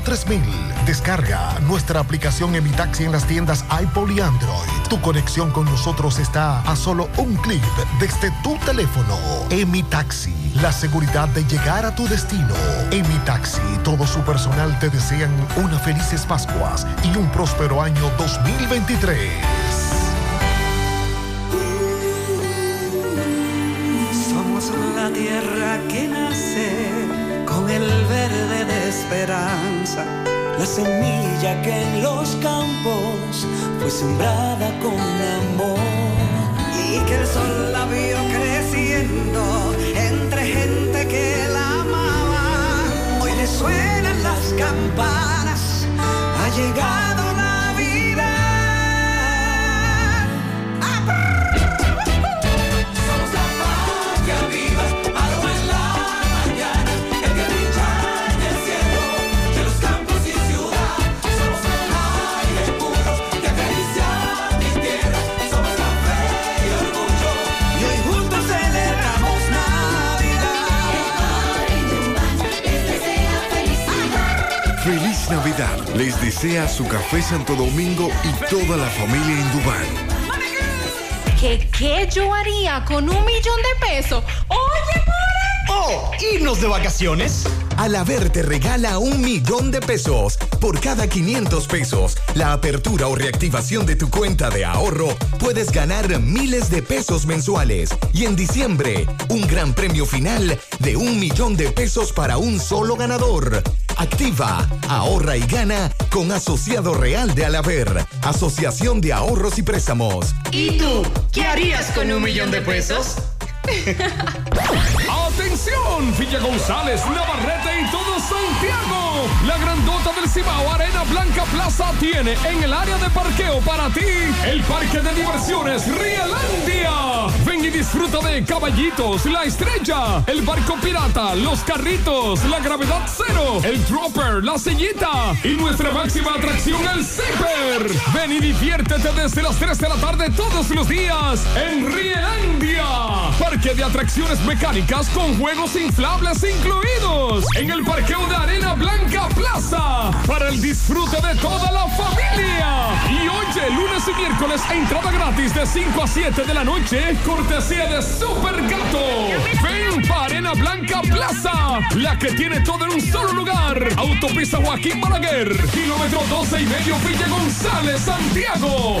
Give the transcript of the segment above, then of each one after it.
3000. Descarga nuestra aplicación en mi taxi en las tiendas iPod y Android. Tu conexión con nosotros está a solo un clic desde tu teléfono. En mi taxi, la seguridad de llegar a tu destino. En mi taxi, todo su personal te desean unas felices Pascuas y un próspero año 2023. Somos la tierra que esperanza, la semilla que en los campos fue sembrada con amor. Y que el sol la vio creciendo entre gente que la amaba. Hoy le suenan las campanas, ha llegado Les desea su café Santo Domingo y toda la familia en Dubán. ¿Qué, ¿Qué yo haría con un millón de pesos? Oye, ¡Oh! ¿Irnos de vacaciones? Alaber te regala un millón de pesos. Por cada 500 pesos, la apertura o reactivación de tu cuenta de ahorro, puedes ganar miles de pesos mensuales. Y en diciembre, un gran premio final de un millón de pesos para un solo ganador. Activa, ahorra y gana con Asociado Real de Alaber, Asociación de Ahorros y Préstamos. ¿Y tú? ¿Qué harías con un millón de pesos? ¡Atención! Villa González, Navarrete y todo Santiago. La grandota del Cibao Arena Blanca Plaza tiene en el área de parqueo para ti el parque de diversiones Rielandia. Ven y disfruta de caballitos, la estrella, el barco pirata, los carritos, la gravedad cero, el dropper, la sillita y nuestra máxima atracción, el zipper. Ven y diviértete desde las 3 de la tarde todos los días en Rielandia. Parque de atracciones mecánicas con juegos inflables incluidos. En el parqueo de Arena Blanca Plaza. Para el disfrute de toda la familia. Y oye, lunes y miércoles, entrada gratis de 5 a 7 de la noche. Cortesía de Super Gato. Ven para Arena Blanca Plaza. La que tiene todo en un solo lugar. Autopista Joaquín Balaguer. Kilómetro 12 y medio Villa González, Santiago.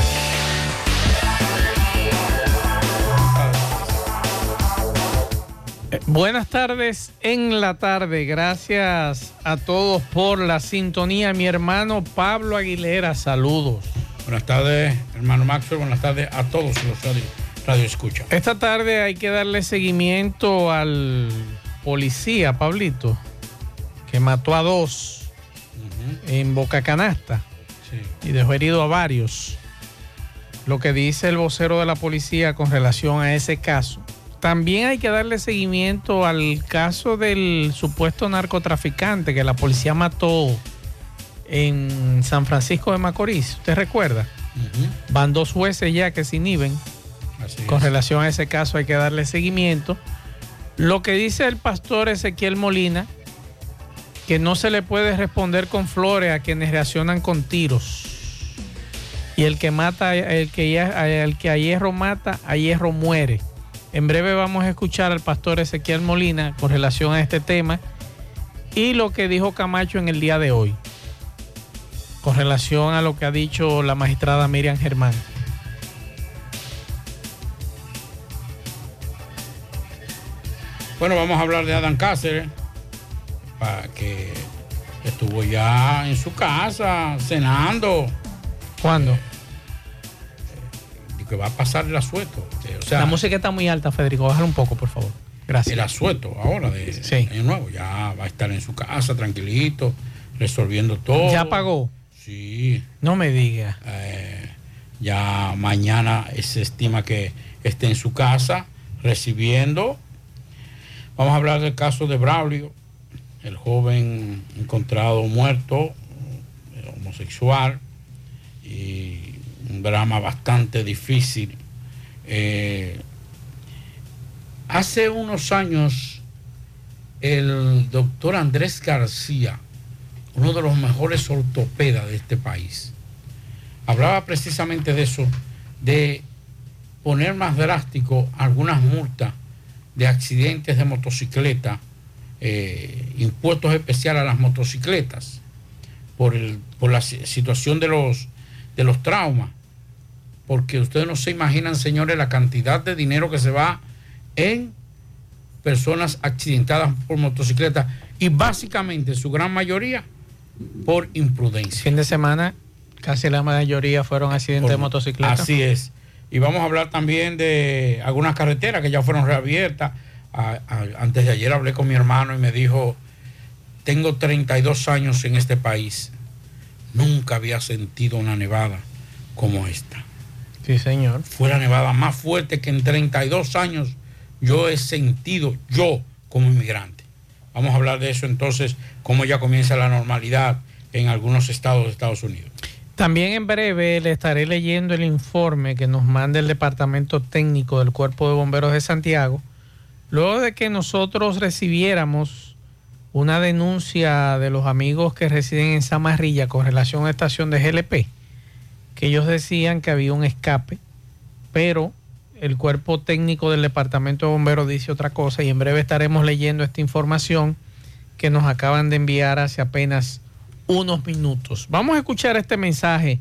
Buenas tardes en la tarde. Gracias a todos por la sintonía. Mi hermano Pablo Aguilera, saludos. Buenas tardes, hermano Maxwell. Buenas tardes a todos los radio, radio escucha. Esta tarde hay que darle seguimiento al policía, Pablito, que mató a dos en Boca Canasta y dejó herido a varios. Lo que dice el vocero de la policía con relación a ese caso. También hay que darle seguimiento al caso del supuesto narcotraficante que la policía mató en San Francisco de Macorís. ¿Usted recuerda? Van dos jueces ya que se inhiben. Con relación a ese caso hay que darle seguimiento. Lo que dice el pastor Ezequiel Molina, que no se le puede responder con flores a quienes reaccionan con tiros. Y el que mata, el que, el que a hierro mata, a hierro muere. En breve vamos a escuchar al pastor Ezequiel Molina con relación a este tema y lo que dijo Camacho en el día de hoy con relación a lo que ha dicho la magistrada Miriam Germán. Bueno, vamos a hablar de Adán Cáceres, para que estuvo ya en su casa cenando. ¿Cuándo? Que va a pasar el asueto. la música está muy alta, Federico. Bájala un poco, por favor. Gracias. El asueto ahora de Año Nuevo. Ya va a estar en su casa, tranquilito, resolviendo todo. ¿Ya pagó? Sí. No me diga. Eh, ya mañana se estima que esté en su casa recibiendo. Vamos a hablar del caso de Braulio, el joven encontrado muerto, homosexual, y un drama bastante difícil. Eh, hace unos años, el doctor Andrés García, uno de los mejores ortopedas de este país, hablaba precisamente de eso, de poner más drástico algunas multas de accidentes de motocicleta, eh, impuestos especiales a las motocicletas, por, el, por la situación de los, de los traumas porque ustedes no se imaginan, señores, la cantidad de dinero que se va en personas accidentadas por motocicleta y básicamente su gran mayoría por imprudencia. Fin de semana casi la mayoría fueron accidentes de motocicleta. Así es. Y vamos a hablar también de algunas carreteras que ya fueron reabiertas. antes de ayer hablé con mi hermano y me dijo, tengo 32 años en este país, nunca había sentido una nevada como esta. Sí, señor. Fue la nevada más fuerte que en 32 años yo he sentido, yo como inmigrante. Vamos a hablar de eso entonces, cómo ya comienza la normalidad en algunos estados de Estados Unidos. También en breve le estaré leyendo el informe que nos manda el Departamento Técnico del Cuerpo de Bomberos de Santiago, luego de que nosotros recibiéramos una denuncia de los amigos que residen en Samarrilla con relación a la estación de GLP que ellos decían que había un escape, pero el cuerpo técnico del departamento de bomberos dice otra cosa y en breve estaremos leyendo esta información que nos acaban de enviar hace apenas unos minutos. Vamos a escuchar este mensaje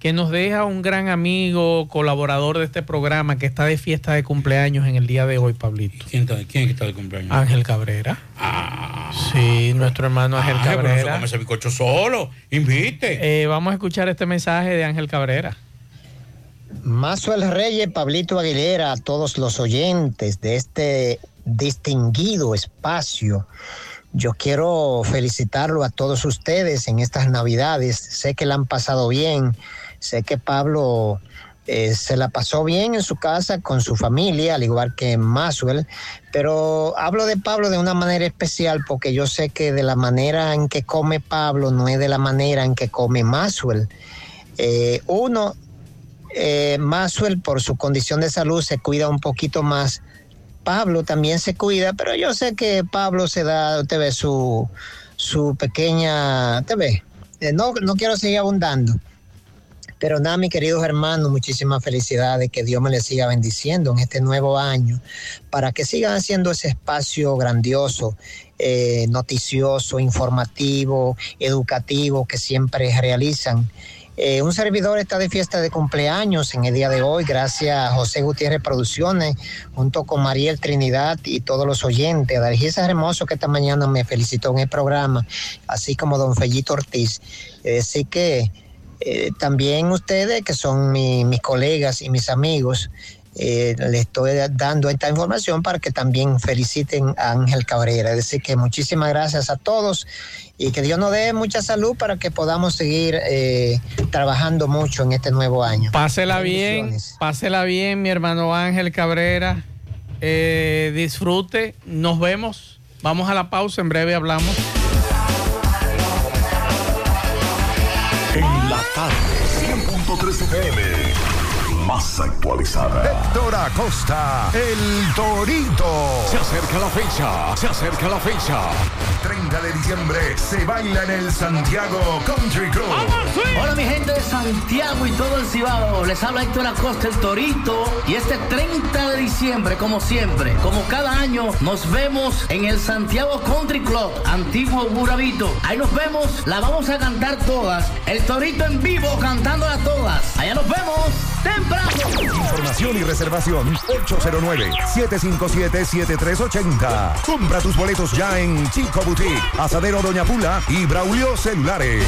que nos deja un gran amigo, colaborador de este programa que está de fiesta de cumpleaños en el día de hoy, Pablito. ¿Quién, está, quién está de cumpleaños? Ángel Cabrera. Ah. Sí, nuestro hermano Ángel Cabrera. Pero ese bicocho solo, invite. Eh, vamos a escuchar este mensaje de Ángel Cabrera. Mazuel Reyes, Pablito Aguilera, a todos los oyentes de este distinguido espacio. Yo quiero felicitarlo a todos ustedes en estas navidades. Sé que la han pasado bien Sé que Pablo eh, se la pasó bien en su casa con su familia, al igual que Maswell, pero hablo de Pablo de una manera especial porque yo sé que de la manera en que come Pablo no es de la manera en que come Maswell. Eh, uno, eh, por su condición de salud se cuida un poquito más. Pablo también se cuida, pero yo sé que Pablo se da, te ve su, su pequeña, te ve, eh, no, no quiero seguir abundando pero nada, mis queridos hermanos, muchísimas felicidades, que Dios me les siga bendiciendo en este nuevo año, para que sigan haciendo ese espacio grandioso, eh, noticioso, informativo, educativo que siempre realizan. Eh, un servidor está de fiesta de cumpleaños en el día de hoy, gracias a José Gutiérrez Producciones, junto con Mariel Trinidad y todos los oyentes. Dalgisa Hermoso, que esta mañana me felicitó en el programa, así como don Fellito Ortiz. Así que eh, también ustedes, que son mis colegas y mis amigos, eh, le estoy dando esta información para que también feliciten a Ángel Cabrera. Es decir, que muchísimas gracias a todos y que Dios nos dé mucha salud para que podamos seguir eh, trabajando mucho en este nuevo año. Pásela bien, pásela bien, mi hermano Ángel Cabrera. Eh, disfrute, nos vemos. Vamos a la pausa, en breve hablamos. Tarde, 100.3 FM más actualizada. Héctor Acosta, el Torito. Se acerca la fecha, se acerca la fecha. 30 de diciembre se baila en el Santiago Country Club. Hola mi gente de Santiago y todo el Cibao. Les habla Héctor Acosta, el Torito. Y este 30 de diciembre, como siempre, como cada año, nos vemos en el Santiago Country Club, antiguo Burabito. Ahí nos vemos, la vamos a cantar todas. El Torito en vivo cantándola todas. Allá nos vemos temprano. Información y reservación 809-757-7380. Compra tus boletos ya en Chico Boutique, Asadero Doña Pula y Braulio Celulares.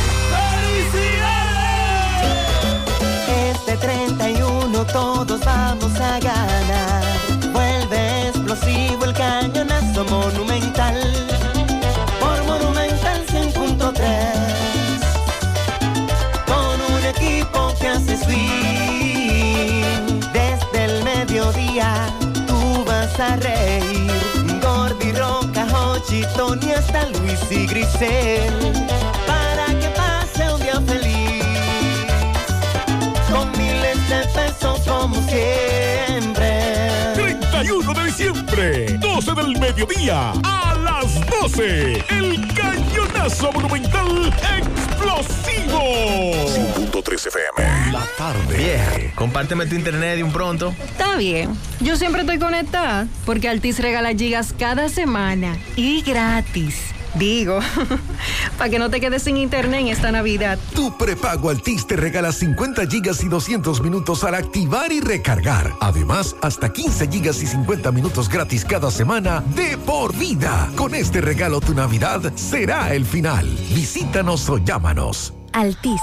Este 31 todos vamos a ganar. A. Gordi, Roca, Hochi, Tony, hasta Luis y Grisel. Para que pase un día feliz. Con miles de pesos como siempre. 31 de diciembre, 12 del mediodía, a las 12, el cañonazo monumental explosivo. 100.3 FM. La tarde. Vieja, compárteme tu internet de un pronto. Está bien. Yo siempre estoy conectada porque Altis regala gigas cada semana y gratis. Digo, para que no te quedes sin internet en esta Navidad. Tu prepago Altis te regala 50 gigas y 200 minutos al activar y recargar. Además, hasta 15 gigas y 50 minutos gratis cada semana de por vida. Con este regalo tu Navidad será el final. Visítanos o llámanos. Altis,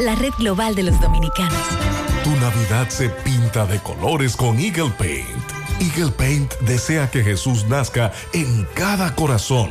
la red global de los dominicanos. Tu Navidad se pinta de colores con Eagle Paint. Eagle Paint desea que Jesús nazca en cada corazón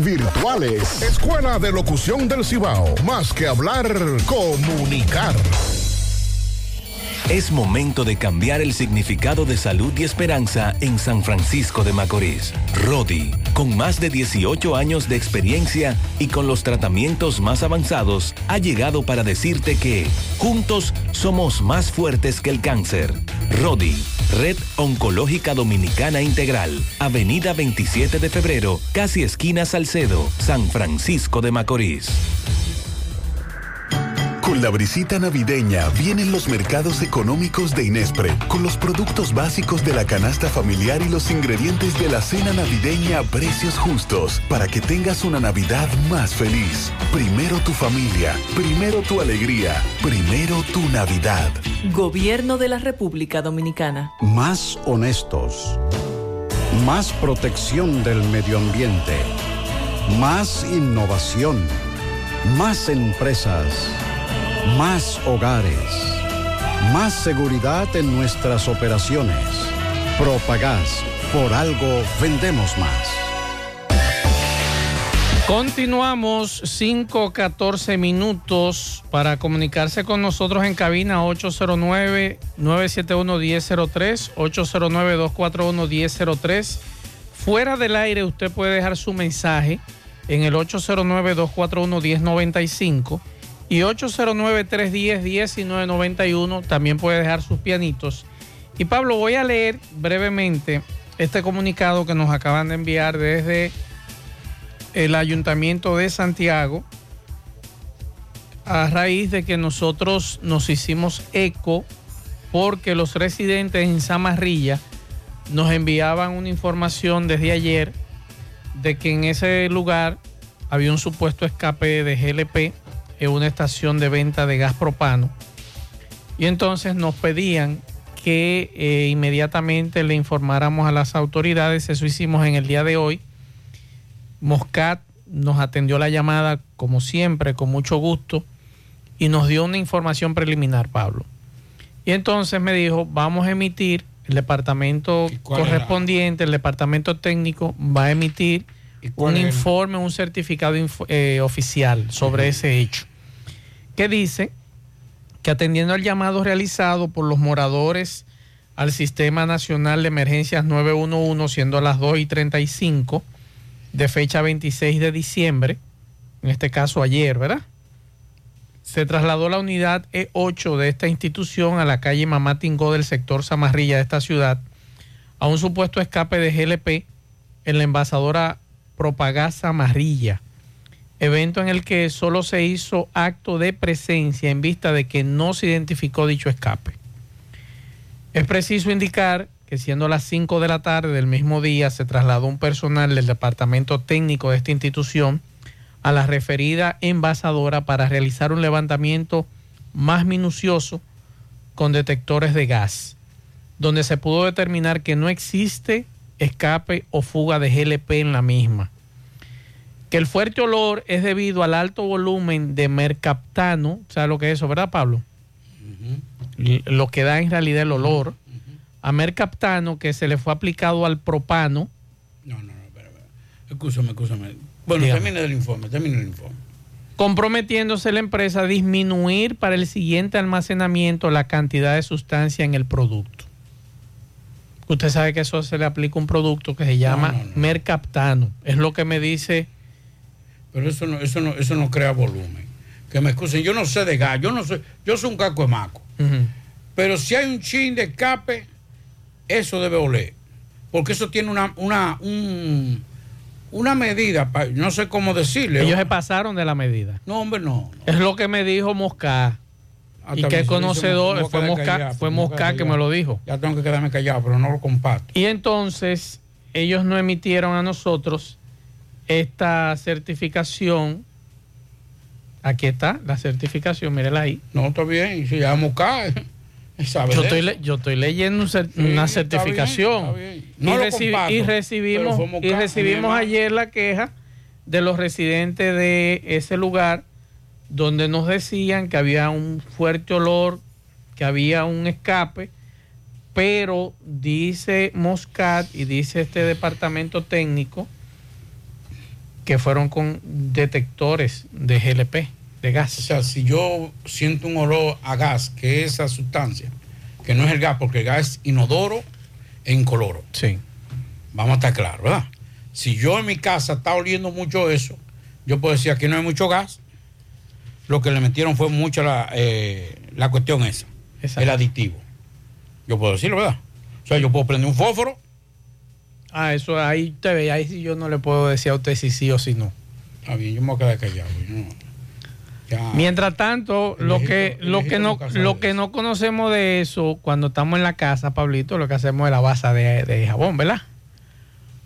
virtuales. Escuela de Locución del Cibao. Más que hablar, comunicar. Es momento de cambiar el significado de salud y esperanza en San Francisco de Macorís. Rodi, con más de 18 años de experiencia y con los tratamientos más avanzados, ha llegado para decirte que juntos somos más fuertes que el cáncer. Rodi, Red Oncológica Dominicana Integral, Avenida 27 de Febrero, casi esquina Salcedo, San Francisco de Macorís. Con la brisita navideña vienen los mercados económicos de Inespre, con los productos básicos de la canasta familiar y los ingredientes de la cena navideña a precios justos, para que tengas una Navidad más feliz. Primero tu familia, primero tu alegría, primero tu Navidad. Gobierno de la República Dominicana. Más honestos. Más protección del medio ambiente. Más innovación. Más empresas. Más hogares. Más seguridad en nuestras operaciones. Propagás. Por algo vendemos más. Continuamos 5-14 minutos para comunicarse con nosotros en cabina 809-971-1003, 809-241-1003. Fuera del aire usted puede dejar su mensaje en el 809-241-1095 y 809-310-1991. También puede dejar sus pianitos. Y Pablo, voy a leer brevemente este comunicado que nos acaban de enviar desde el Ayuntamiento de Santiago a raíz de que nosotros nos hicimos eco porque los residentes en Zamarrilla nos enviaban una información desde ayer de que en ese lugar había un supuesto escape de GLP en una estación de venta de gas propano. Y entonces nos pedían que eh, inmediatamente le informáramos a las autoridades. Eso hicimos en el día de hoy. Moscat nos atendió la llamada como siempre, con mucho gusto, y nos dio una información preliminar, Pablo. Y entonces me dijo, vamos a emitir, el departamento correspondiente, el departamento técnico va a emitir un informe, un certificado eh, oficial sobre ese hecho, que dice que atendiendo al llamado realizado por los moradores al Sistema Nacional de Emergencias 911, siendo las 2 y 35, de fecha 26 de diciembre, en este caso ayer, ¿verdad? Se trasladó la unidad E8 de esta institución a la calle Mamá Tingó del sector Zamarrilla de esta ciudad a un supuesto escape de GLP en la envasadora Propagasa Amarilla, evento en el que solo se hizo acto de presencia en vista de que no se identificó dicho escape. Es preciso indicar que siendo las 5 de la tarde del mismo día se trasladó un personal del departamento técnico de esta institución a la referida envasadora para realizar un levantamiento más minucioso con detectores de gas, donde se pudo determinar que no existe escape o fuga de GLP en la misma. Que el fuerte olor es debido al alto volumen de mercaptano, ¿sabes lo que es eso, verdad, Pablo? Lo que da en realidad el olor a mercaptano que se le fue aplicado al propano. No, no, no, espera, espera. Escúchame, escúchame. Bueno, termina el informe, termina el informe. comprometiéndose la empresa a disminuir para el siguiente almacenamiento la cantidad de sustancia en el producto. Usted sabe que eso se le aplica un producto que se llama Mercaptano. Es lo que me dice. Pero eso no, eso no, eso no crea volumen. Que me excusen, yo no sé de gas, yo no soy, yo soy un caco de maco. Pero si hay un chin de escape, eso debe oler. Porque eso tiene una, una, un- una medida, pa- no sé cómo decirle. Ellos se pasaron de la medida. No, hombre, no. Es lo que me dijo Mosca. Y Hasta que conocedor, fue Mosca, callado, fue Mosca que me lo dijo. Ya tengo que quedarme callado, pero no lo comparto. Y entonces ellos no emitieron a nosotros esta certificación. Aquí está la certificación, mírela ahí. No, está bien, si ya Yo estoy, yo estoy leyendo Sí, una está bien, certificación. está bien. No y, lo recibi- comparto, y pero recibimos, y recibimos ayer la queja de los residentes de ese lugar donde nos decían que había un fuerte olor, que había un escape, pero dice Moscat y dice este departamento técnico que fueron con detectores de GLP, de gas. O sea, si yo siento un olor a gas, que es esa sustancia, que no es el gas, porque el gas es inodoro e incoloro. Sí. Vamos a estar claros, ¿verdad? Si yo en mi casa está oliendo mucho eso, yo puedo decir aquí no hay mucho gas. Lo que le metieron fue mucho la, eh, la cuestión esa, el aditivo. Yo puedo decirlo, ¿verdad? O sea, yo puedo prender un fósforo. Ah, eso ahí te ve, ahí sí yo no le puedo decir a usted si sí o si no. Está bien, yo me voy a quedar callado. yo no- ya. Mientras tanto, El lo que, lo que no, lo que no conocemos de eso, cuando estamos en la casa, Pablito, lo que hacemos es la base de, de jabón, ¿verdad?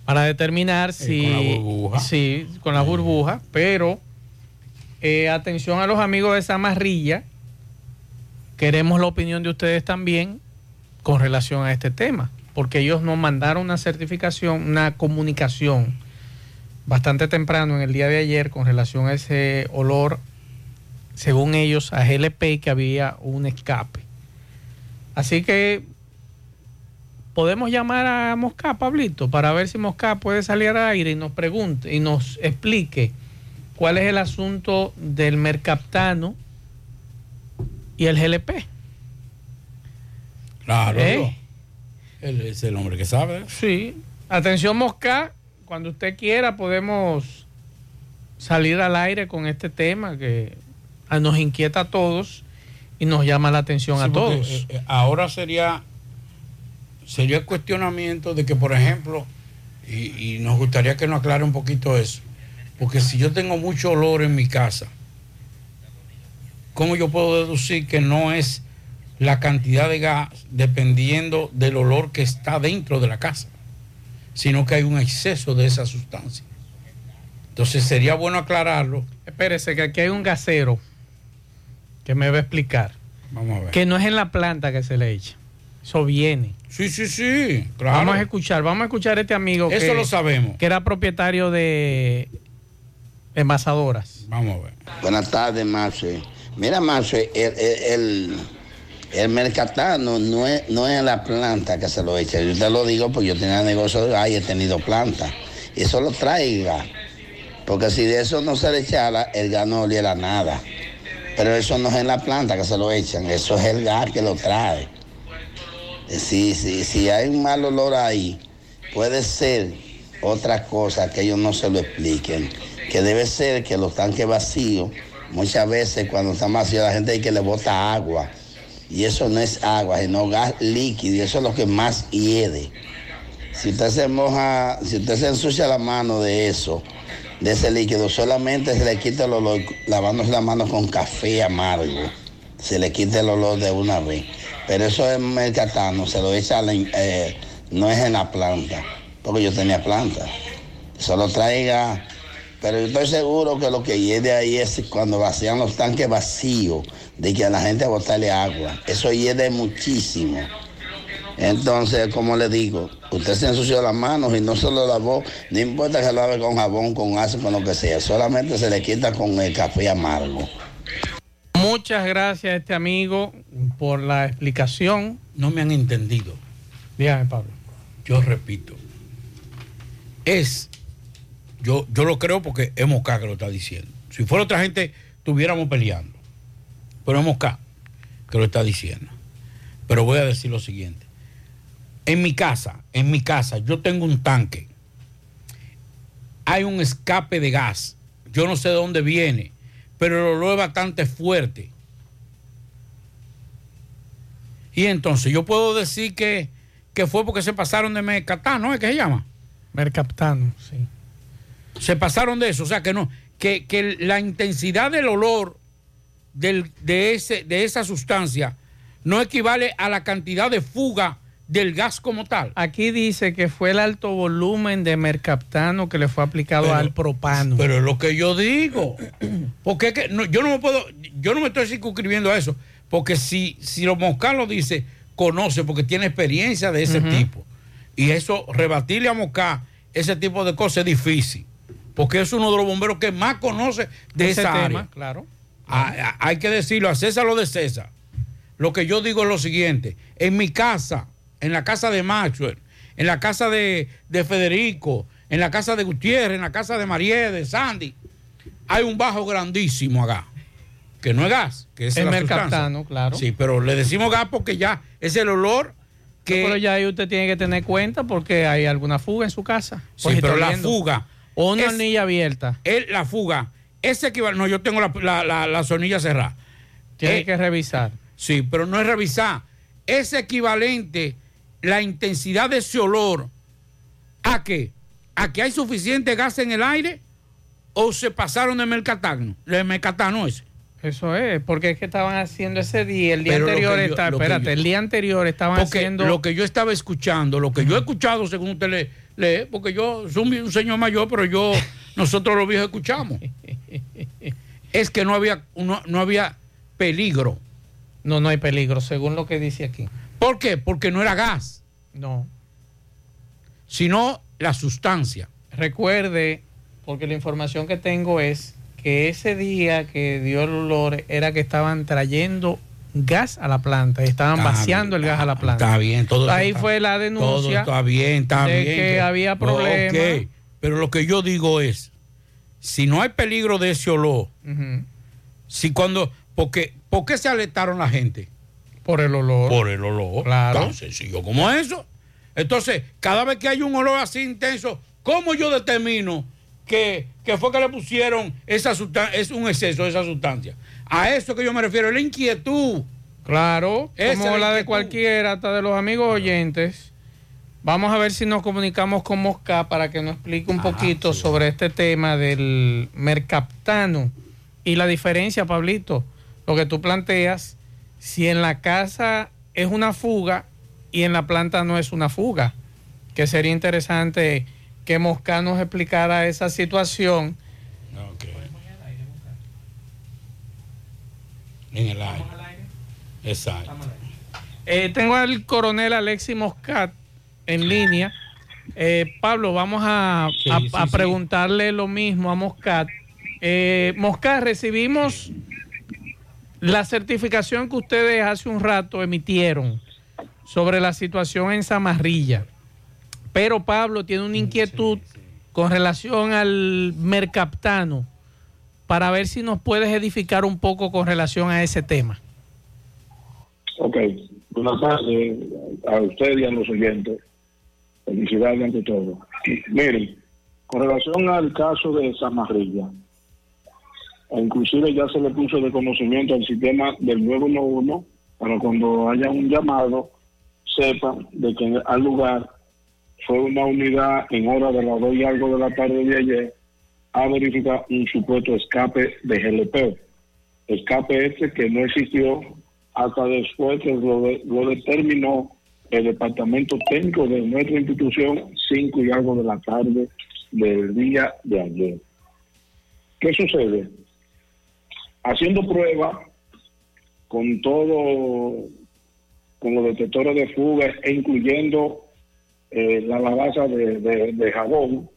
Para determinar si. con la burbuja. Sí, con la burbuja, pero eh, atención a los amigos de Zamarrilla. Queremos la opinión de ustedes también con relación a este tema, porque ellos nos mandaron una certificación, una comunicación bastante temprano en el día de ayer con relación a ese olor, según ellos, a GLP que había un escape. Así que podemos llamar a Mosca, Pablito, para ver si Mosca puede salir al aire y nos pregunte y nos explique cuál es el asunto del mercaptano y el GLP. Claro, ¿Eh? Él es el hombre que sabe. Sí. Atención Mosca, cuando usted quiera podemos salir al aire con este tema que ah, nos inquieta a todos y nos llama la atención a Sí, todos. eh, eh, ahora sería sería el cuestionamiento de que, por ejemplo, y, y nos gustaría que nos aclare un poquito eso, porque si yo tengo mucho olor en mi casa, ¿cómo yo puedo deducir que no es la cantidad de gas dependiendo del olor que está dentro de la casa, sino que hay un exceso de esa sustancia? Entonces sería bueno aclararlo. Espérese que aquí hay un gasero que me va a explicar. Vamos a ver. Que no es en la planta que se le echa. Eso viene. Sí, sí, sí. Claro. Vamos a escuchar, vamos a escuchar a este amigo. Eso que- lo sabemos. Que era propietario de envasadoras. Vamos a ver. Buenas tardes, Marce. Mira, Marce, el, el, el, el mercatano no es, no es la planta que se lo echa. Yo te lo digo porque yo tenía negocio de gas y he tenido planta. Y eso lo gas. Porque si de eso no se le echara, el gas no oliera nada. Pero eso no es en la planta que se lo echan, eso es el gas que lo trae. Si, si, si hay un mal olor ahí, puede ser otra cosa que ellos no se lo expliquen. Que debe ser que los tanques vacíos, muchas veces cuando están vacíos la gente hay que le bota agua. Y eso no es agua, sino gas líquido. Y eso es lo que más hiede. Si usted se moja, si usted se ensucia la mano de eso, de ese líquido, solamente se le quita el olor lavándose la mano con café amargo. Se le quita el olor de una vez. Pero eso es mercatano, se lo echa, eh, no es en la planta, porque yo tenía planta. Solo traiga, pero yo estoy seguro que lo que hiede ahí es cuando vacían los tanques vacíos, de que a la gente botarle agua. Eso hiede muchísimo. Entonces, como le digo, usted se ensució las manos y no se lo lavó, no importa que lo lave con jabón, con ácido, con lo que sea, solamente se le quita con el café amargo. Muchas gracias a este amigo por la explicación. No me han entendido. Dígame, Pablo. Yo repito. Es, yo, yo lo creo porque es Mosca que lo está diciendo. Si fuera otra gente, estuviéramos peleando. Pero es Mosca que lo está diciendo. Pero voy a decir lo siguiente. En mi casa, en mi casa, yo tengo un tanque. Hay un escape de gas. Yo no sé de dónde viene, pero el olor es bastante fuerte. Y entonces yo puedo decir que, que fue porque se pasaron de Mercatano, ¿no es que se llama? Mercaptano, sí. Se pasaron de eso, o sea que no, que, que la intensidad del olor del- de, ese, de esa sustancia no equivale a la cantidad de fuga del gas como tal. Aquí dice que fue el alto volumen de mercaptano que le fue aplicado Pero- al propano. Pero es lo que yo digo. Porque es que no- yo no me puedo, yo no me estoy circunscribiendo a eso. Porque si, si los Moscar lo dice, conoce, porque tiene experiencia de ese tipo. Y eso, rebatirle a Moscar ese tipo de cosas es difícil. Porque es uno de los bomberos que más conoce de Ese esa tema, área. claro. Hay que decirlo, a César lo de César. Lo que yo digo es lo siguiente: en mi casa, en la casa de Maxwell, en la casa de, de Federico, en la casa de Gutiérrez, en la casa de María, de Sandy, hay un bajo grandísimo acá, que no es gas, que es mercaptano, sustancia. claro. Sí, pero le decimos gas porque ya es el olor que. Pero ya ahí usted tiene que tener cuenta porque hay alguna fuga en su casa. Sí, Pues pero la viendo. fuga. O una es- hornilla abierta. es la fuga. Ese equivalente. No, yo tengo la, la, la, la sonilla cerrada. Tiene Eh, que revisar. Sí, pero no es revisar. Es equivalente la intensidad de ese olor a que a que hay suficiente gas en el aire o se pasaron de mercatano, de mercatano ese. Eso es, porque es que estaban haciendo ese día, el día Pero anterior, yo- está- espérate, yo- el día anterior estaban Porque haciendo... lo que yo estaba escuchando, lo que yo he escuchado según usted le, lee, porque yo soy un, un señor mayor, pero yo, nosotros los viejos escuchamos, es que no había, no, no había peligro. No, no hay peligro, según lo que dice aquí. ¿Por qué? Porque no era gas, No. sino la sustancia. Recuerde, porque la información que tengo es que ese día que dio el olor era que estaban trayendo gas a la planta, y estaban Está vaciando el gas a la planta. Está bien, todo Ahí está- fue la Todo denuncia está bien, está de bien. que había problemas. Pero lo que yo digo es, si no hay peligro de ese olor, si cuando, porque, ¿por qué se alertaron la gente? Por el olor. Por el olor. Claro. Tan sencillo como eso. Entonces, cada vez que hay un olor así intenso, ¿cómo yo determino que, que fue que le pusieron esa sustancia, es un exceso de esa sustancia? A eso que yo me refiero, la inquietud. Claro, Esa como la la de cualquiera, hasta de los amigos oyentes. Vamos a ver si nos comunicamos con Mosca para que nos explique un poquito sobre este tema del mercaptano y la diferencia, Pablito, lo que tú planteas, si en la casa es una fuga y en la planta no es una fuga, que sería interesante que Mosca nos explicara esa situación. En el aire. Exacto. Eh, tengo al coronel Alexis Moscat en línea. Eh, Pablo, vamos a, Sí, a- sí, a sí. preguntarle lo mismo a Moscat. Eh, Moscat, recibimos la certificación que ustedes hace un rato emitieron sobre la situación en Zamarrilla. Pero Pablo tiene una inquietud con relación al mercaptano para ver si nos puedes edificar un poco con relación a ese tema. Ok, buenas tardes a usted y a los oyentes. Felicidades ante todo. Miren, con relación al caso de Samarrilla, inclusive ya se le puso de conocimiento al sistema del 911 para cuando haya un llamado sepan de que al lugar fue una unidad en hora de las dos y algo de la tarde de ayer a verificar un supuesto escape de GLP. Escape este que no existió hasta después que lo, de- lo determinó el departamento técnico de nuestra institución, cinco y algo de la tarde del día de ayer. ¿Qué sucede? Haciendo pruebas con todo, con los detectores de fuga incluyendo eh, la lavaza de jabón,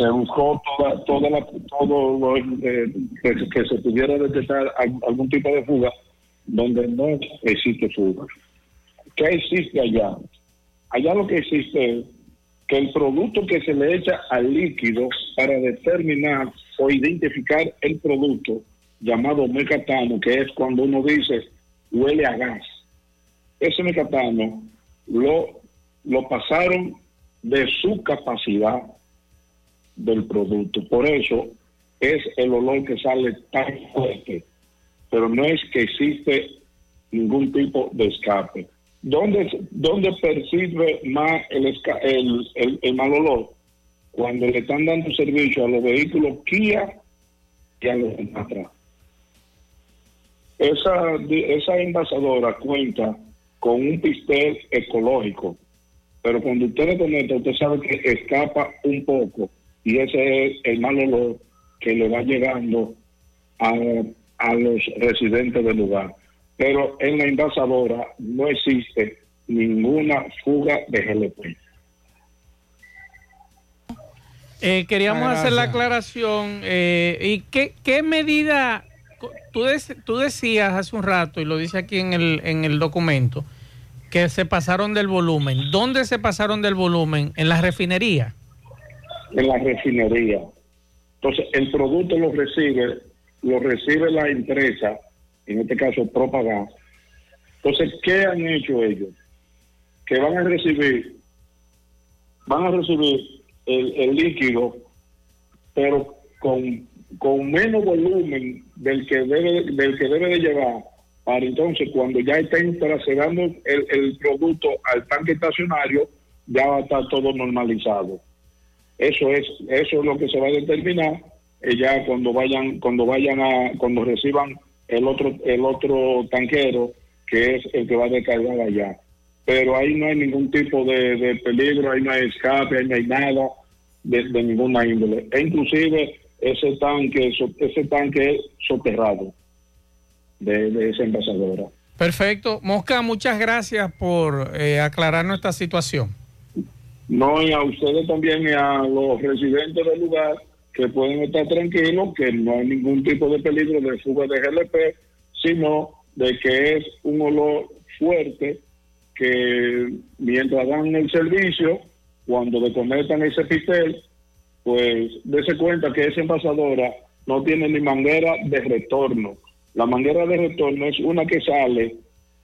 se buscó toda, toda la, todo eh, que, se pudiera detectar al- algún tipo de fuga donde no existe fuga. ¿Qué existe allá? Allá lo que existe es que el producto que se le echa al líquido para determinar o identificar el producto llamado mecatano, que es cuando uno dice huele a gas. Ese mecatano lo, lo pasaron de su capacidad del producto. Por eso es el olor que sale tan fuerte, pero no es que existe ningún tipo de escape. ¿Dónde, dónde percibe más el, mal olor? Cuando le están dando servicio a los vehículos Kia y a los atrás. Esa, esa envasadora cuenta con un pistel ecológico, pero cuando usted le conecta, usted sabe que escapa un poco y ese es el mal olor que le va llegando a, a los residentes del lugar. Pero en la envasadora no existe ninguna fuga de GLP. Eh, queríamos hacer la aclaración. eh, ¿Y qué, qué medida? Tú, dec- tú decías hace un rato, y lo dice aquí en el, en el documento, que se pasaron del volumen. ¿Dónde se pasaron del volumen? ¿En la refinería? En la refinería. Entonces, el producto lo recibe, lo recibe la empresa, en este caso Propagas. Entonces, ¿qué han hecho ellos? Que van a recibir, van a recibir el, el líquido, pero con, con menos volumen del que debe, del que debe de llevar, para entonces cuando ya estén trasladando el, el producto al tanque estacionario, ya va a estar todo normalizado. Eso es, eso es lo que se va a determinar eh, ya cuando vayan, cuando vayan a, cuando reciban el otro, el otro tanquero que es el que va a descargar allá. Pero ahí no hay ningún tipo de, peligro, ahí no hay escape, ahí no hay nada de, de ninguna índole. E inclusive ese tanque, ese tanque es soterrado de, de esa envasadora. Perfecto. Mosca, muchas gracias por eh, aclarar nuestra situación. No, y a ustedes también y a los residentes del lugar que pueden estar tranquilos, que no hay ningún tipo de peligro de fuga de GLP, sino de que es un olor fuerte que mientras dan el servicio, cuando desconectan ese pistel, pues dése cuenta que esa envasadora no tiene ni manguera de retorno. La manguera de retorno es una que sale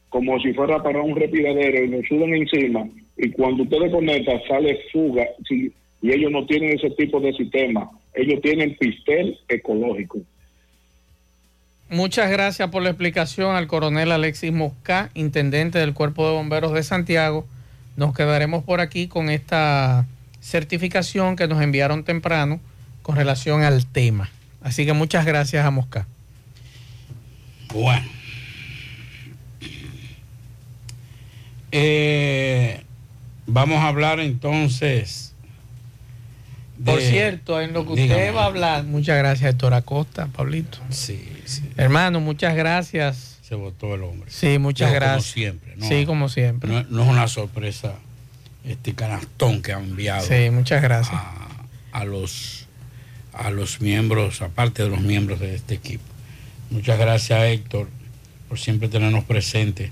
como si fuera para un respiradero y nos suben encima y cuando usted desconecta sale fuga sí, y ellos no tienen ese tipo de sistema. Ellos tienen pistel ecológico. Muchas gracias por la explicación al coronel Alexis Mosca, intendente del Cuerpo de Bomberos de Santiago. Nos quedaremos por aquí con esta certificación que nos enviaron temprano con relación al tema. Así que muchas gracias a Mosca. Bueno. Eh, vamos a hablar entonces. Por de- cierto, en lo que Dígame. usted va a hablar, muchas gracias, Héctor Acosta, Pablito. Sí, sí. Hermano, muchas gracias. Se votó el hombre. Sí, muchas gracias. Como siempre, ¿no? Sí, como siempre. No, no es una sorpresa este canastón que ha enviado. Sí, muchas gracias. A, a los a los miembros, aparte de los miembros de este equipo. Muchas gracias, Héctor, por siempre tenernos presentes.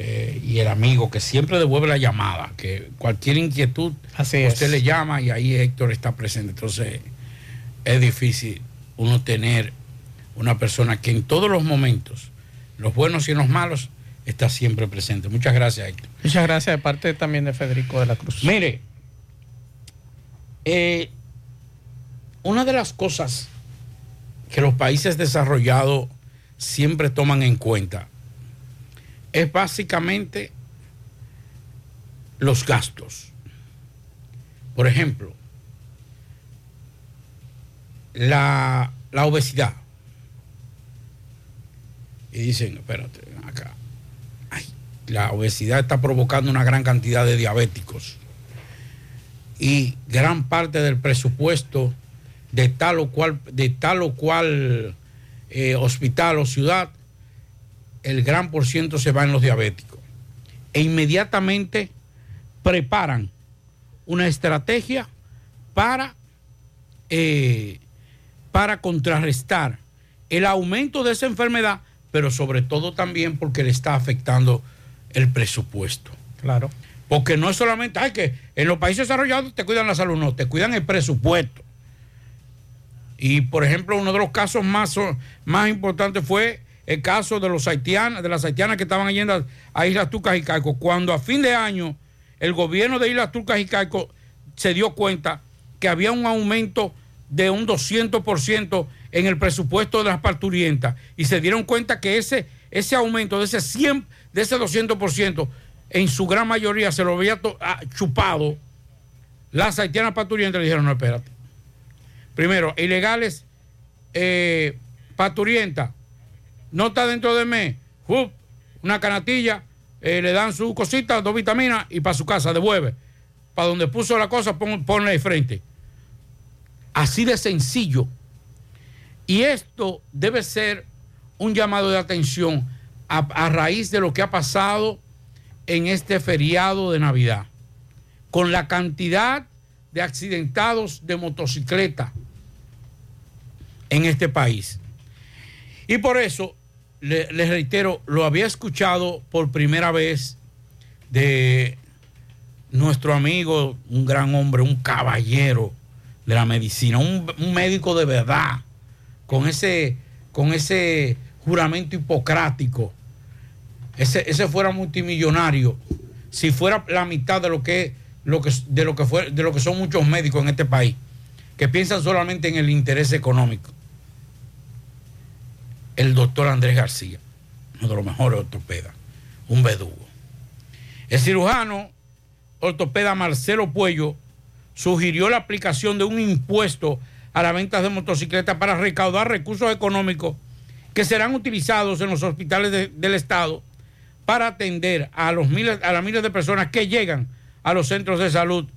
Eh, y el amigo que siempre devuelve la llamada, que cualquier inquietud Así usted es. le llama y ahí Héctor está presente. Entonces es difícil uno tener una persona que en todos los momentos, los buenos y los malos, está siempre presente. Muchas gracias, Héctor. Muchas gracias de parte también de Federico de la Cruz. Mire, eh, una de las cosas que los países desarrollados siempre toman en cuenta es básicamente los gastos. Por ejemplo, la, la obesidad. Y dicen, espérate, acá. La obesidad está provocando una gran cantidad de diabéticos. Y gran parte del presupuesto de tal o cual, de tal o cual eh, hospital o ciudad, el gran por ciento se va en los diabéticos. E inmediatamente preparan una estrategia para, eh, para contrarrestar el aumento de esa enfermedad, pero sobre todo también porque le está afectando el presupuesto. Claro. Porque no es solamente, ay, que en los países desarrollados te cuidan la salud, no, te cuidan el presupuesto. Y por ejemplo, uno de los casos más, más importantes fue el caso de los haitianos, de las haitianas que estaban yendo a Islas Turcas y Caicos. Cuando a fin de año el gobierno de Islas Turcas y Caicos se dio cuenta que había un aumento de un 200% en el presupuesto de las parturientas y se dieron cuenta que ese, ese aumento de ese 100, de ese 200%, en su gran mayoría se lo había ah, chupado las haitianas parturientas, le dijeron, no, espérate. Primero, ilegales eh, parturientas, no está dentro de mes, una canatilla, eh, le dan su cosita, dos vitaminas y para su casa devuelve. Para donde puso la cosa, ponle de frente. Así de sencillo. Y esto debe ser un llamado de atención a, raíz de lo que ha pasado en este feriado de Navidad, con la cantidad de accidentados de motocicleta en este país. Y por eso, les reitero, lo había escuchado por primera vez de nuestro amigo, un gran hombre, un caballero de la medicina, un, un médico de verdad, con ese, con ese juramento hipocrático, ese, ese fuera multimillonario, si fuera la mitad de lo que, lo que, de, lo que fue, de lo que son muchos médicos en este país, que piensan solamente en el interés económico. El doctor Andrés García, uno de los mejores ortopedas, un verdugo. El cirujano ortopeda Marcelo Puello sugirió la aplicación de un impuesto a la venta de motocicletas para recaudar recursos económicos que serán utilizados en los hospitales del Estado para atender a, los miles, a las miles de personas que llegan a los centros de salud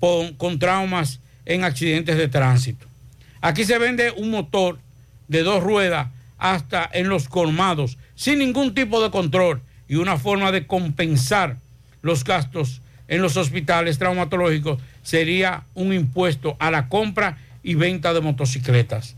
con, con traumas en accidentes de tránsito. Aquí se vende un motor de dos ruedas hasta en los colmados, sin ningún tipo de control y una forma de compensar los gastos en los hospitales traumatológicos sería un impuesto a la compra y venta de motocicletas.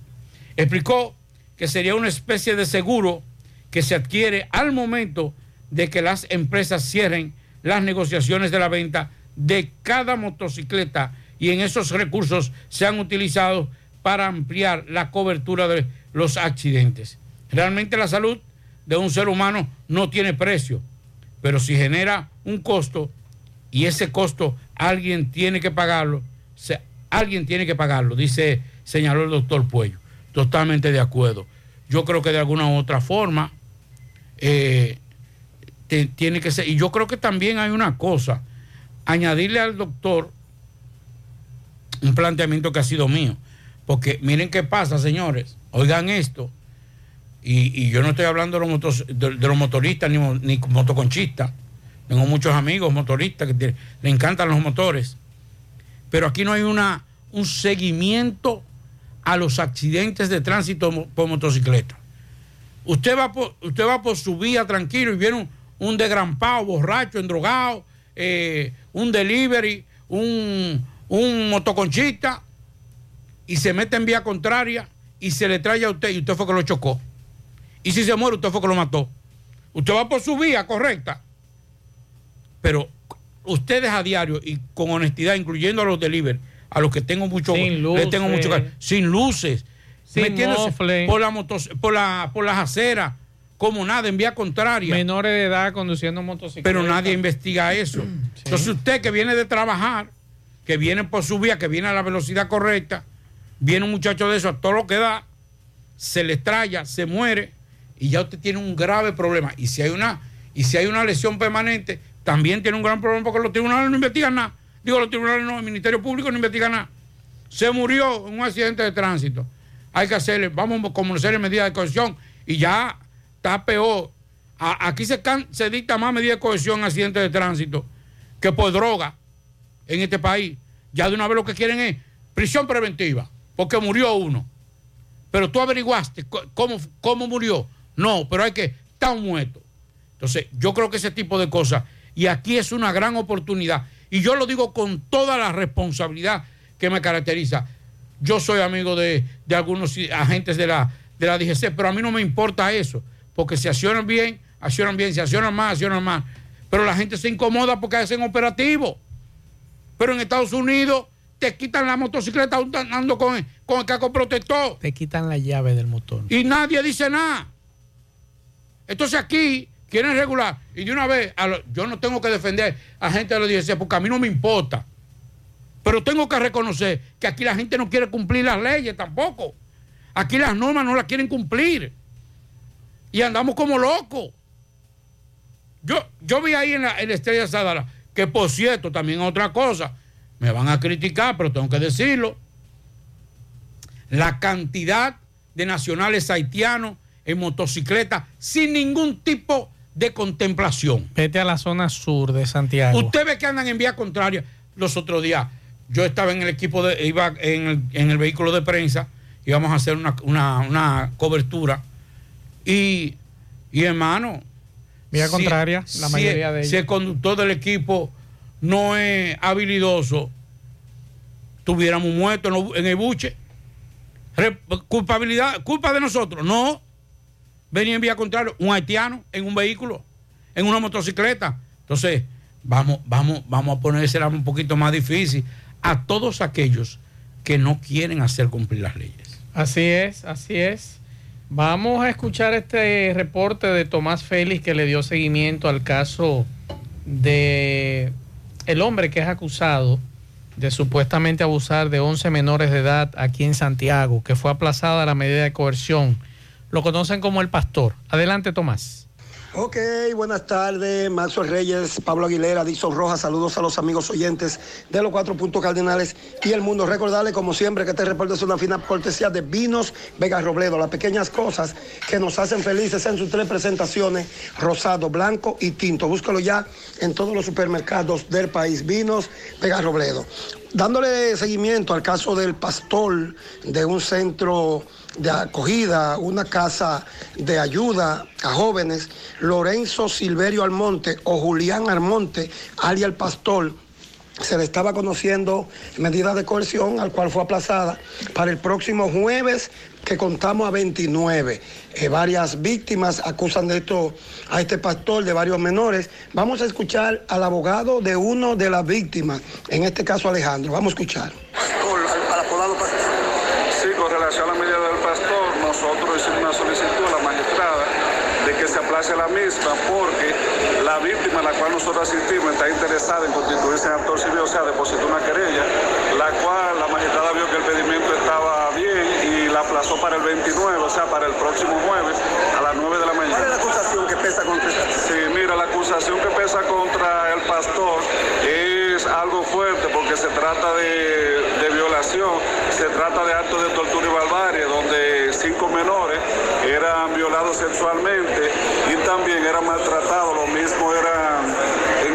Explicó que sería una especie de seguro que se adquiere al momento de que las empresas cierren las negociaciones de la venta de cada motocicleta y en esos recursos se han utilizado para ampliar la cobertura de los accidentes. Realmente la salud de un ser humano no tiene precio, pero si genera un costo y ese costo alguien tiene que pagarlo, alguien tiene que pagarlo, dice, señaló el doctor Puello. Totalmente de acuerdo. Yo creo que de alguna u otra forma eh, tiene que ser. Y yo creo que también hay una cosa, añadirle al doctor un planteamiento que ha sido mío. Porque miren qué pasa, señores. Oigan esto. Y, yo no estoy hablando de los, motoristas ni, motoconchistas. Tengo muchos amigos motoristas que le encantan los motores pero aquí no hay un seguimiento a los accidentes de tránsito por motocicleta. Usted va por, usted va por su vía tranquilo y viene un, un borracho, endrogado, eh, un delivery, un motoconchista y se mete en vía contraria y se le trae a usted y usted fue que lo chocó. Y si se muere, usted fue que lo mató. Usted va por su vía correcta, pero ustedes a diario y con honestidad, incluyendo a los delivery, a los que tengo mucho, sin luces, tengo mucho sin luces, sin por la por la por las aceras, como nada, en vía contraria. Menores de edad conduciendo motocicletas. Pero nadie investiga eso. Entonces usted que viene de trabajar, que viene por su vía, que viene a la velocidad correcta, viene un muchacho de eso a todo lo que da, se le estrella, se muere y ya usted tiene un grave problema. Y si hay una y si hay una lesión permanente, también tiene un gran problema porque los tribunales no investigan nada. Digo, los tribunales no, el Ministerio Público no investiga nada. Se murió en un accidente de tránsito. Hay que hacerle, vamos a conocer medidas de cohesión y ya está peor. aquí se, se dicta más medidas de cohesión en accidentes de tránsito que por droga en este país. Ya de una vez lo que quieren es prisión preventiva, porque murió uno. Pero tú averiguaste cómo, cómo murió. No, pero hay que estar muerto. Entonces, yo creo que ese tipo de cosas y aquí es una gran oportunidad. Y yo lo digo con toda la responsabilidad que me caracteriza. Yo soy amigo de, algunos agentes de la, de la DGC, pero a mí no me importa eso, porque si accionan bien, accionan bien, si accionan más, accionan más. Pero la gente se incomoda porque hacen operativo. Pero en Estados Unidos te quitan la motocicleta andando con, con el casco protector. Te quitan la llave del motor. Y nadie dice nada. Entonces aquí quieren regular. Y de una vez, lo- yo no tengo que defender a gente de los 16 porque a mí no me importa. Pero tengo que reconocer que aquí la gente no quiere cumplir las leyes tampoco. Aquí las normas no las quieren cumplir. Y andamos como locos. Yo, yo vi ahí en la, en la Estrella Sadara, que por cierto, también otra cosa, me van a criticar, pero tengo que decirlo. La cantidad de nacionales haitianos en motocicleta sin ningún tipo de contemplación. Vete a la zona sur de Santiago. Usted ve que andan en vía contraria. Los otros días, yo estaba en el equipo de, iba en el, en el vehículo de prensa, íbamos a hacer una, una- una cobertura. Y, y hermano. Vía si- contraria, la si- mayoría de Si ellos. el conductor del equipo no es habilidoso, tuviéramos muerto en, el buche. Culpabilidad, culpa de nosotros. No. Venía en vía contraria, un haitiano en un vehículo, en una motocicleta. Entonces, vamos, vamos, vamos a ponérsela un poquito más difícil a todos aquellos que no quieren hacer cumplir las leyes. Así es, así es. Vamos a escuchar este reporte de Tomás Félix que le dio seguimiento al caso de el hombre que es acusado de supuestamente abusar de 11 menores de edad aquí en Santiago, que fue aplazada la medida de coerción. Lo conocen como el pastor. Adelante, Tomás. Ok, buenas tardes, Maxwell Reyes, Pablo Aguilera, Dixon Rojas, saludos a los amigos oyentes de los cuatro puntos cardinales y el mundo. Recordarles, como siempre, que este reporte es una fina cortesía de Vinos Vega Robledo, las pequeñas cosas que nos hacen felices en sus tres presentaciones, rosado, blanco y tinto. Búscalo ya en todos los supermercados del país, Vinos Vega Robledo. Dándole seguimiento al caso del pastor de un centro de acogida, una casa de ayuda a jóvenes, Lorenzo Silverio Almonte o Julián Almonte, alias el pastor, se le estaba conociendo medida de coerción, al cual fue aplazada para el próximo jueves, que contamos a 29. Eh, varias víctimas acusan de esto a este pastor de varios menores. Vamos a escuchar al abogado de uno de las víctimas, en este caso Alejandro. Vamos a escuchar. Sí, con relación a la medida del pastor, nosotros hicimos una solicitud a la magistrada de que se aplace la misma porque la víctima a la cual nosotros asistimos está interesada en constituirse en actor civil, o sea, depositó una querella, la cual la magistrada vio que el pedimento estaba bien y la aplazó para el 29, o sea, para el próximo jueves a las 9 de la mañana. ¿Cuál es la acusación que pesa contra esta? Sí, mira, la acusación que pesa contra el pastor es algo fuerte porque se trata de, de violación, se trata de actos de tortura y barbarie, donde cinco menores eran violados sexualmente y también eran maltratados, lo mismo eran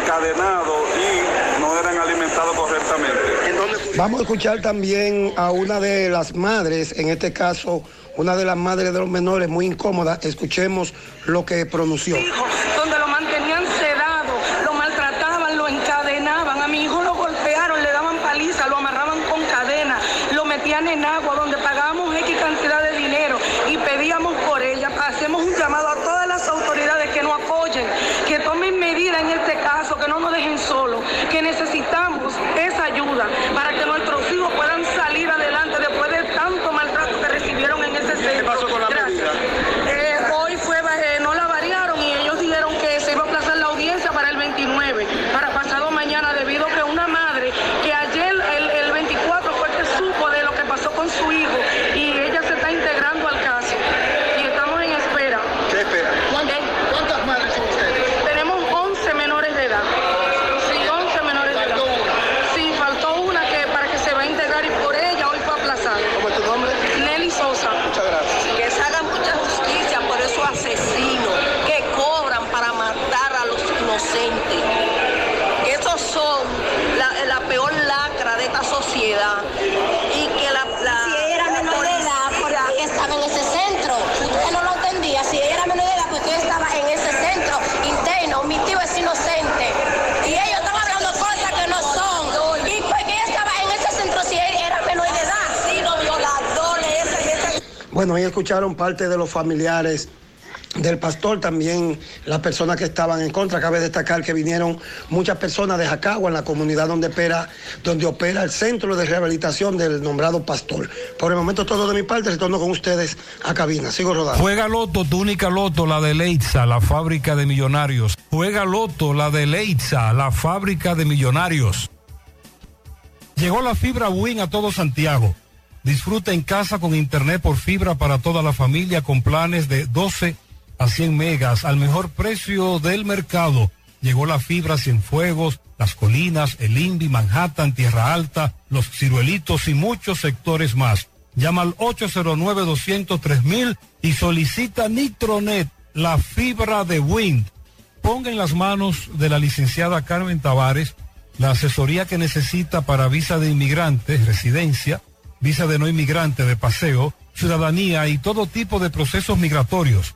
encadenados y no eran alimentados correctamente. Vamos a escuchar también a una de las madres, en este caso, una de las madres de los menores muy incómoda. Escuchemos lo que pronunció. donde lo sedado, lo maltrataban, lo encadenaban. A mi hijo lo golpearon, le daban paliza, lo amarraban con cadena, lo metían en agua, donde pagábamos X cantidad de dinero y pedíamos por ella. Hacemos un llamado a todas las autoridades que nos apoyen, que tomen medidas en este caso, que no nos dejen solos, que necesitamos esa ayuda para que nuestros hijos puedan salir adelante después de tanto maltrato que recibieron en ese centro. ¿Qué pasó con la medida? hoy fue, eh, no la variaron y ellos dijeron que se iba a aplazar la audiencia para el 29, para pasado mañana, debido a que una madre que ayer, el, el 24, fue que supo de lo que pasó con su hijo y ella se está integrando al caso y estamos en espera. ¿Qué espera? ¿Cuántas madres son ustedes? Tenemos 11 menores de edad. Sí, 11 menores de edad. Sí, faltó una que para que se va a integrar y por ella hoy fue aplazada. ¿Cómo es tu nombre? Nelly Sosa. Muchas gracias. Que se haga mucha justicia por esos asesinos que cobran para matar a los inocentes. Esos son la, la peor lacra de esta sociedad. Y que la, la Si ella era menor de edad, ¿por qué estaba en ese centro? Usted no lo entendía. Si ella era menor de edad, ¿por qué estaba en ese centro interno? Mi tío es inocente. Y ellos están hablando cosas que no son. ¿Y por qué ella estaba en ese centro si ella era menor de edad? Sí, los violadores, ese, ese. Bueno, ahí escucharon parte de los familiares del pastor, también las personas que estaban en contra. Cabe destacar que vinieron muchas personas de Jacagua, en la comunidad donde opera, donde opera el centro de rehabilitación del nombrado pastor. Por el momento todo de mi parte, retorno con ustedes a cabina. Sigo rodando. Juega Loto, tu única Loto, la de Leitza, la fábrica de millonarios. Juega Loto, la de Leitza, la fábrica de millonarios. Llegó la fibra Win a todo Santiago. Disfruta en casa con internet por fibra para toda la familia con planes de 12 a 100 megas al mejor precio del mercado. Llegó la fibra Cienfuegos, Las Colinas, El Indy, Manhattan, Tierra Alta, Los Ciruelitos y muchos sectores más. Llama al 809-203 y solicita Nitronet, la fibra de Wind. Ponga en las manos de la licenciada Carmen Tavares la asesoría que necesita para visa de inmigrantes, residencia, visa de no inmigrante, de paseo, ciudadanía y todo tipo de procesos migratorios.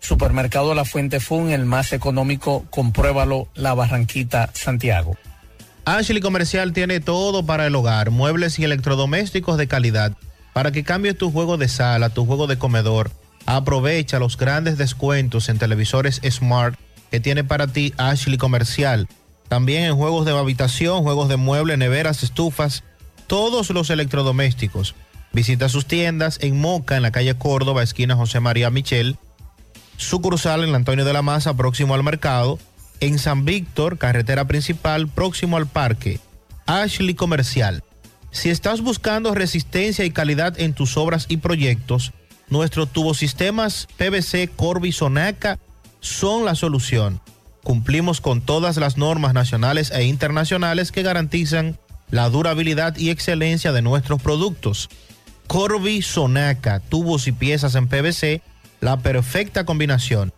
Supermercado La Fuente Fun, el más económico, compruébalo, La Barranquita, Santiago. Ashley Comercial tiene todo para el hogar, muebles y electrodomésticos de calidad. Para que cambies tu juego de sala, tu juego de comedor, aprovecha los grandes descuentos en televisores Smart que tiene para ti Ashley Comercial. También en juegos de habitación, juegos de muebles, neveras, estufas, todos los electrodomésticos. Visita sus tiendas en Moca, en la calle Córdoba, esquina José María Michel. Sucursal en Antonio de la Maza, próximo al mercado. En San Víctor, carretera principal, próximo al parque. Ashley Comercial. Si estás buscando resistencia y calidad en tus obras y proyectos, nuestros tubosistemas PVC Corby Sonaca son la solución. Cumplimos con todas las normas nacionales e internacionales que garantizan la durabilidad y excelencia de nuestros productos. Corby Sonaca, tubos y piezas en PVC, la perfecta combinación.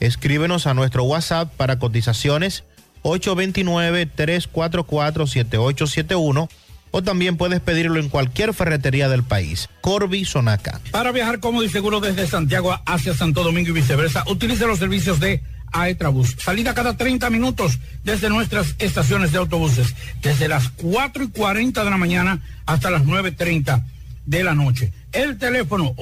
Escríbenos a nuestro WhatsApp para cotizaciones 829-344-7871 o también puedes pedirlo en cualquier ferretería del país. Corby Sonaca. Para viajar cómodo y seguro desde Santiago hacia Santo Domingo y viceversa, utilice los servicios de Aetrabús. Salida cada 30 minutos desde nuestras estaciones de autobuses, desde las 4 y 40 de la mañana hasta las 9.30 de la noche. El teléfono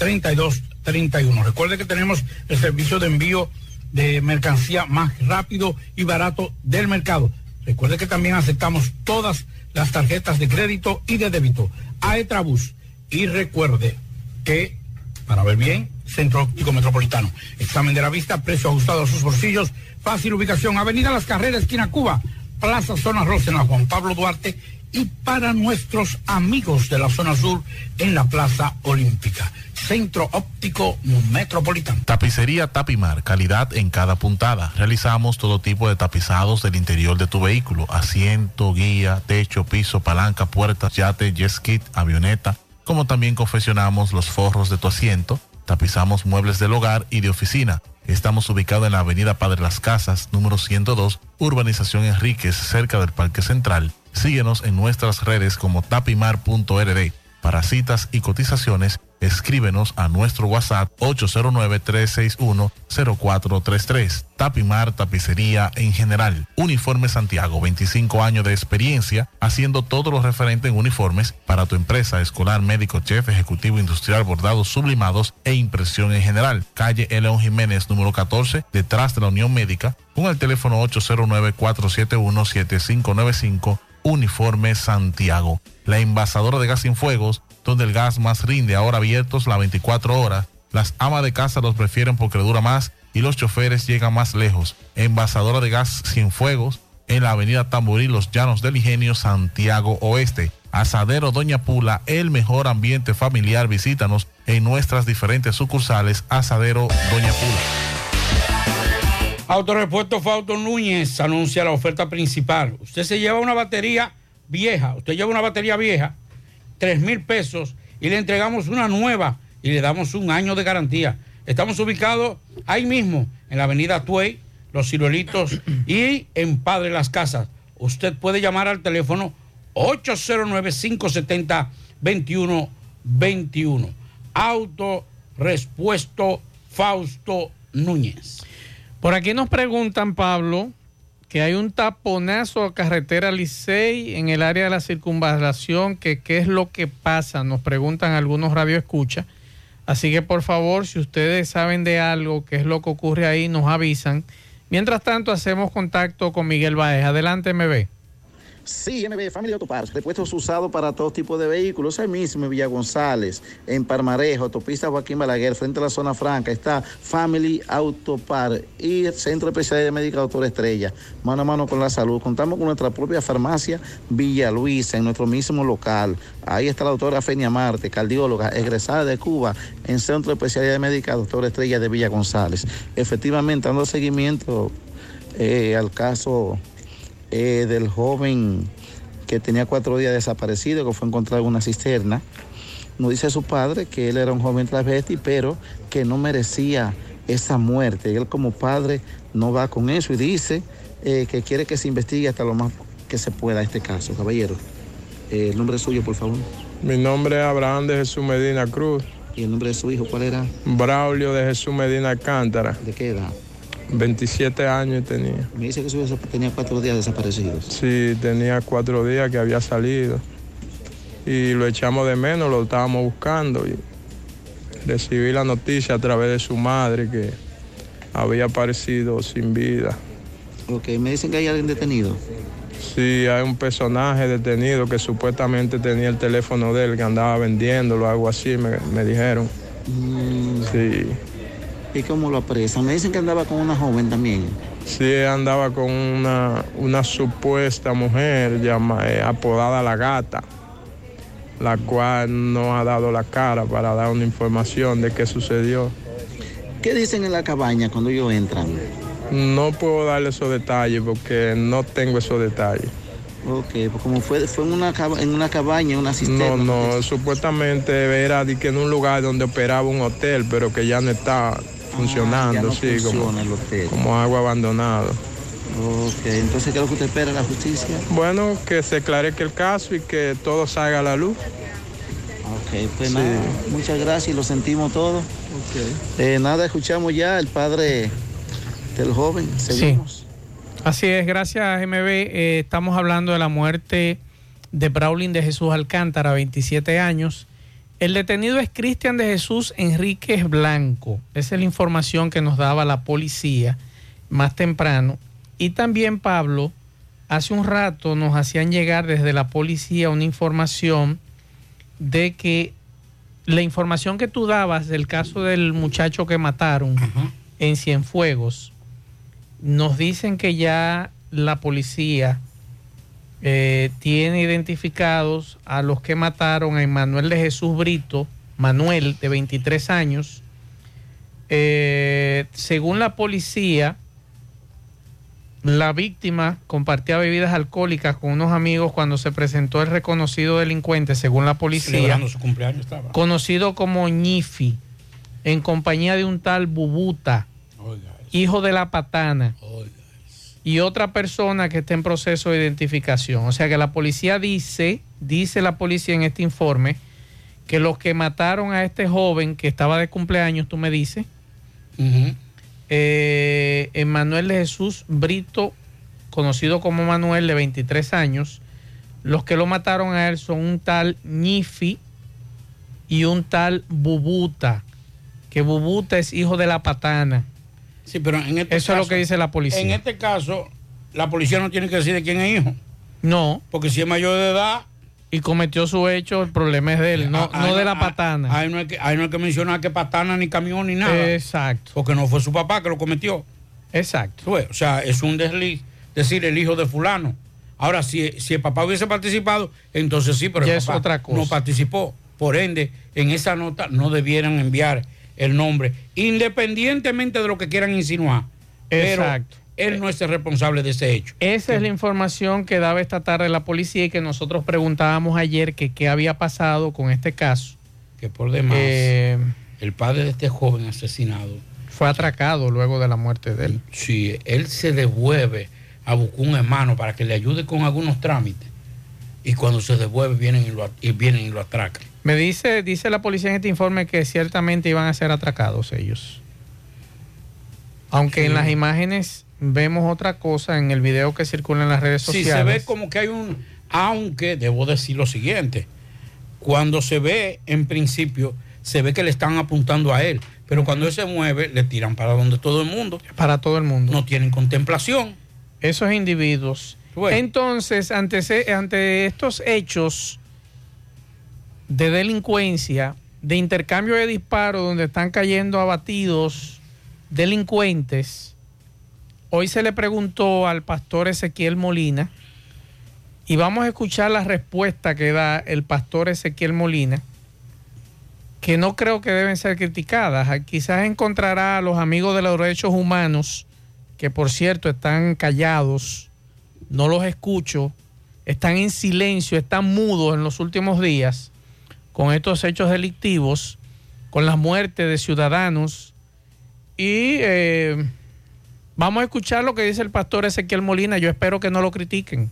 809-295-3231. Recuerde que tenemos el servicio de envío de mercancía más rápido y barato del mercado. Recuerde que también aceptamos todas las tarjetas de crédito y de débito. Aetrabús. Y recuerde que, para ver bien, Centro Óptico Metropolitano. Examen de la vista, precio ajustado a sus bolsillos, fácil ubicación, Avenida Las Carreras, esquina Cuba, Plaza Zona Rosa en la Juan Pablo Duarte y para nuestros amigos de la zona sur en la Plaza Olímpica. Centro Óptico Metropolitano. Tapicería Tapimar, calidad en cada puntada. Realizamos todo tipo de tapizados del interior de tu vehículo, asiento, guía, techo, piso, palanca, puertas, yate, jet ski, avioneta, como también confeccionamos los forros de tu asiento, tapizamos muebles del hogar y de oficina. Estamos ubicados en la avenida Padre Las Casas, número 102, Urbanización Enríquez, cerca del Parque Central. Síguenos en nuestras redes como tapimar.rd. Para citas y cotizaciones, escríbenos a nuestro WhatsApp 809-361-0433. Tapimar Tapicería en general. Uniforme Santiago, 25 años de experiencia haciendo todo lo referente en uniformes para tu empresa, escolar, médico, chef, ejecutivo, industrial, bordados, sublimados e impresión en general. Calle León Jiménez, número 14, detrás de la Unión Médica, con el teléfono 809-471-7595. Uniforme Santiago. La envasadora de gas sin fuegos, donde el gas más rinde, ahora abiertos las 24 horas. Las amas de casa los prefieren porque dura más y los choferes llegan más lejos. Envasadora de gas Cienfuegos en la avenida Tamborí, Los Llanos del Ingenio, Santiago Oeste. Asadero Doña Pula, el mejor ambiente familiar. Visítanos en nuestras diferentes sucursales. Asadero Doña Pula. Autorepuesto Fausto Núñez anuncia la oferta principal. Usted se lleva una batería vieja, usted lleva una batería vieja, tres mil pesos, y le entregamos una nueva y le damos un año de garantía. Estamos ubicados ahí mismo, en la avenida Tuey, Los Ciruelitos y en Padre Las Casas. Usted puede llamar al teléfono 809-570-2121. Auto Respuesto Fausto Núñez. Por aquí nos preguntan, Pablo, que hay un taponazo a carretera Licey en el área de la circunvalación, que qué es lo que pasa, nos preguntan algunos radioescuchas. Así que por favor, si ustedes saben de algo, qué es lo que ocurre ahí, nos avisan. Mientras tanto, hacemos contacto con Miguel Baez. Adelante, MB. Sí, MB Family Auto Parts, repuestos usados para todo tipo de vehículos. Ahí mismo en Villa González, en Parmarejo, autopista Joaquín Balaguer, frente a la zona franca, está Family Auto Parts y el Centro de Especialidad Médica Doctor Estrella, mano a mano con la salud. Contamos con nuestra propia farmacia Villa Luisa, en nuestro mismo local. Ahí está la doctora Fenia Marte, cardióloga, egresada de Cuba, en Centro de Especialidad Médica Doctor Estrella de Villa González. Efectivamente, dando seguimiento eh, al caso eh, del joven que tenía cuatro días desaparecido, que fue encontrado en una cisterna. Nos dice su padre que él era un joven travesti, pero que no merecía esa muerte. Él como padre no va con eso y dice eh, que quiere que se investigue hasta lo más que se pueda este caso. Caballero, eh, el nombre suyo, por favor. Mi nombre es Abraham de Jesús Medina Cruz. ¿Y el nombre de su hijo cuál era? Braulio de Jesús Medina Alcántara. ¿De qué edad? 27 años tenía. Me dice que su tenía cuatro días desaparecidos. Sí, tenía cuatro días que había salido. Y lo echamos de menos, lo estábamos buscando. Y recibí la noticia a través de su madre que había aparecido sin vida. Ok, me dicen que hay alguien detenido. Sí, hay un personaje detenido que supuestamente tenía el teléfono de él, que andaba vendiéndolo, algo así, me, me dijeron. Mm, Sí. ¿Y cómo lo apresan? Me dicen que andaba con una joven también. Sí, andaba con una, una supuesta mujer llama, eh, apodada La Gata, la cual no ha dado la cara para dar una información de qué sucedió. ¿Qué dicen en la cabaña cuando ellos entran? No puedo darle esos detalles porque no tengo esos detalles. Ok, pues como fue, fue en, una, en una cabaña, en una cisterna. No, no, supuestamente era de que en un lugar donde operaba un hotel, pero que ya no está funcionando, no sí, como, funciona el hotel. como algo abandonado. Ok, entonces, ¿qué es lo que usted espera de la justicia? Bueno, que se aclare el caso y que todo salga a la luz. Ok, pues Sí. nada, muchas gracias y lo sentimos todo. Eh, nada, escuchamos ya el padre del joven. Seguimos. Así es, gracias MB. Eh, estamos hablando de la muerte de Braulín de Jesús Alcántara, 27 años. El detenido es Cristian de Jesús Enríquez Blanco. Esa es la información que nos daba la policía más temprano. Y también Pablo, hace un rato nos hacían llegar desde la policía una información de que la información que tú dabas del caso del muchacho que mataron en Cienfuegos, nos dicen que ya la policía eh, tiene identificados a los que mataron a Emanuel de Jesús Brito, Manuel, de 23 años. Eh, según la policía, la víctima compartía bebidas alcohólicas con unos amigos cuando se presentó el reconocido delincuente, según la policía su cumpleaños estaba. conocido como Ñifi, en compañía de un tal Bubuta, hijo de la patana, y otra persona que está en proceso de identificación. O sea que la policía dice, dice la policía en este informe, que los que mataron a este joven que estaba de cumpleaños, tú me dices, eh, Emanuel de Jesús Brito, conocido como Manuel, de 23 años, los que lo mataron a él son un tal Ñifi y un tal Bubuta, que Bubuta es hijo de la patana. Sí, pero en este Eso es lo caso- que dice la policía. En este caso, la policía no tiene que decir de quién es hijo. No. Porque si es mayor de edad, Y cometió su hecho, el problema es de él, no, no de la patana. Ahí no, hay que, ahí no hay que mencionar que patana ni camión ni nada. Exacto. Porque no fue su papá que lo cometió. Exacto. O sea, es un desliz decir el hijo de fulano. Ahora, si, si el papá hubiese participado, entonces sí, pero Ya el es papá otra cosa. no participó. Por ende, en esa nota no debieran enviar el nombre, independientemente de lo que quieran insinuar. Exacto. Pero él no es el responsable de ese hecho. Esa es la información que daba esta tarde la policía y que nosotros preguntábamos ayer que qué había pasado con este caso. Que por demás, Eh, el padre de este joven asesinado, fue atracado luego de la muerte de él. si él se devuelve a buscar un hermano para que le ayude con algunos trámites, y cuando se devuelve vienen y lo, y vienen y lo atracan. Me dice, dice la policía en este informe que ciertamente iban a ser atracados ellos. Aunque en Sí. las imágenes vemos otra cosa en el video que circula en las redes Sí, sociales. se ve como que hay un, aunque debo decir lo siguiente, cuando se ve en principio, se ve que le están apuntando a él, pero cuando él se mueve, le tiran para donde todo el mundo. Para todo el mundo. No tienen contemplación. Esos individuos. Entonces, ante, ante estos hechos de delincuencia, de intercambio de disparos, donde están cayendo abatidos delincuentes, hoy se le preguntó al pastor Ezequiel Molina, y vamos a escuchar la respuesta que da el pastor Ezequiel Molina, que no creo que deben ser criticadas. Quizás encontrará a los amigos de los derechos humanos, que por cierto están callados, no los escucho, están en silencio, están mudos en los últimos días con estos hechos delictivos, con las muertes de ciudadanos. Y eh, vamos a escuchar lo que dice el pastor Ezequiel Molina. Yo espero que no lo critiquen.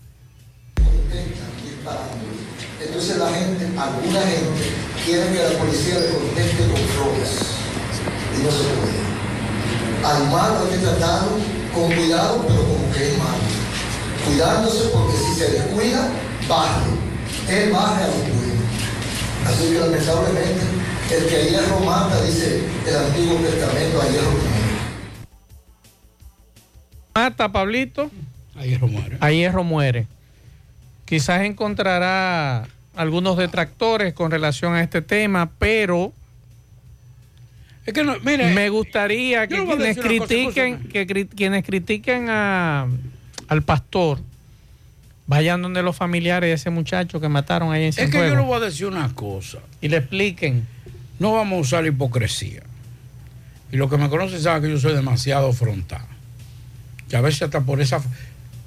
Entonces la gente, alguna gente, quiere que la policía le conteste con flores. Y no se puede. Al malo hay que tratarlo con cuidado, pero como que es malo. Cuidándose porque si se descuida, baje. Él baje a los. Así que lamentablemente, el que a hierro mata, dice el Antiguo Testamento, a hierro muere. Mata, Pablito. A hierro muere. A hierro muere. Quizás encontrará algunos detractores con relación a este tema, pero Es que no, mire, me gustaría que quienes una cosa, critiquen, que cri- quienes critiquen a, al pastor vayan donde los familiares de ese muchacho que mataron ahí en Es que yo le voy a decir una cosa. y le expliquen. No vamos a usar la hipocresía. Y lo que me conoce sabe que yo soy demasiado frontal. Que a veces hasta por esa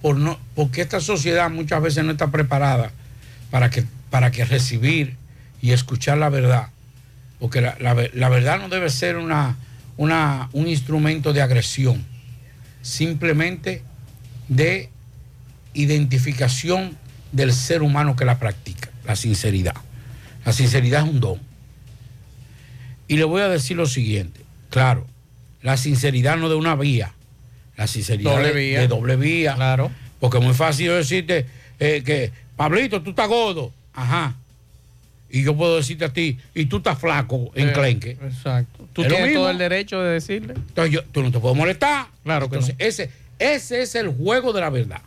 por no, porque esta sociedad muchas veces no está preparada para que, para que recibir y escuchar la verdad. Porque la, la la verdad no debe ser una, una, un instrumento de agresión, simplemente de identificación del ser humano que la practica, la sinceridad. La sinceridad es un don. Y le voy a decir lo siguiente, claro, la sinceridad no de una vía, la sinceridad Doble de, vía. de doble vía. Claro. Porque es muy fácil decirte eh, que, Pablito, tú estás gordo. Ajá. Y yo puedo decirte a ti, y tú estás flaco, Eh, enclenque. Exacto. Tú tienes todo el derecho de decirle. Entonces yo- tú no te puedes molestar. Claro que Entonces, ese, ese es el juego de la verdad.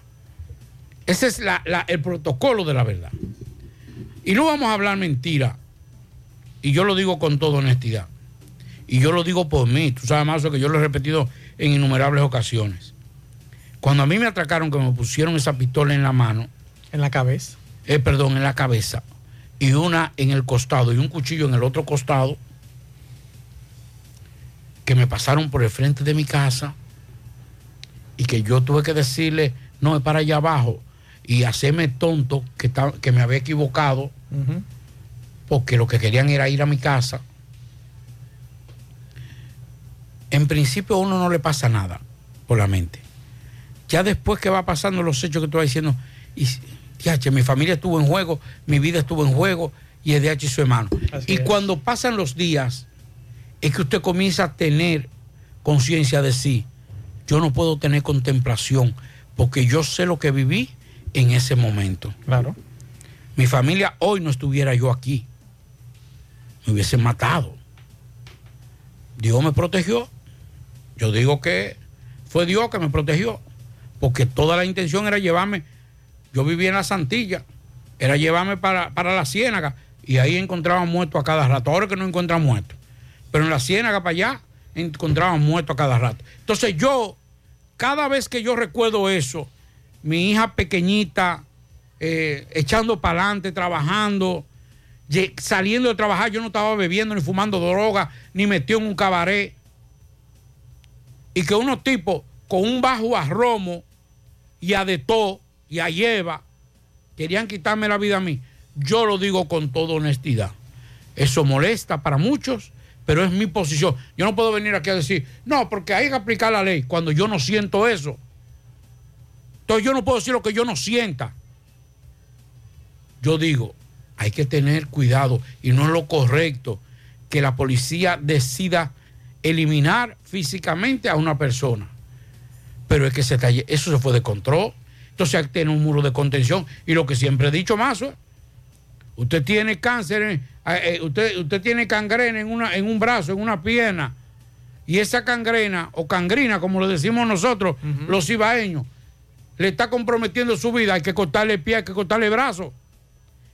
Ese es la- la- el protocolo de la verdad. Y no vamos a hablar mentira. Y yo lo digo con toda honestidad. Y yo lo digo por mí. Tú sabes más que yo lo he repetido en innumerables ocasiones. Cuando a mí me atracaron, que me pusieron esa pistola en la mano. En la cabeza. Eh, perdón, en la cabeza. Y una en el costado y un cuchillo en el otro costado. Que me pasaron por el frente de mi casa. Y que yo tuve que decirle, no, es para allá abajo. Y hacerme tonto que, estaba- que me había equivocado. Porque lo que querían era ir a mi casa. En principio a uno no le pasa nada por la mente. Ya después que va pasando los hechos que tú vas diciendo, y mi familia estuvo en juego, mi vida estuvo en juego, y el DH y su hermano. y cuando pasan los días, es que usted comienza a tener conciencia de sí. Yo no puedo tener contemplación, porque yo sé lo que viví en ese momento. Claro. Mi familia hoy no estuviera yo aquí. Me hubiesen matado. Dios me protegió. Yo digo que fue Dios que me protegió. Porque toda la intención era llevarme. Yo vivía en la Santilla. era llevarme para, para la ciénaga y ahí encontraban muertos a cada rato. Ahora que no encuentran muertos. Pero en la ciénaga para allá encontraban muertos a cada rato. Entonces yo, cada vez que yo recuerdo eso, mi hija pequeñita, eh, echando para adelante, trabajando, saliendo de trabajar, yo no estaba bebiendo ni fumando droga, ni metido en un cabaret. Y que unos tipos con un bajo a romo y a de todo y a lleva querían quitarme la vida a mí. Yo lo digo con toda honestidad. Eso molesta para muchos, pero es mi posición. Yo no puedo venir aquí a decir, no, porque hay que aplicar la ley cuando yo no siento eso. Entonces yo no puedo decir lo que yo no sienta. Yo digo, hay que tener cuidado y no es lo correcto que la policía decida eliminar físicamente a una persona. Pero es que se está lle- eso se fue de control. Entonces hay que tener un muro de contención. Y lo que siempre he dicho ¿eh? usted tiene cáncer, eh, eh, usted, usted tiene cangrena en, una, en un brazo, en una pierna. Y esa cangrena o cangrina, como lo decimos nosotros, los ibaeños, le está comprometiendo su vida. Hay que cortarle pie, hay que cortarle brazo.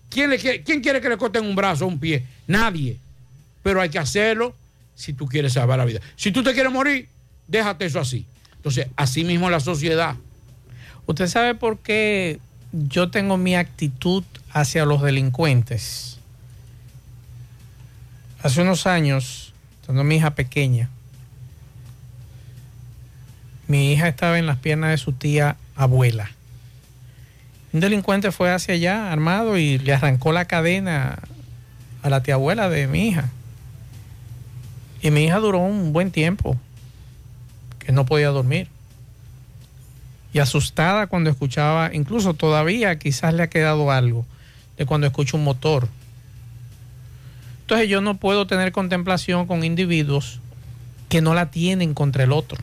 ¿Quién, le quiere, ¿Quién quiere que le corten un brazo o un pie? Nadie. Pero hay que hacerlo si tú quieres salvar la vida. Si tú te quieres morir, déjate eso así. Entonces, así mismo la sociedad. ¿Usted sabe por qué yo tengo mi actitud hacia los delincuentes? Hace unos años, cuando mi hija pequeña, mi hija estaba en las piernas de su tía abuela. Un delincuente fue hacia allá armado y le arrancó la cadena a la tía abuela de mi hija. Y mi hija duró un buen tiempo que no podía dormir. Y asustada cuando escuchaba, incluso todavía quizás le ha quedado algo de cuando escucha un motor. Entonces yo no puedo tener contemplación con individuos que no la tienen contra el otro.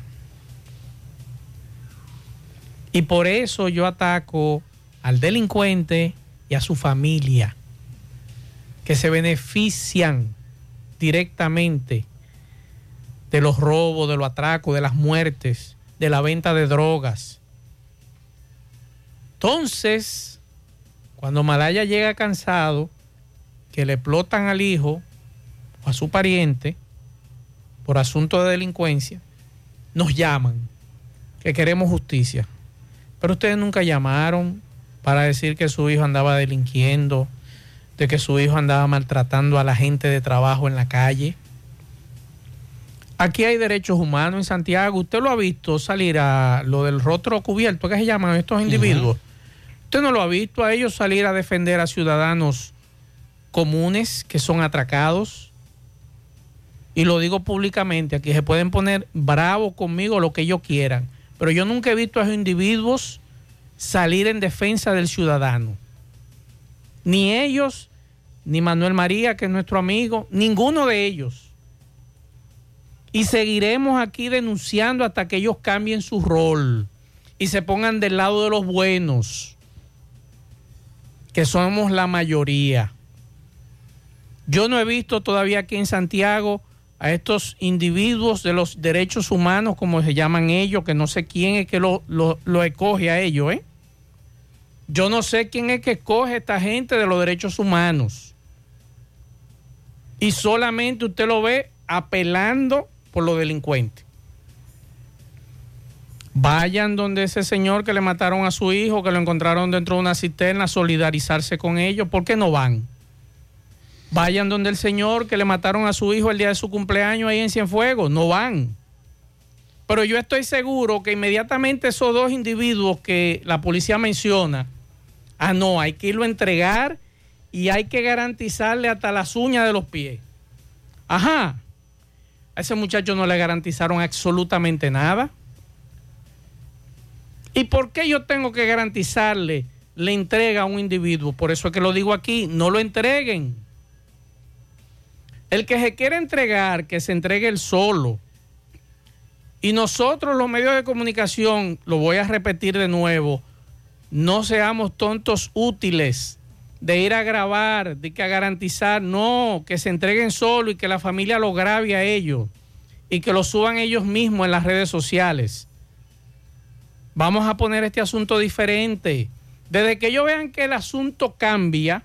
Y por eso yo ataco al delincuente y a su familia, que se benefician directamente de los robos, de los atracos, de las muertes, de la venta de drogas. Entonces, cuando Malaya llega cansado, que le explotan al hijo o a su pariente por asunto de delincuencia, nos llaman, que queremos justicia. Pero ustedes nunca llamaron para decir que su hijo andaba delinquiendo, de que su hijo andaba maltratando a la gente de trabajo en la calle. Aquí hay derechos humanos en Santiago. Usted lo ha visto salir a lo del rostro cubierto, ¿qué se llaman estos individuos? Usted no lo ha visto a ellos salir a defender a ciudadanos comunes que son atracados. Y lo digo públicamente, aquí se pueden poner bravos conmigo lo que ellos quieran. Pero yo nunca he visto a esos individuos salir en defensa del ciudadano. Ni ellos, ni Manuel María, que es nuestro amigo, ninguno de ellos. Y seguiremos aquí denunciando hasta que ellos cambien su rol y se pongan del lado de los buenos, que somos la mayoría. Yo no he visto todavía aquí en Santiago a estos individuos de los derechos humanos, como se llaman ellos, que no sé quién es que lo, lo, escoge a ellos, ¿eh? Yo no sé quién es que escoge a esta gente de los derechos humanos. Y solamente usted lo ve apelando por los delincuentes. Vayan donde ese señor que le mataron a su hijo, que lo encontraron dentro de una cisterna, solidarizarse con ellos. ¿Por qué no van? Vayan donde el señor que le mataron a su hijo el día de su cumpleaños ahí en Cienfuegos. No van. Pero yo estoy seguro que inmediatamente esos dos individuos que la policía menciona, ah, no, hay que irlo a entregar y hay que garantizarle hasta las uñas de los pies. Ajá. A ese muchacho no le garantizaron absolutamente nada. ¿Y por qué yo tengo que garantizarle la entrega a un individuo? Por eso es que lo digo aquí, no lo entreguen. El que se quiere entregar, que se entregue el solo. Y nosotros los medios de comunicación, lo voy a repetir de nuevo, no seamos tontos útiles de ir a grabar, de que a garantizar, no, que se entreguen solo y que la familia lo grabe a ellos y que lo suban ellos mismos en las redes sociales. Vamos a poner este asunto diferente. Desde que ellos vean que el asunto cambia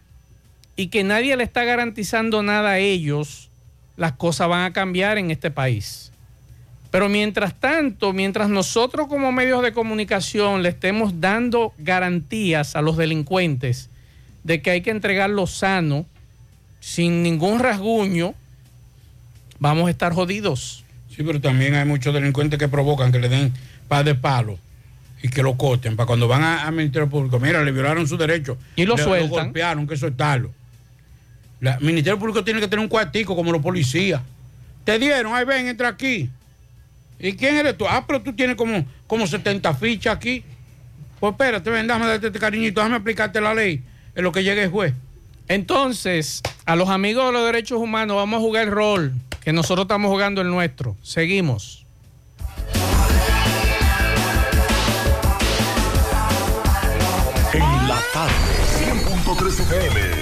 y que nadie le está garantizando nada a ellos, las cosas van a cambiar en este país. Pero mientras tanto, mientras nosotros como medios de comunicación le estemos dando garantías a los delincuentes de que hay que entregarlo sano, sin ningún rasguño, vamos a estar jodidos. Sí, pero también hay muchos delincuentes que provocan que le den paz de palo y que lo coten para cuando van a- al Ministerio Público. Mira, le violaron su derecho. Y lo Le- sueltan. Lo golpearon, que soltarlo. La- El Ministerio Público tiene que tener un cuartico como los policías. Te dieron, ahí ven, entra aquí. ¿Y quién eres tú? Ah, pero tú tienes como, como 70 fichas aquí. Pues espérate, ven, déjame darte este cariñito, déjame explicarte la ley en lo que llegue el juez. Entonces, a los amigos de los derechos humanos, vamos a jugar el rol que nosotros estamos jugando el nuestro. Seguimos. En la tarde, 100.3 FM.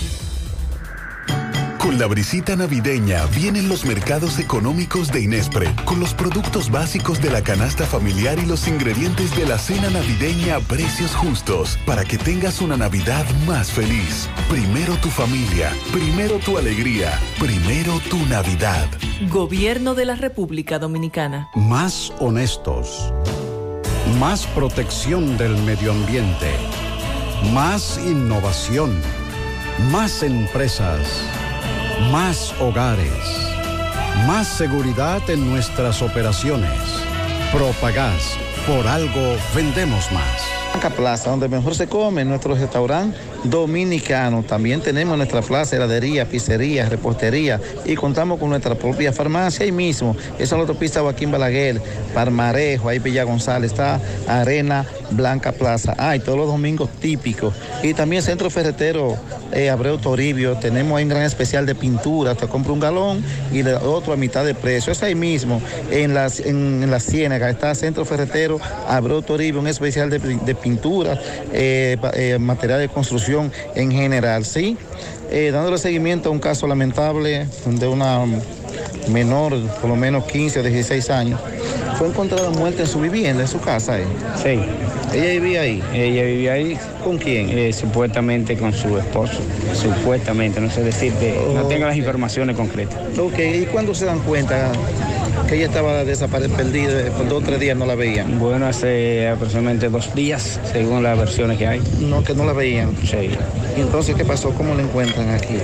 Con la brisita navideña vienen los mercados económicos de Inespre, con los productos básicos de la canasta familiar y los ingredientes de la cena navideña a precios justos, para que tengas una Navidad más feliz. Primero tu familia, primero tu alegría, primero tu Navidad. Gobierno de la República Dominicana. Más honestos. Más protección del medio ambiente. Más innovación. Más empresas. Más hogares. Más seguridad en nuestras operaciones. Propagás. Por algo vendemos más. Plaza, donde mejor se come, nuestro restaurante dominicano. También tenemos nuestra plaza, heladería, pizzería, repostería y contamos con nuestra propia farmacia ahí mismo. Esa es la autopista Joaquín Balaguer, Parmarejo, ahí Villa González, está Arena Blanca Plaza. Ah, y todos los domingos típicos. Y también Centro Ferretero eh, Abreu Toribio, tenemos ahí un gran especial de pintura. Te compra un galón y otro a mitad de precio. Es ahí mismo, en la, en, en la Ciénaga, está Centro Ferretero Abreu Toribio, un especial de, de pintura, eh, eh, material de construcción en general, ¿sí? Eh, dándole seguimiento a un caso lamentable de una menor, por lo menos 15 o 16 años, fue encontrada muerta en su vivienda, en su casa. ¿eh? Sí. ¿Ella vivía ahí? Ella vivía ahí. ¿Con quién? Eh, supuestamente con su esposo. Supuestamente, no sé decirte, no tengo las informaciones concretas. Ok, ¿y cuándo se dan cuenta que ella estaba desaparecida, perdida, por dos o tres días no la veían? Bueno, hace aproximadamente dos días, según las versiones que hay. No, que no la veían. Sí. ¿Y entonces qué pasó? ¿Cómo la encuentran aquí?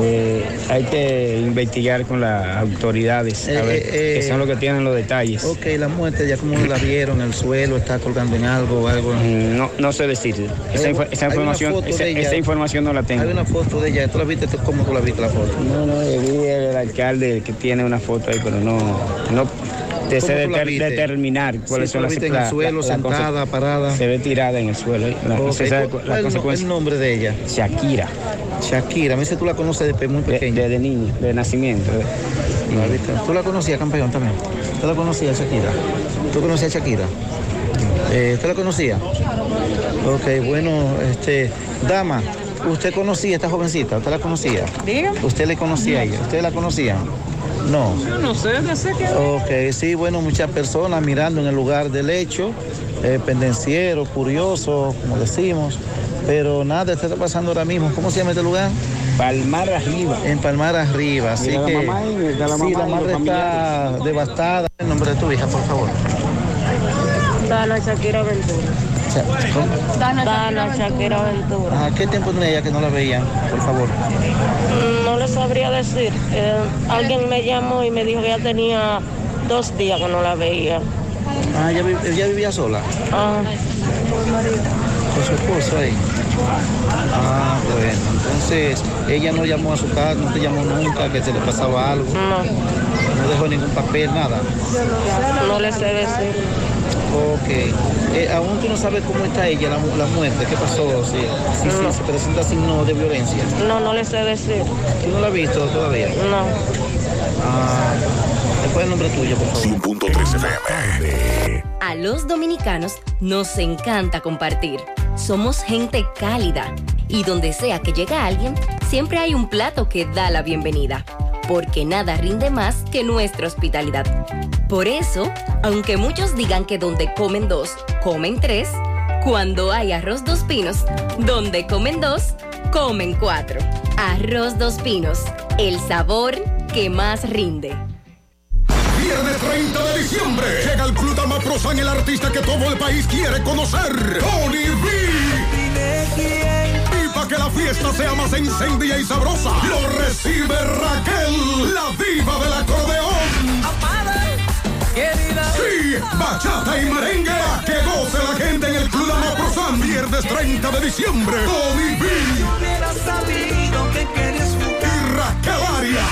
Eh, hay que investigar con las autoridades, a Eh, ver, eh, eh. que son los que tienen los detalles. Ok, la muerte, ya como la vieron el suelo, está colgando en algo o algo. Mm, No, no sé decir. Esa, información, esa, de ella. esa información no la tengo. Hay una foto de ella, ¿tú la viste? ¿Cómo tú la viste la foto? No, no, yo vi el alcalde que tiene una foto ahí, no, no te sé ¿Cómo tú la deter- determinar cuáles Sí, son las viste en el suelo, sentada, parada. Se ve tirada en el suelo. ahí, La, Ok, se sabe ¿cuál es el nombre de ella? Shakira. Shakira, a mí si tú la conoces desde muy pequeña. Desde niño, de nacimiento. ¿Tú la conocías, campeón, también? ¿Tú la conocías, Shakira? ¿Tú conocías a Shakira? Eh, ¿Tú la conocías? Ok, bueno, este, dama, ¿usted conocía a esta jovencita? ¿Usted la conocía? ¿Usted le conocía a ella? ¿Usted la conocía? No. No sé, no sé qué. Ok, sí, bueno, muchas personas mirando en el lugar del hecho, eh, pendencieros, curiosos, como decimos, pero nada está pasando ahora mismo. ¿Cómo se llama este lugar? Palmar Arriba. En Palmar Arriba, así Mira la que mamá sí, la madre está familiares. devastada. El nombre de tu hija, por favor. Dana Shakira Ventura. Dana Shakira Ventura. Ah, ¿Qué tiempo tenía ella que no la veían, por favor? Mm, No le sabría decir. Eh, alguien me llamó y me dijo que ya tenía dos días que no la veía. Ah, ella vivía sola, Ah, con su esposo ahí. Ah, bueno, entonces ella no llamó a su casa, no te llamó nunca que se le pasaba algo. No. No dejó ningún papel, nada. no le sé decir. Ok. Eh, aún tú no sabes cómo está ella, la, mu- la muerte, qué pasó, si, si, si se presenta signo de violencia. No, no le sé decir. ¿Tú no la has visto todavía? No. Ah, después el nombre tuyo, por favor. 100.3 FM. A los dominicanos nos encanta compartir. Somos gente cálida y donde sea que llega alguien, siempre hay un plato que da la bienvenida, porque nada rinde más que nuestra hospitalidad. Por eso, aunque muchos digan que donde comen dos, comen tres, cuando hay arroz dos pinos, donde comen dos, comen cuatro. Arroz dos pinos, el sabor que más rinde. Viernes 30 de diciembre llega el Club Damaprosan, el artista que todo el país quiere conocer, Tony B. Que la fiesta sea más encendida y sabrosa, lo recibe Raquel, la diva del acordeón. Sí, bachata y merengue, pa' que goce la gente en el Club Damaprosan, viernes 30 de diciembre, Tony B. Y Raquel Arias.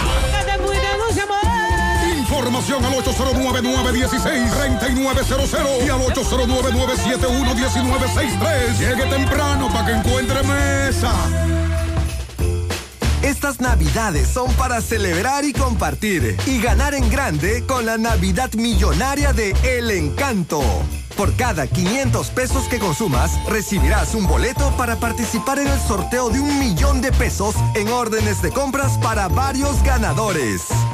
Información al 809-916-3900 y al 809-971-1963. Llegue temprano para que encuentre mesa. Estas navidades son para celebrar y compartir y ganar en grande con la Navidad Millonaria de El Encanto. Por cada 500 pesos que consumas, recibirás un boleto para participar en el sorteo de un millón de pesos en órdenes de compras para varios ganadores.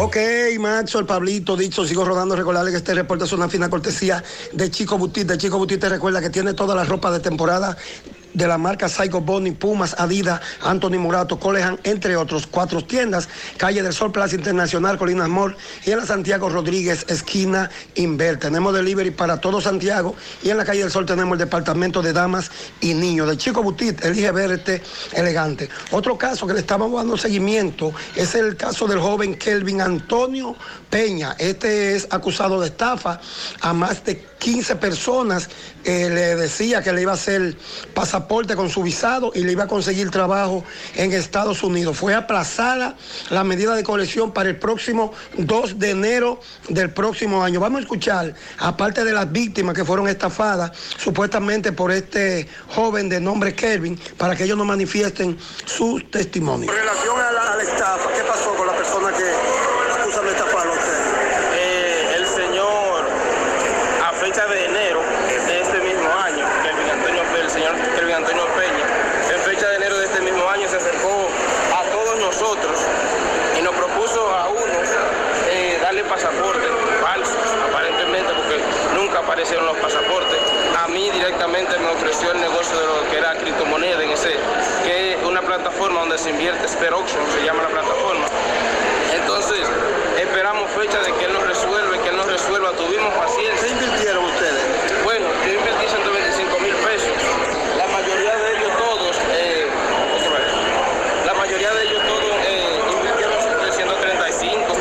Ok, Macho, el Pablito, dicho, sigo rodando. Recordarle que este reporte es una fina cortesía de Chico Butit. De Chico Butit te recuerda que tiene toda la ropa de temporada de la marca Psycho Bonnie, Pumas, Adidas, Anthony Morato, Colehan, entre otros. Cuatro tiendas, Calle del Sol, Plaza Internacional, Colinas Mall y en la Santiago Rodríguez, esquina Inver. Tenemos delivery para todo Santiago y en la Calle del Sol tenemos el departamento de damas y niños. De Chico Butit, elige verte elegante. Otro caso que le estábamos dando seguimiento es el caso del joven Kelvin Antonio Peña. Este es acusado de estafa a más de 15 personas. Eh, le decía que le iba a hacer pasaporte con su visado y le iba a conseguir trabajo en Estados Unidos. Fue aplazada la medida de colección para el próximo 2 de enero del próximo año. Vamos a escuchar, aparte de las víctimas que fueron estafadas supuestamente por este joven de nombre Kelvin, para que ellos nos manifiesten sus testimonios. En relación a a la estafa, ¿qué pasó con la persona que acusan de estafarlo a usted? Eh, el señor, a fecha de enero de este mismo año, Kelvin Antonio, el señor Kelvin Antonio Peña, en fecha de enero de este mismo año se acercó a todos nosotros y nos propuso a uno eh, darle pasaportes falsos, aparentemente, porque nunca aparecieron los pasaportes. A mí directamente me ofreció el negocio de lo que era criptomoneda en ese, que es una plataforma se invierte, Sper Auction, se llama la plataforma. Entonces, esperamos fecha de que él nos resuelva, que él nos resuelva, tuvimos paciencia. ¿Qué invirtieron ustedes? Bueno, yo invertí 125 mil pesos. La mayoría de ellos todos, eh, otra vez. la mayoría de ellos todos eh, invirtieron entre 135,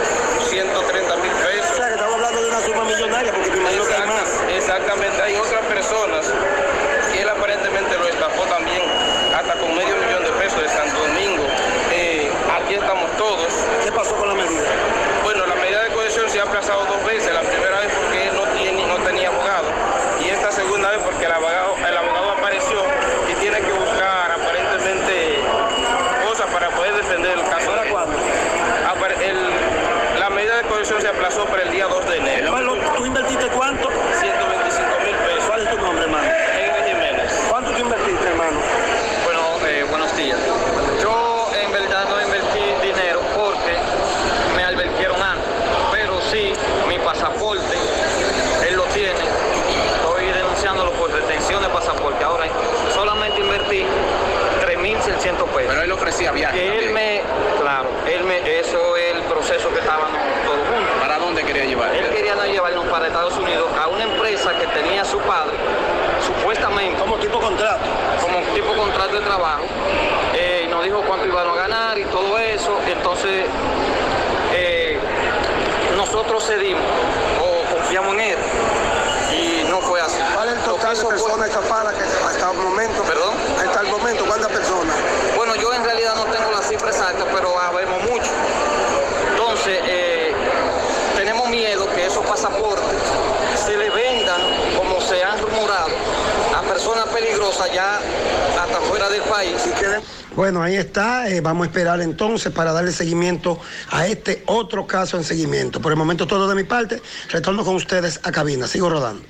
130 mil pesos. O sea, que estamos hablando de una suma millonaria, porque me imagino que hay más. Exactamente, hay otras personas que él aparentemente lo estafó también, hasta con medio millón de pesos de Santo Domingo. Eh, aquí estamos todos. ¿Qué pasó con la medida? Bueno, la medida de cohesión se ha aplazado dos veces. La primera vez porque él no, tiene, no tenía abogado y esta segunda vez porque el abogado, el abogado apareció y tiene que buscar aparentemente cosas para poder defender el caso. ¿Para cuándo? Apare- el- la medida de cohesión se aplazó para el día 2 de enero. ¿Tú invertiste cuánto? 125 mil pesos. ¿Cuál es tu nombre, hermano? Henry Jiménez. ¿Cuánto tú invertiste, hermano? Bueno, eh, buenos días. Yo en verdad no invertí dinero porque me advirtieron antes, pero sí mi pasaporte, él lo tiene. Estoy denunciándolo por retención de pasaporte. Ahora solamente invertí 3.600 pesos. Pero él ofrecía viaje Que él también. me, claro, él me, eso es el proceso que estábamos todos juntos. ¿Para dónde quería llevar? Él quería no llevarnos para Estados Unidos a una empresa que tenía su padre, supuestamente documento. Como tipo contrato. Como tipo contrato de trabajo. Eh, y nos dijo cuánto iban a ganar y todo eso. Entonces, eh, nosotros cedimos o confiamos en él. Y no fue así. ¿Cuál es el total de personas estafadas que hasta el momento? ¿Perdón? Hasta el momento, ¿cuántas personas? Bueno, yo en realidad no tengo la cifra exacta, pero habemos mucho. Entonces, eh, tenemos miedo que esos pasaportes se le vendan, como se han rumorado, a personas peligrosas ya hasta fuera del país. Bueno, ahí está. eh, vamos a esperar entonces para darle seguimiento a este otro caso en seguimiento. Por el momento todo de mi parte. Retorno con ustedes a cabina. Sigo rodando.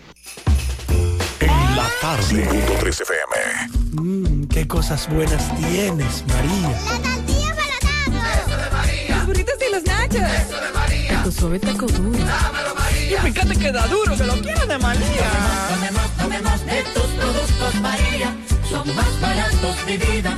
En la tarde. 103 FM. Mmm, qué cosas buenas tienes, María. La tortilla para Eso de María. Los burritos y los nachos. Eso de María. Tu suave taco duro. Dámelo, María. Y fíjate que da duro, que lo quiero de María. Tomemos, tomemos, tomemos de tus productos, María. Son más baratos, mi vida.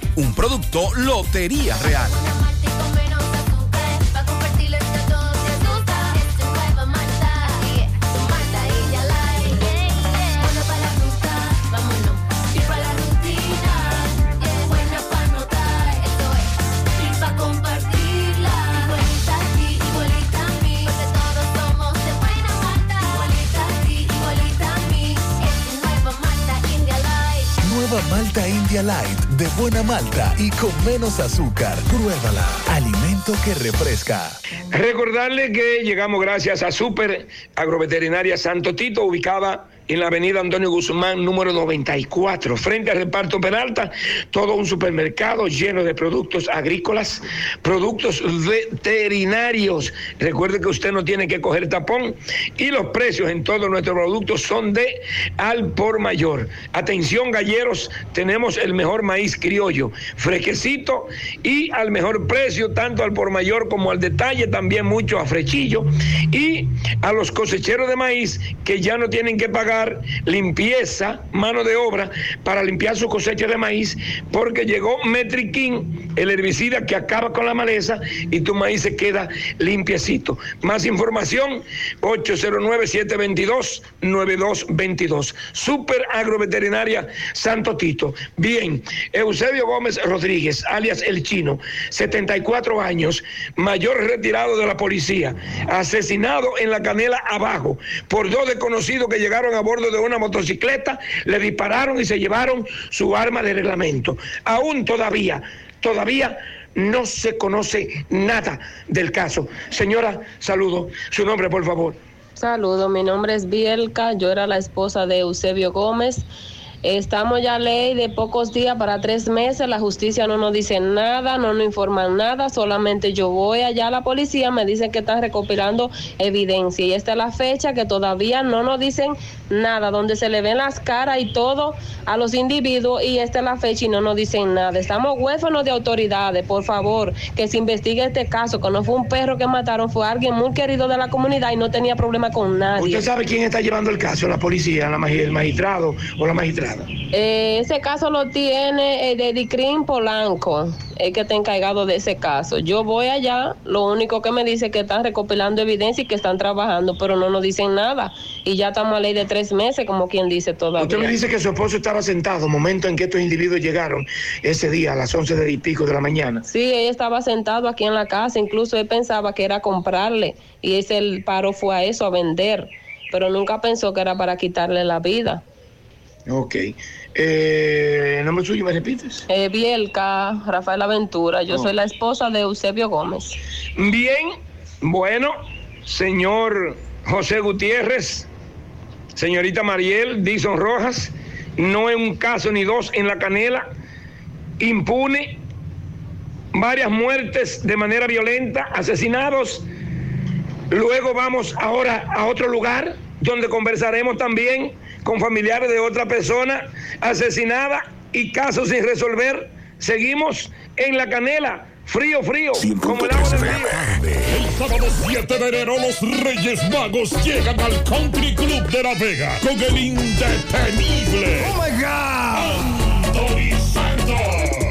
Un producto Lotería Real. Nueva Malta India Light. De buena malta y con menos azúcar. Pruébala. Alimento que refresca. Recordarle que llegamos gracias a Super Agroveterinaria Santo Tito, ubicada en la avenida Antonio Guzmán, número 94, frente al reparto Peralta, todo un supermercado lleno de productos agrícolas, productos veterinarios. Recuerde que usted no tiene que coger tapón y los precios en todos nuestros productos son de al por mayor. Atención galleros, tenemos el mejor maíz criollo, fresquecito y al mejor precio, tanto al por mayor como al detalle, también mucho a frechillo. Y a los cosecheros de maíz que ya no tienen que pagar limpieza, mano de obra para limpiar su cosecha de maíz, porque llegó Metriquín, el herbicida que acaba con la maleza y tu maíz se queda limpiecito. Más información, 809-722-9222. Super Agroveterinaria Santo Tito. Bien, Eusebio Gómez Rodríguez, alias El Chino, 74 años, mayor retirado de la policía, asesinado en la canela abajo por dos desconocidos que llegaron a bordo de una motocicleta, le dispararon y se llevaron su arma de reglamento. Aún todavía, todavía no se conoce nada del caso. Señora, saludo. Su nombre, por favor. Saludos, mi nombre es Bielka, yo era la esposa de Eusebio Gómez. Estamos ya ley de pocos días para tres meses, la justicia no nos dice nada, no nos informan nada, solamente yo voy allá a la policía, me dicen que están recopilando evidencia y esta es la fecha que todavía no nos dicen nada, donde se le ven las caras y todo a los individuos y esta es la fecha y no nos dicen nada. Estamos huérfanos de autoridades, por favor, que se investigue este caso, que no fue un perro que mataron, fue alguien muy querido de la comunidad y no tenía problema con nadie. ¿Usted sabe quién está llevando el caso? ¿La policía, la el magistrado o la magistrada? Eh, ese caso lo tiene eh, de Dicrin Polanco, el que está encargado de ese caso. Yo voy allá, lo único que me dice es que están recopilando evidencia y que están trabajando, pero no nos dicen nada. Y ya estamos a ley de tres meses, como quien dice todavía. Usted me dice que su esposo estaba sentado, momento en que estos individuos llegaron ese día a las 11 de y pico de la mañana. Sí, ella estaba sentado aquí en la casa, incluso él pensaba que era comprarle y ese el paro fue a eso, a vender, pero nunca pensó que era para quitarle la vida. Ok. Eh, ¿El nombre suyo me repites? Eh, Bielka, Rafael Aventura, yo Oh. soy la esposa de Eusebio Gómez. Bien, bueno, señor José Gutiérrez, señorita Mariel Dison Rojas, no es un caso ni dos en la canela, impune, varias muertes de manera violenta, asesinados. Luego vamos ahora a otro lugar donde conversaremos también con familiares de otra persona asesinada y casos sin resolver. Seguimos en la canela, frío, frío, como el agua del río. El sábado 7 de enero los Reyes Magos llegan al Country Club de La Vega con el indetenible. ¡Oh my God! Anthony Santos.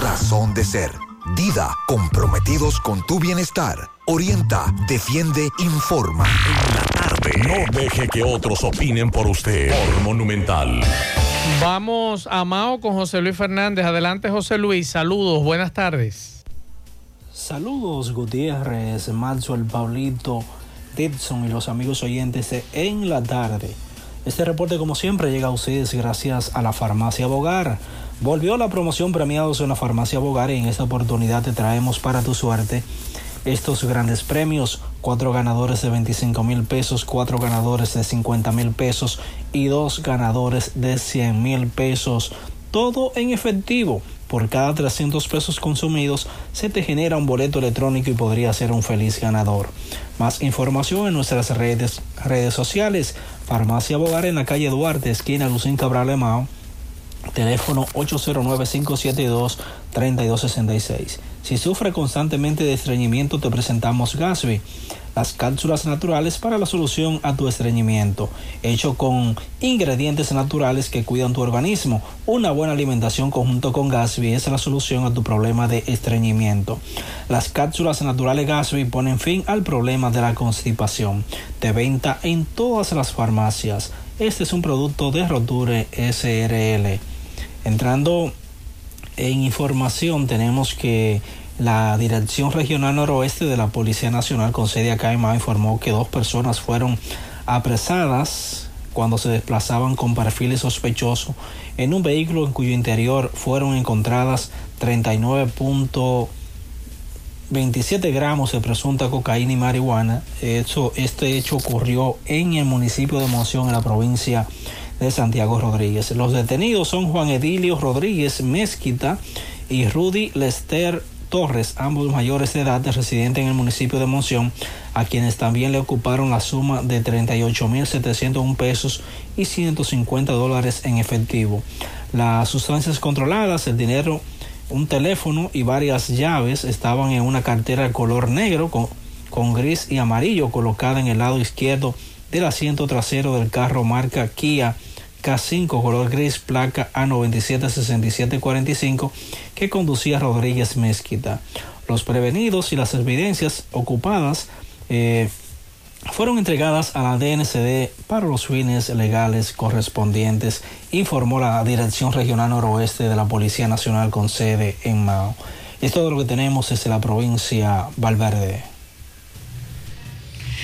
razón de ser. Dida, comprometidos con tu bienestar. Orienta, defiende, informa. No deje que otros opinen por usted. Por Monumental. Vamos a Mao con José Luis Fernández. Adelante, José Luis. Saludos, buenas tardes. Saludos Gutiérrez, Maxwell, Pablito, Dibson y los amigos oyentes de En la Tarde. Este reporte como siempre llega a ustedes gracias a la farmacia Bogar. Volvió la promoción premiados en la farmacia Bogar y en esta oportunidad te traemos para tu suerte estos grandes premios. Cuatro ganadores de 25 mil pesos, cuatro ganadores de 50 mil pesos y dos ganadores de 100 mil pesos. Todo en efectivo. Por cada 300 pesos consumidos se te genera un boleto electrónico y podría ser un feliz ganador. Más información en nuestras redes, redes sociales. Farmacia Bogar en la calle Duarte, esquina Lucín Cabral Mao. Teléfono 809-572-3266. Si sufre constantemente de estreñimiento, te presentamos Gasby, las cápsulas naturales para la solución a tu estreñimiento, hecho con ingredientes naturales que cuidan tu organismo. Una buena alimentación conjunto con Gasby es la solución a tu problema de estreñimiento. Las cápsulas naturales Gasby ponen fin al problema de la constipación. De venta en todas las farmacias. Este es un producto de Roture SRL. Entrando en información tenemos que la Dirección Regional Noroeste de la Policía Nacional con sede acá en informó que dos personas fueron apresadas cuando se desplazaban con perfiles sospechosos en un vehículo en cuyo interior fueron encontradas 39.27 gramos de presunta cocaína y marihuana. Este hecho ocurrió en el municipio de Monción, en la provincia de Santiago Rodríguez. Los detenidos son Juan Edilio Rodríguez Mezquita y Rudy Lester Torres, ambos mayores de edad, residentes en el municipio de Monción, a quienes también le ocuparon la suma de 38.701 pesos y 150 dólares en efectivo. Las sustancias controladas, el dinero, un teléfono y varias llaves estaban en una cartera color negro con, con gris y amarillo colocada en el lado izquierdo del asiento trasero del carro marca Kia K5 color gris placa A976745 que conducía Rodríguez Mezquita. Los prevenidos y las evidencias ocupadas eh, fueron entregadas a la DNCD para los fines legales correspondientes, informó la Dirección Regional Noroeste de la Policía Nacional con sede en Mao. Es todo lo que tenemos desde la provincia Valverde.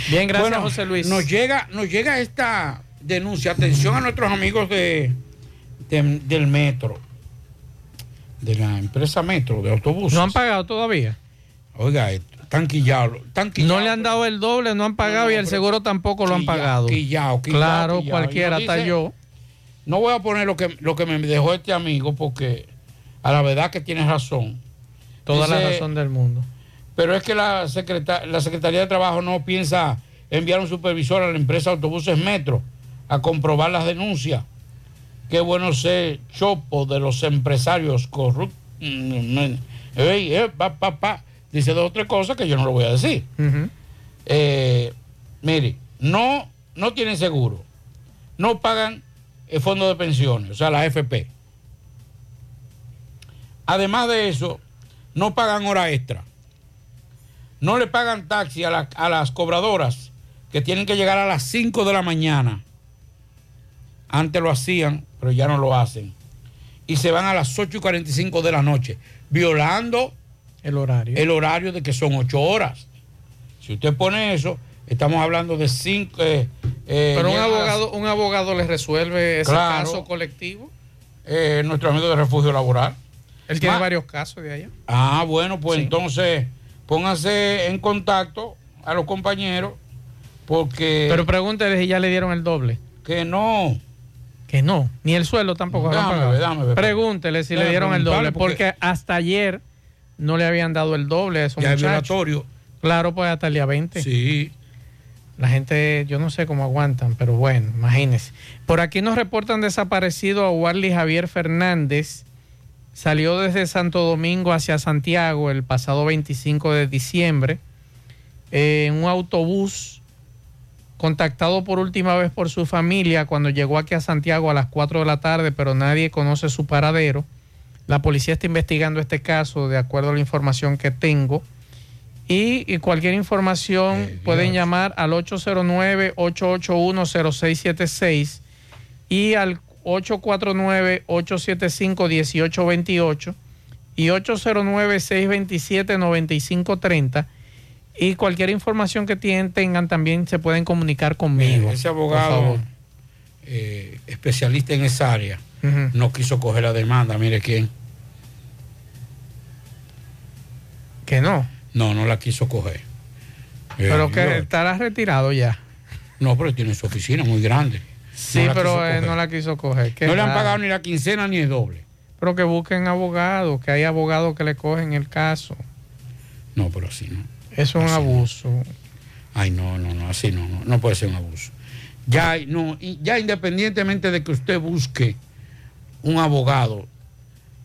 Bien, gracias Bueno, José Luis. Nos llega, nos llega esta denuncia. Atención a nuestros amigos de, de- del metro, de la empresa metro, de autobuses. ¿No han pagado todavía? Oiga esto. Están quillados. No le han dado el doble, no han pagado y el seguro tampoco lo han pagado. quillao, quillao, claro, cualquiera, hasta yo. No voy a poner lo que, lo que me dejó este amigo porque a la verdad que tiene razón. Toda la razón del mundo. Pero es que la, secreta- la Secretaría de Trabajo no piensa enviar un supervisor a la empresa Autobuses Metro a comprobar las denuncias. Qué bueno ser chopo de los empresarios corruptos. Ey, eh, pa, pa, pa. Dice dos o tres cosas que yo no lo voy a decir. Eh, mire, no, no tienen seguro, no pagan el fondo de pensiones, o sea, la AFP. Además de eso, no pagan hora extra. No le pagan taxi a, la- a las cobradoras que tienen que llegar a las 5 de la mañana. Antes lo hacían, pero ya no lo hacen. Y se van a las 8 y 45 de la noche, violando el horario. El horario de que son 8 horas. Si usted pone eso, estamos hablando de 5. Pero un abogado, un abogado le resuelve ese Claro. caso colectivo. eh, nuestro amigo de refugio laboral. Él tiene Ma- varios casos de allá. Ah, bueno, pues Sí. entonces pónganse en contacto a los compañeros porque... Pero pregúntele si ya le dieron el doble. Que no. Que no. Ni el sueldo tampoco. Dame pagado. dame ver. Pregúntele si le dieron el doble. Porque... porque- hasta ayer no le habían dado el doble a esos Ya muchachos. Claro, pues hasta el día 20. Sí. La gente, yo no sé cómo aguantan, pero bueno, imagínense. Por aquí nos reportan desaparecido a Warly Javier Fernández. Salió desde Santo Domingo hacia Santiago el pasado 25 de diciembre eh, en un autobús contactado por última vez por su familia cuando llegó aquí a Santiago a las 4 de la tarde, pero nadie conoce su paradero. La policía está investigando este caso de acuerdo a la información que tengo. Y, y cualquier información pueden llamar al 809-881-0676 y al 849-875-1828 y 809-627-9530. Y cualquier información que tienen, tengan también se pueden comunicar conmigo. Ese abogado eh, especialista en esa área no quiso coger la demanda. Mire quién. Que no. No, no la quiso coger. Eh, Pero que yo- estará retirado ya. No, pero tiene su oficina muy grande. Sí, No pero eh, coger. no la quiso coger. No le han pagado ni la quincena ni el doble. Pero que busquen abogados, que hay abogados que le cogen el caso. No, pero así no. Eso es un abuso. Ay, no, no, no, así no, no, no puede ser un abuso. Ya, no, y ya independientemente de que usted busque un abogado,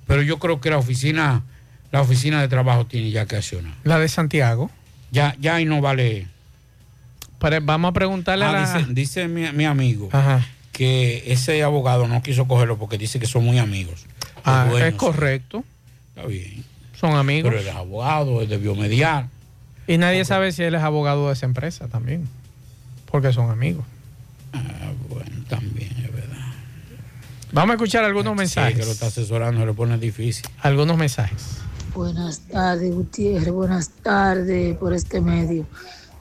pero yo creo que la oficina, la oficina de trabajo tiene ya que accionar. La de Santiago. Ya, ya ahí no vale. Pero vamos a preguntarle Ah, a la... dice dice mi, mi amigo Ajá. que ese abogado no quiso cogerlo porque dice que son muy amigos. Ah, es correcto. Está bien. Son amigos. Pero es abogado, él debió mediar. Y nadie sabe si él es abogado de esa empresa también. Porque son amigos. Ah, bueno, también es verdad. Vamos a escuchar algunos Sí, mensajes. que lo está asesorando, se le pone difícil. Algunos mensajes. Buenas tardes, Gutiérrez. Buenas tardes por este medio.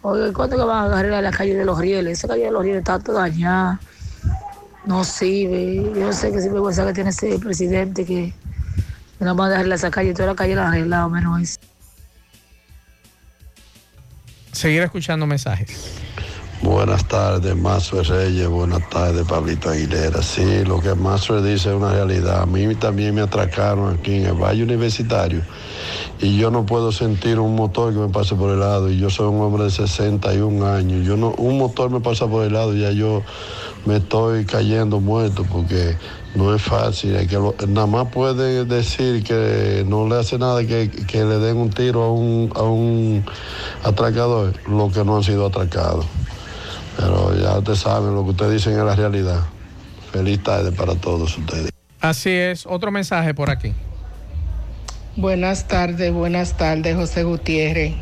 Oye, ¿cuándo que van a agarrar la calle de los rieles? Esa calle de los rieles está toda dañada. No sirve. Yo no sé qué vergüenza que tiene ese presidente que nada más dejarle esa calle, toda la calle la han arreglado, menos eso. Seguir escuchando mensajes. Buenas tardes, Mazo Reyes. Buenas tardes, Pablito Aguilera. Sí, lo que Mazo dice es una realidad. A mí también me atracaron aquí en el Valle Universitario y yo no puedo sentir un motor que me pase por el lado. Y yo soy un hombre de 61 años. Yo no, un motor me pasa por el lado y ya yo me estoy cayendo muerto porque no es fácil. Es que lo- nada más puede decir que no le hace nada que, que le den un tiro a un, a un atracador, lo que no han sido atracados. Pero ya ustedes saben, lo que ustedes dicen es la realidad. Feliz tarde para todos ustedes. Así es. Otro mensaje por aquí. Buenas tardes, buenas tardes, José Gutiérrez.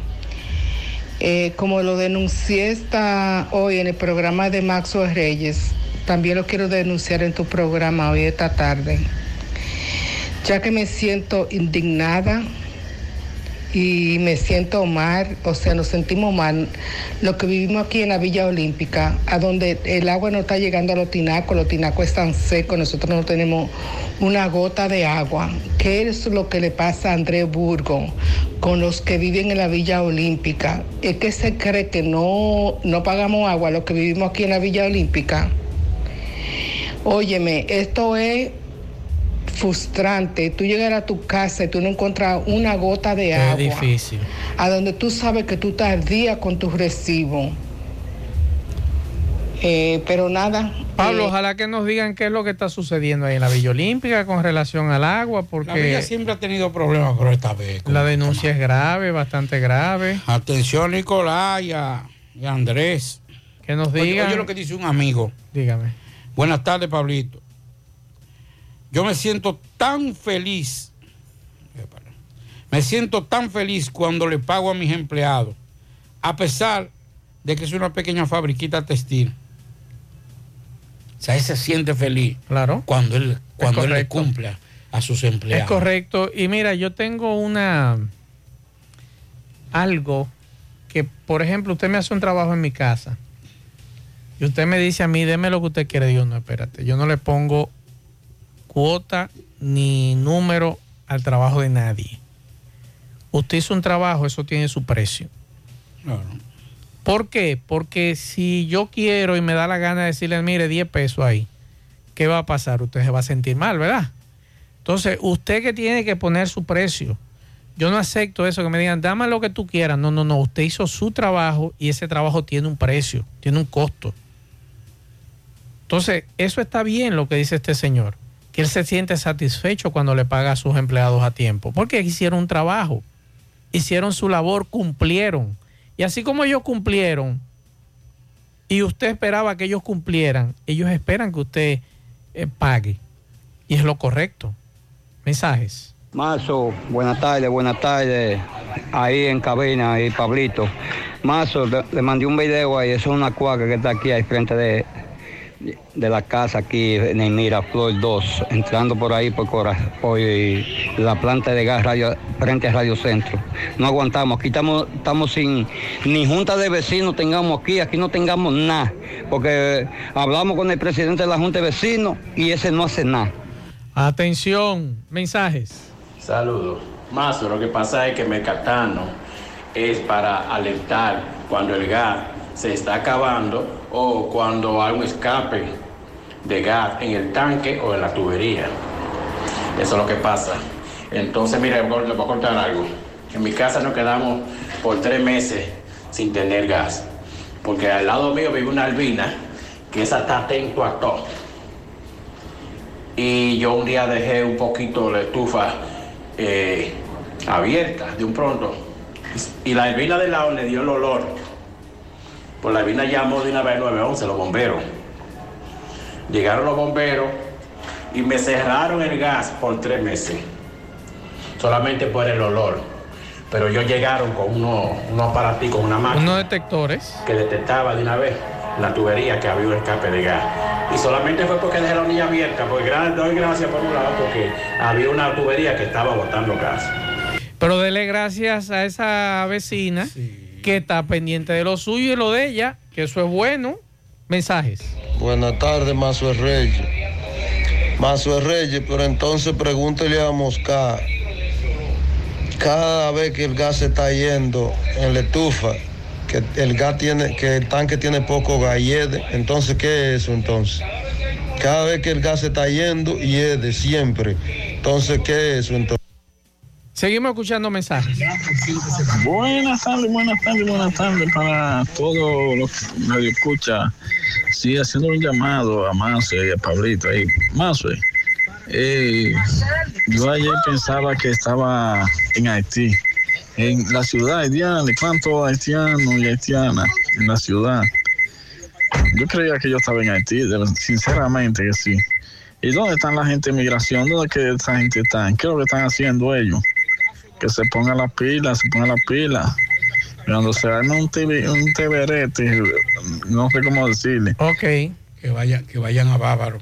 Eh, como lo denuncié esta, hoy en el programa de Maxo Reyes, también lo quiero denunciar en tu programa hoy esta tarde, ya que me siento indignada y me siento mal, o sea, nos sentimos mal. Lo que vivimos aquí en la Villa Olímpica, a donde el agua no está llegando a los tinacos, los tinacos están secos, nosotros no tenemos una gota de agua. ¿Qué es lo que le pasa a Andrés Burgo con los que viven en la Villa Olímpica? ¿Es que se cree que no, no pagamos agua los que vivimos aquí en la Villa Olímpica? Óyeme, esto es frustrante. Tú llegar a tu casa y tú no encuentras una gota de Es agua. difícil. A donde tú sabes que tú estás día con tus recibos. Eh, pero nada. Pablo, eh, ojalá que nos digan qué es lo que está sucediendo ahí en la Villa Olímpica con relación al agua, porque La Villa siempre ha tenido problemas, pero esta vez. la denuncia es grave, bastante grave. Atención, Nicolás y a, y a Andrés. Que nos Oye, digan. oye lo que dice un amigo. Dígame. Buenas tardes, Pablito. Yo me siento tan feliz. Me siento tan feliz cuando le pago a mis empleados, a pesar de que es una pequeña fabriquita textil. O sea, él se siente feliz Claro. cuando él, cuando él le cumple a- sus empleados. Es correcto. Y mira, yo tengo una algo que, por ejemplo, usted me hace un trabajo en mi casa y usted me dice a mí, deme lo que usted quiere. Digo, no, espérate, yo no le pongo cuota ni número al trabajo de nadie. Usted hizo un trabajo, eso tiene su precio. Claro. ¿Por qué? Porque si yo quiero y me da la gana de decirle, mire, 10 pesos ahí, ¿qué va a pasar? Usted se va a sentir mal, ¿verdad? Entonces, usted que tiene que poner su precio. Yo no acepto eso, que me digan, dame lo que tú quieras. No, no, no. Usted hizo su trabajo y ese trabajo tiene un precio, tiene un costo. Entonces, eso está bien lo que dice este señor, él se siente satisfecho cuando le paga a sus empleados a tiempo, porque hicieron un trabajo, hicieron su labor, cumplieron. Y así como ellos cumplieron, y usted esperaba que ellos cumplieran, ellos esperan que usted eh, pague. Y es lo correcto. Mensajes. Mazo, buenas tardes, buenas tardes. Ahí en cabina, ahí Pablito. Mazo, le, le mandé un video ahí, eso es una cuaca que está aquí al frente de, de la casa aquí en el Miraflor 2, entrando por ahí por, Cora- por la planta de gas radio, frente a Radio Centro. No aguantamos, aquí estamos, estamos sin ni junta de vecinos tengamos aquí, aquí no tengamos nada, porque hablamos con el presidente de la junta de vecinos y ese no hace nada. Atención, mensajes. Saludos. Más, lo que pasa es que Mecatano es para alertar cuando el gas se está acabando o cuando hay un escape de gas en el tanque o en la tubería. Eso es lo que pasa. Entonces, mire, le voy a contar algo. En mi casa nos quedamos por tres meses sin tener gas. Porque al lado mío vive una albina que esa está atento a todo. Y yo un día dejé un poquito la estufa eh, abierta de un pronto. Y la albina del lado le dio el olor. Pues la albina llamó de una vez al 911, los bomberos. Llegaron los bomberos y me cerraron el gas por tres meses. Solamente por el olor. Pero ellos llegaron con unos, unos aparaticos, una máquina Unos detectores. que detectaba de una vez la tubería que había un escape de gas. Y solamente fue porque dejé la hornilla abierta, porque doy gracias por un lado, porque había una tubería que estaba botando gas. Pero dele gracias a esa vecina que está pendiente de lo suyo y lo de ella, que eso es bueno. Mensajes. Buenas tardes, Mazo Reyes. Mazo Reyes, pero entonces pregúntele a Mosca. Cada vez que el gas se está yendo en la estufa, que el gas tiene, que el tanque tiene poco gas entonces ¿qué es eso entonces? Cada vez que el gas se está yendo, hiede siempre. Entonces, ¿qué es eso entonces? Seguimos escuchando mensajes. Buenas tardes, buenas tardes, buenas tardes para todos los que escucha. Sí, haciendo un llamado a Mazo y a Pablito ahí. Eh, yo ayer pensaba que estaba en Haití, en la ciudad haitiana. ¿Cuántos haitianos y haitianas en la ciudad? Yo creía que yo estaba en Haití, sinceramente que sí. ¿Y dónde están la gente de migración? ¿Dónde que esa gente está? ¿Qué es lo que están haciendo ellos? Que se pongan las pilas, se pongan las pilas. Cuando se arme un, TV, un teberete, no sé cómo decirle. Ok. Que vayan, que vayan a Bávaro.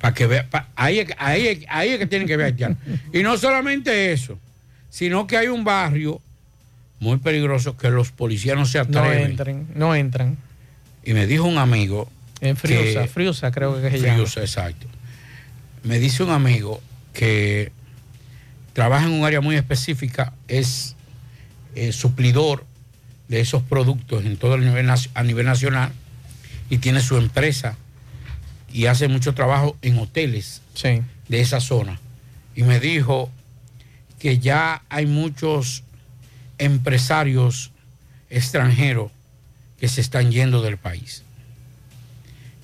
Para que vean. ahí, es- ahí, ahí es que tienen que ver. Y no solamente eso, sino que hay un barrio muy peligroso que los policías no se No atreven. entren, no entran. Y me dijo un amigo. En Friusa, que- Friusa creo que se llama. Friusa, exacto. Me dice un amigo que trabaja en un área muy específica, es eh, suplidor de esos productos en todo el nivel, a nivel nacional y tiene su empresa y hace mucho trabajo en hoteles de esa zona. Y me dijo que ya hay muchos empresarios extranjeros que se están yendo del país,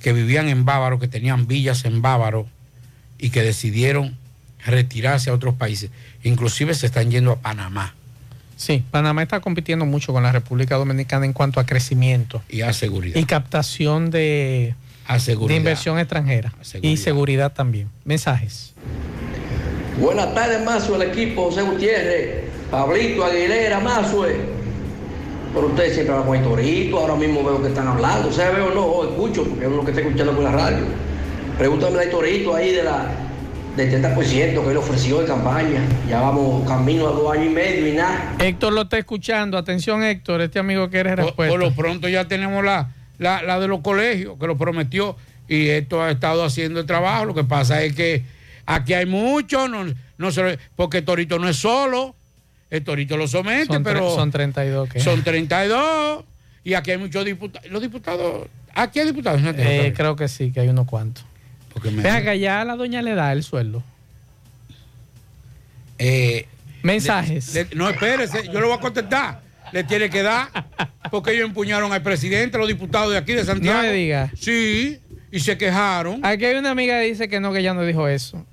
que vivían en Bávaro, que tenían villas en Bávaro y que decidieron retirarse a otros países. Inclusive se están yendo a Panamá Sí, Panamá está compitiendo mucho con la República Dominicana en cuanto a crecimiento y a seguridad. y captación de, A seguridad. de inversión extranjera y seguridad también. Mensajes. Buenas tardes, Mazo, el equipo, José Gutiérrez, Pablito Aguilera, Mazo. Pero ustedes siempre hablan con Torito, ahora mismo veo que están hablando, o sea, veo no, o escucho, porque es uno que está escuchando por la radio. Pregúntame al Torito ahí de la del 30% que él ofreció de campaña. Ya vamos camino a dos años y medio y nada. Héctor lo está escuchando. Atención, Héctor, este amigo quiere Por, respuesta. por lo pronto ya tenemos la, la, la de los colegios, que lo prometió, y esto ha estado haciendo el trabajo. Lo que pasa es que aquí hay mucho, no, no se, porque Torito no es solo, el Torito lo somete, son, pero son 32. ¿qué? son 32, y aquí hay muchos diputados. Los diputados, aquí hay diputados. Eh, creo que sí, que hay unos cuantos. Vea que ya a la doña le da el sueldo. Eh, Mensajes. le- le- no, espérese, yo le voy a contestar. Le tiene que dar, porque ellos empuñaron al presidente, los diputados de aquí de Santiago. No me diga. Sí, y se quejaron. Aquí hay una amiga que dice que no, que ya no dijo eso.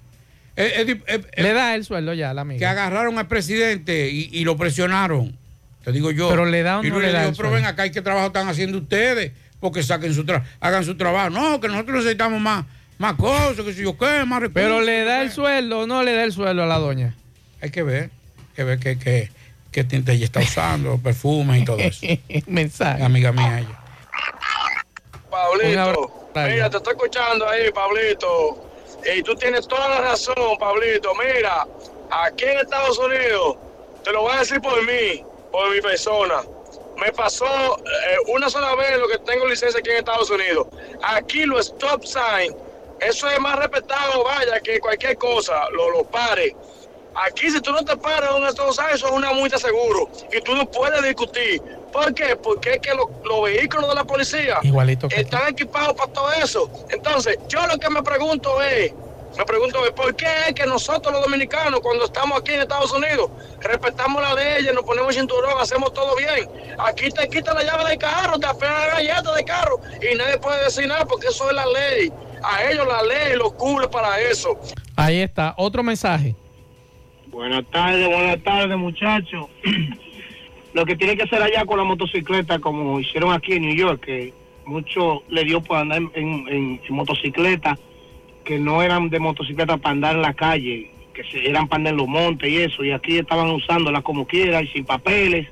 Eh, le da el sueldo ya a la amiga. que agarraron al presidente y, y lo presionaron. Te digo yo. Pero le da o y no le dijo, el pero sueldo". ven acá, ¿qué trabajo están haciendo ustedes? Porque saquen su hagan su trabajo. No, que nosotros necesitamos más, más cosas, que si yo qué, más recursos. Pero le da el sueldo o no le da el sueldo a la doña. Hay que ver, hay que ver qué, qué, qué tinta ella está usando, perfumes y todo eso. Mensaje. Amiga mía ella. Pablito, mira, te estoy escuchando ahí, Pablito. Y tú tienes toda la razón, Pablito. Mira, aquí en Estados Unidos, te lo voy a decir por mí, por mi persona. Me pasó eh, una sola vez lo que tengo licencia aquí en Estados Unidos. Aquí los stop sign, eso es más respetado, vaya, que cualquier cosa, lo, lo pare. Aquí si tú no te paras en un stop sign, eso es una multa seguro. Y tú no puedes discutir. ¿Por qué? Porque es que lo- los vehículos de la policía Igualito que están equipados para todo eso. Entonces, yo lo que me pregunto es, me pregunto es, ¿por qué es que nosotros los dominicanos, cuando estamos aquí en Estados Unidos, respetamos las leyes, nos ponemos cinturón, hacemos todo bien? Aquí te quitan la llave del carro, te apean la galleta del carro y nadie puede decir nada porque eso es la ley. A ellos la ley los cubre para eso. Ahí está. Otro mensaje. Buenas tardes, buenas tardes, muchachos. Lo que tiene que hacer allá con la motocicleta, como hicieron aquí en New York, que mucho le dio por andar en, en- en- en motocicleta, que no eran de motocicleta para andar en la calle, que se, eran para andar en los montes y eso, y aquí estaban usándolas como quiera y sin papeles.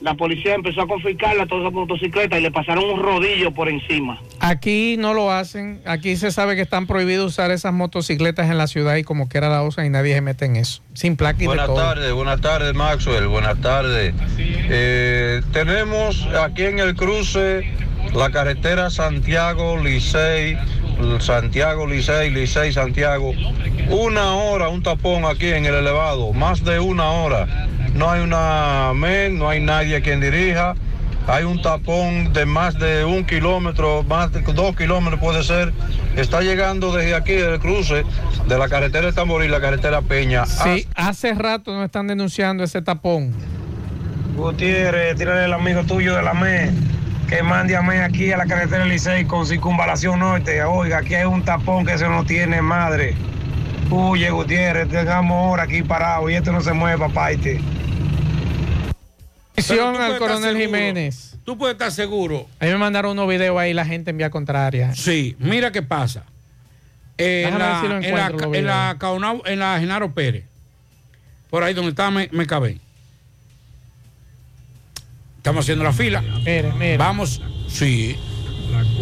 La policía empezó a confiscarla todas esas motocicletas y le pasaron un rodillo por encima. Aquí no lo hacen. Aquí se sabe que están prohibidos usar esas motocicletas en la ciudad y como quiera la usan y nadie se mete en eso. Sin placa y de Buenas todo. tardes, buenas tardes Maxwell, buenas tardes. Eh, tenemos aquí en el cruce la carretera Santiago Licey, Santiago Licey, Licey Santiago. Una hora, un tapón aquí en el elevado, más de una hora. No hay una MEN, no hay nadie quien dirija. Hay un tapón de más de un kilómetro, más de dos kilómetros puede ser. Está llegando desde aquí del cruce de la carretera de Tamboril, la carretera Peña. Sí, hace rato nos están denunciando ese tapón. Gutiérrez, tírale al amigo tuyo de la ME, que mande a ME aquí a la carretera Licey con circunvalación norte. Oiga, aquí hay un tapón que eso no tiene madre. Huye, Gutiérrez, tengamos hora aquí parado y esto no se mueve, papá. Este. Al puedes estar coronel seguro. Jiménez. Tú puedes estar seguro. A mí me mandaron unos videos ahí la gente en vía contraria. Sí, mira qué pasa. Eh, en, la, si en, la, en la Genaro Pérez, por ahí donde está me, me cabé. Estamos haciendo la fila. Mire, mire. Vamos, sí.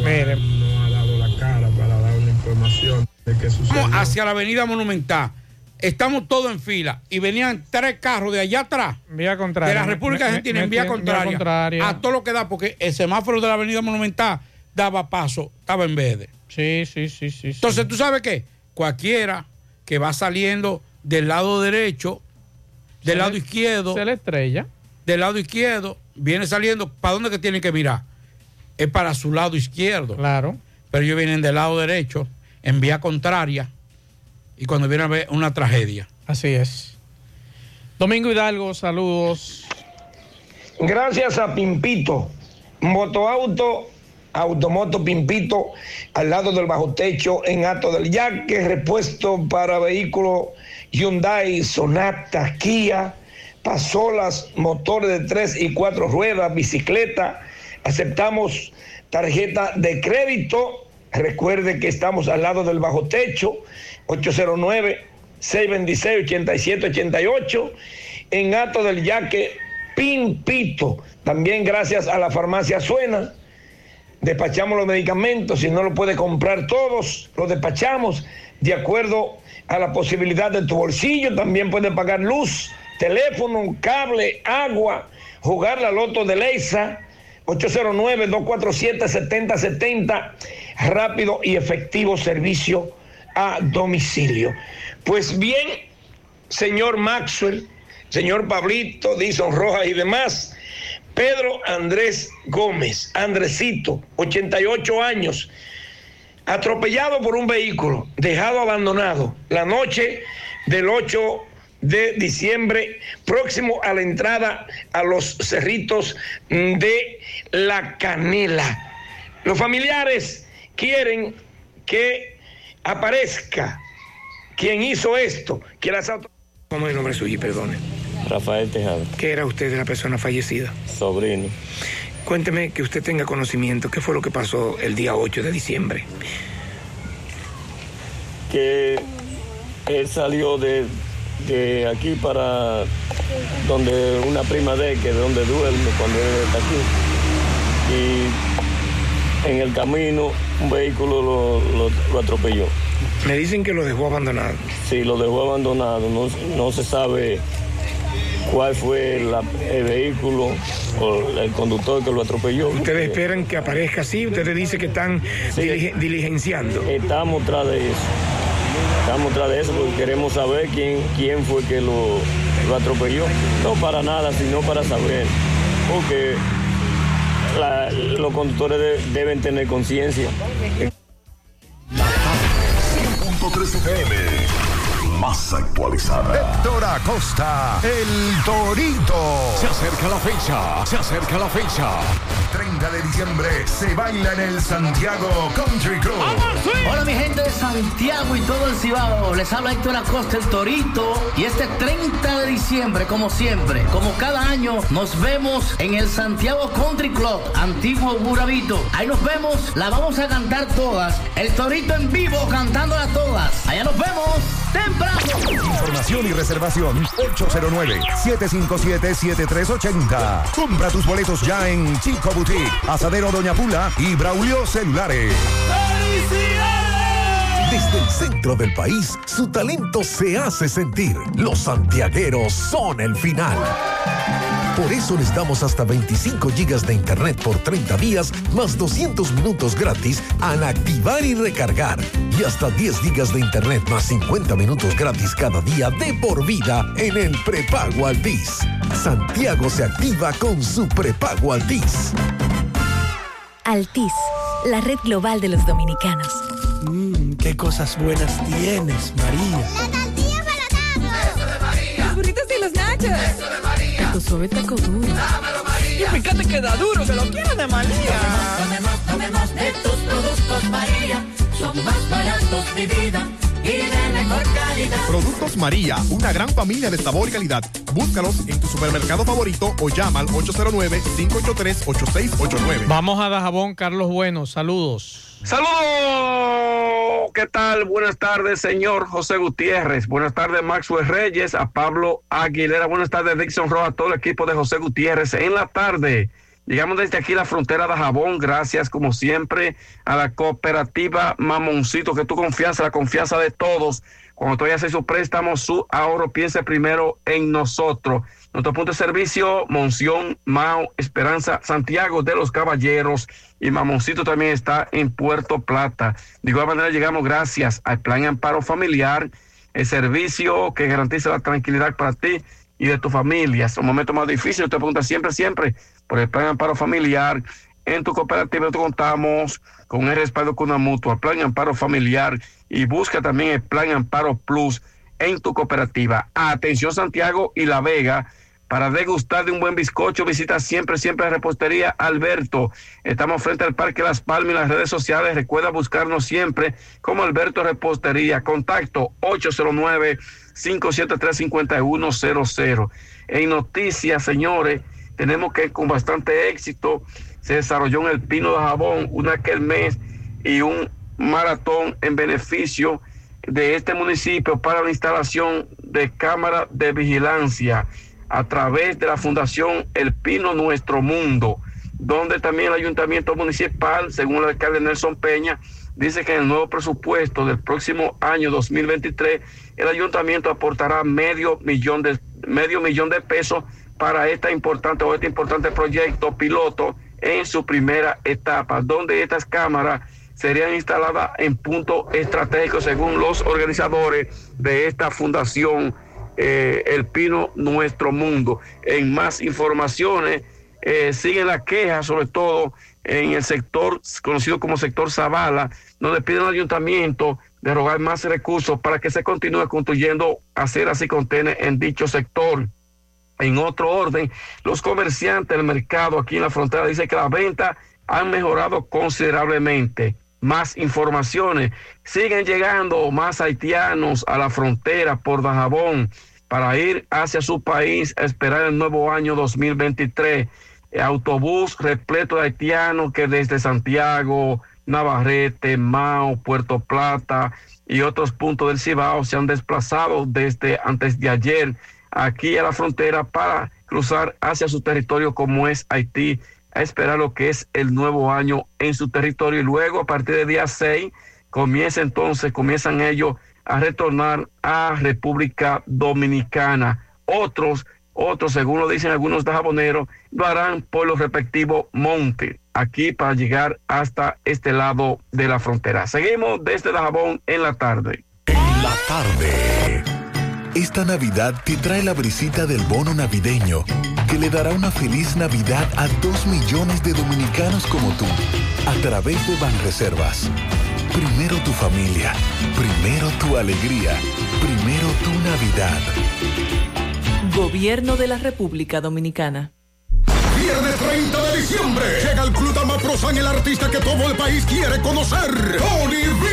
Mire. No ha dado la cara para dar una información de qué Vamos hacia la avenida Monumental. estamos todos en fila y venían tres carros de allá atrás. Vía contraria. De la República Me- Argentina me- en vía me- contraria, contraria. A todo lo que da, porque el semáforo de la Avenida Monumental daba paso, estaba en verde. Sí, sí, sí, sí. Entonces, ¿tú sabes qué? Cualquiera que va saliendo del lado derecho, del Se lado le- izquierdo. Se le estrella. Del lado izquierdo, viene saliendo. ¿Para dónde que tienen que mirar? Es para su lado izquierdo. Claro. Pero ellos vienen del lado derecho, en vía contraria. Y cuando viene a ver una tragedia. Así es. Domingo Hidalgo, saludos. Gracias a Pimpito, Motoauto, Automoto Pimpito, al lado del bajo techo en Ato del Yaque, repuesto para vehículos Hyundai, Sonata, Kia, pasolas, motores de tres y cuatro ruedas, bicicleta. Aceptamos tarjeta de crédito. Recuerde que estamos al lado del bajo techo, 809-626-8788, en Ato del Yaque, Pimpito. También gracias a la farmacia Suena, despachamos los medicamentos, si no lo puede comprar todos, los despachamos de acuerdo a la posibilidad de tu bolsillo, también puede pagar luz, teléfono, cable, agua, jugar la loto de Leisa, 809-247-7070, rápido y efectivo servicio a domicilio. Pues bien, señor Maxwell, señor Pablito, Dison Rojas y demás, Pedro Andrés Gómez, Andresito, 88 años, atropellado por un vehículo, dejado abandonado la noche del 8 de diciembre, próximo a la entrada a los cerritos de La Canela. Los familiares quieren que aparezca quien hizo esto, que las auto- ¿Cómo es el nombre suyo? Perdone. Rafael Tejada, ¿Qué era usted de la persona fallecida? sobrino. Cuénteme que usted tenga conocimiento, ¿qué fue lo que pasó el día 8 de diciembre? Que él salió de, de aquí para donde una prima de que es donde duerme cuando él está aquí. Y en el camino un vehículo lo, lo- lo atropelló. Me dicen que lo dejó abandonado. Sí, lo dejó abandonado. No, no se sabe cuál fue la- el vehículo o el conductor que lo atropelló. Ustedes esperan que aparezca así, ustedes dicen que están dilige- diligenciando. Estamos tras de eso. Estamos tras de eso porque queremos saber quién, quién fue que lo, lo atropelló. No para nada, sino para saber. Porque los conductores de- deben tener conciencia. 100.3 FM. Más actualizada. Héctor Acosta, el Torito. Se acerca la fecha. Se acerca la fecha. 30 de diciembre se baila en el Santiago Country Club. Hola mi gente de Santiago y todo el Cibao, les habla Héctor Acosta el Torito y este 30 de diciembre como siempre, como cada año nos vemos en el Santiago Country Club, antiguo Burabito. Ahí nos vemos, la vamos a cantar todas, el Torito en vivo cantándolas todas. Allá nos vemos temprano. Información y reservación 809-757-7380. Compra tus boletos ya en Chico Boutique, Asadero Doña Pula y Braulio Celulares. Desde el centro del país, su talento se hace sentir. Los santiagueros son el final. Por eso les damos hasta 25 gigas de internet por 30 días, más 200 minutos gratis al activar y recargar. Y hasta 10 gigas de internet más 50 minutos gratis cada día de por vida en el prepago Altis. Santiago se activa con su prepago Altis. Altis, la red global de los dominicanos. Mmm, qué cosas buenas tienes, María. Los burritos y los nachos. Eso de María. Tu suave taco duro. Y fíjate que da duro, que lo quiero de María. Tomemos, tomemos de tus productos, María. Son más baratos de vida y de mejor calidad. Productos María, una gran familia de sabor y calidad. Búscalos en tu supermercado favorito o llama al 809-583-8689. Vamos a Dajabón, Carlos Bueno, saludos. Saludos, ¿qué tal? Buenas tardes, señor José Gutiérrez. Buenas tardes, Maxwell Reyes, a Pablo Aguilera. Buenas tardes, Dixon Rojas, a todo el equipo de José Gutiérrez. En la tarde, llegamos desde aquí la frontera de Jabón. Gracias, como siempre, a la cooperativa Mamoncito, que tu confianza, la confianza de todos. Cuando tú vayas a hacer su préstamo, su ahorro, piense primero en nosotros. Nuestro punto de servicio, Monción, Mao, Esperanza, Santiago de los Caballeros y Mamoncito también está en Puerto Plata. De igual manera llegamos gracias al Plan Amparo Familiar, el servicio que garantiza la tranquilidad para ti y de tu familia. Es un momento más difícil, te pregunta siempre, siempre por el Plan Amparo Familiar. En tu cooperativa nosotros contamos con el respaldo con una mutua, Plan Amparo Familiar y busca también el Plan Amparo Plus en tu cooperativa. Atención Santiago y La Vega. Para degustar de un buen bizcocho, visita siempre, siempre la repostería Alberto. Estamos frente al Parque Las Palmas y las redes sociales. Recuerda buscarnos siempre como Alberto Repostería. Contacto 809-573-5100. En noticias, señores, tenemos que con bastante éxito se desarrolló en el Pino de Jabón una mes y un maratón en beneficio de este municipio para la instalación de cámaras de vigilancia a través de la Fundación El Pino Nuestro Mundo, donde también el Ayuntamiento Municipal, según el alcalde Nelson Peña, dice que en el nuevo presupuesto del próximo año 2023, el ayuntamiento aportará medio millón de, medio millón de pesos para esta importante o este importante proyecto piloto en su primera etapa, donde estas cámaras serían instaladas en puntos estratégicos según los organizadores de esta fundación eh, El Pino Nuestro Mundo. En más informaciones, eh, siguen las quejas, sobre todo en el sector conocido como sector Zavala, donde piden al ayuntamiento de rogar más recursos para que se continúe construyendo aceras y contenes en dicho sector. En otro orden, los comerciantes del mercado aquí en la frontera dicen que las ventas han mejorado considerablemente. Más informaciones. Siguen llegando más haitianos a la frontera por Dajabón para ir hacia su país a esperar el nuevo año 2023. Autobús repleto de haitianos que desde Santiago, Navarrete, Mao, Puerto Plata y otros puntos del Cibao se han desplazado desde antes de ayer aquí a la frontera para cruzar hacia su territorio como es Haití, a esperar lo que es el nuevo año en su territorio y luego a partir del día 6 comienza entonces, comienzan ellos a retornar a República Dominicana. Otros, otros, según lo dicen algunos jaboneros, lo harán por los respectivos montes, aquí para llegar hasta este lado de la frontera. Seguimos desde Dajabón en la tarde. En la tarde. Esta Navidad te trae la brisita del bono navideño, que le dará una feliz Navidad a dos millones de dominicanos como tú, a través de Banreservas. Primero tu familia, primero tu alegría, primero tu Navidad. Gobierno de la República Dominicana. Viernes 30 de diciembre llega el Club Prosan, el artista que todo el país quiere conocer, Tony B.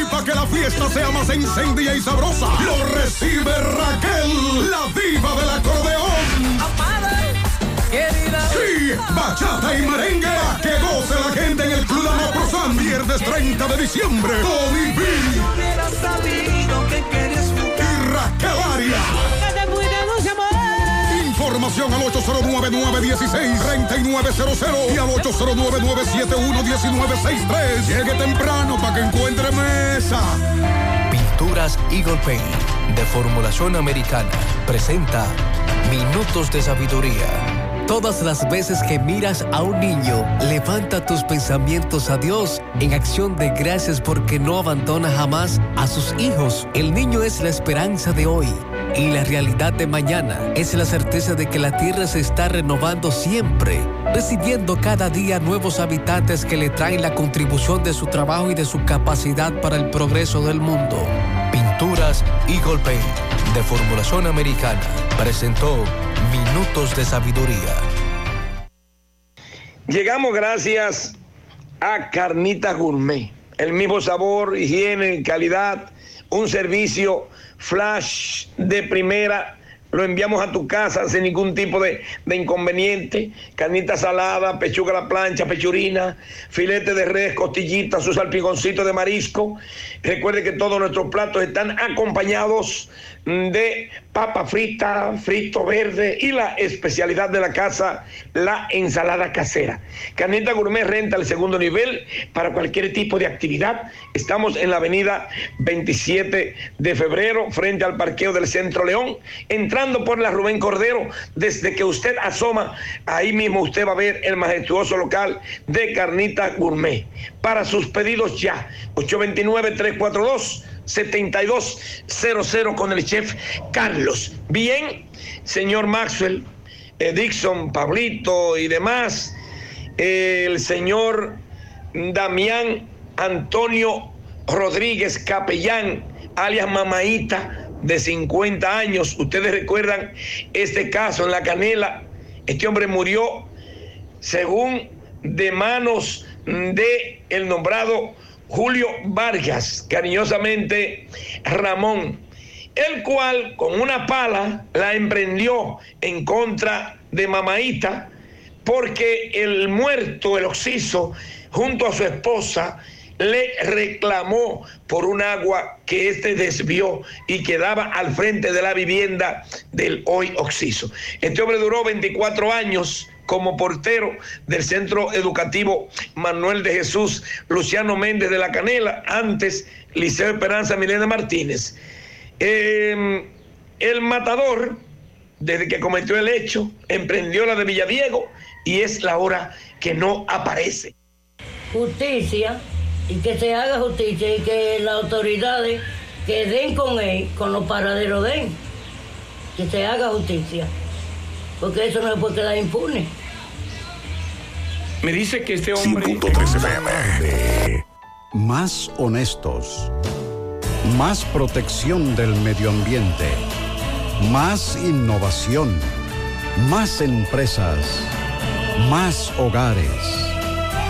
Y para que la fiesta sea más encendida y sabrosa, lo recibe Raquel, la diva del acordeón. Querida. Sí, bachata y merengue. Pa' que goce la gente en el Club Prosan, viernes 30 de diciembre. Tony B. Y Raquel Arias. Información al 809-916-3900 y al 809-971-1963. Llegue temprano para que encuentre mesa. Pinturas Eagle Paint de formulación americana presenta Minutos de Sabiduría. Todas las veces que miras a un niño, levanta tus pensamientos a Dios en acción de gracias porque no abandona jamás a sus hijos. El niño es la esperanza de hoy y la realidad de mañana. Es la certeza de que la tierra se está renovando siempre, recibiendo cada día nuevos habitantes que le traen la contribución de su trabajo y de su capacidad para el progreso del mundo. Pinturas Eagle Paint de formulación americana presentó Minutos de Sabiduría. Llegamos gracias a Carnita Gourmet. El mismo sabor, higiene, calidad, un servicio flash de primera. Lo enviamos a tu casa sin ningún tipo de, de inconveniente. Carnita salada, pechuga a la plancha, pechurina, filete de res, costillita, su salpiconcito de marisco. Recuerde que todos nuestros platos están acompañados de papa frita, frito verde y la especialidad de la casa, la ensalada casera. Carnita Gourmet renta el segundo nivel para cualquier tipo de actividad. Estamos en la avenida 27 de febrero, frente al parqueo del Centro León, entrando por la Rubén Cordero. Desde que usted asoma, ahí mismo usted va a ver el majestuoso local de Carnita Gourmet. Para sus pedidos ya, 829-342. 7200 con el chef Carlos. Bien, señor Maxwell, eh, Dixon, Pablito y demás, el señor Damián Antonio Rodríguez Capellán, alias Mamaíta, de 50 años. Ustedes recuerdan este caso en la canela. Este hombre murió, según de manos de el nombrado Julio Vargas, cariñosamente Ramón, el cual con una pala la emprendió en contra de Mamaíta porque el muerto, el oxiso, junto a su esposa, le reclamó por un agua que éste desvió y quedaba al frente de la vivienda del hoy oxiso. Este hombre duró 24 años como portero del Centro Educativo Manuel de Jesús Luciano Méndez de la Canela, antes Liceo Esperanza Milena Martínez. Eh, el matador, desde que cometió el hecho, emprendió la de Villadiego y es la hora que no aparece. Justicia y que se haga justicia y que las autoridades que den con él, con los paraderos den, que se haga justicia porque eso no se puede quedar impune. Me dice que este hombre... 5.3 FM. Más honestos. Más protección del medio ambiente. Más innovación. Más empresas. Más hogares.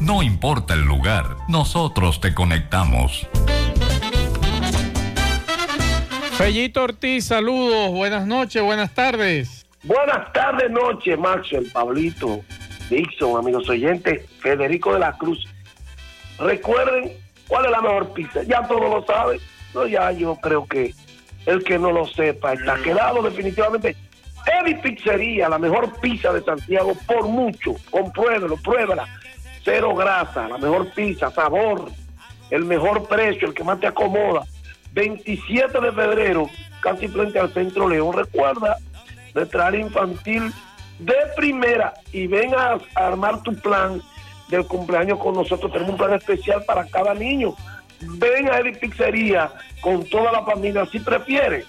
No importa el lugar, nosotros te conectamos. Fellito Ortiz, saludos, buenas noches, buenas tardes. Buenas tardes, noche, Maxwell, Pablito, Dixon, amigos oyentes, Federico de la Cruz. Recuerden cuál es la mejor pizza. Ya todos lo saben. No, ya yo creo que el que no lo sepa está quedado definitivamente. Eddie Pizzería, la mejor pizza de Santiago por mucho. Compruébelo, pruébela. Cero grasa, la mejor pizza, sabor, el mejor precio, el que más te acomoda. 27 de febrero, casi frente al Centro León. Recuerda, nuestra área infantil de primera y ven a, armar tu plan del cumpleaños con nosotros. Tenemos un plan especial para cada niño. Ven a Eddie Pizzería con toda la familia, si prefieres.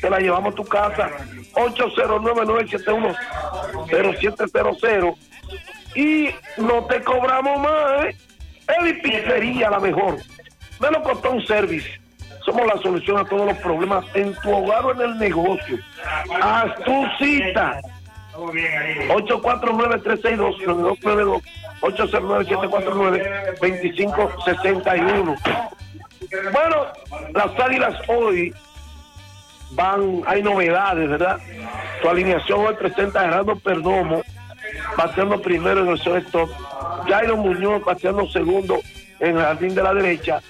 Te la llevamos a tu casa, 809-971-0700. Y no te cobramos más, ¿eh? Eddie Pizzería, la mejor. Menos costó un service. Somos la solución a todos los problemas en tu hogar o en el negocio. Haz tu cita. 849-362-9292. 809-749-2561. Bueno, las águilas hoy van, hay novedades, ¿verdad? Su alineación hoy presenta a Gerardo Perdomo, bateando primero en el shortstop, Jairo Muñoz bateando segundo en el jardín de la derecha,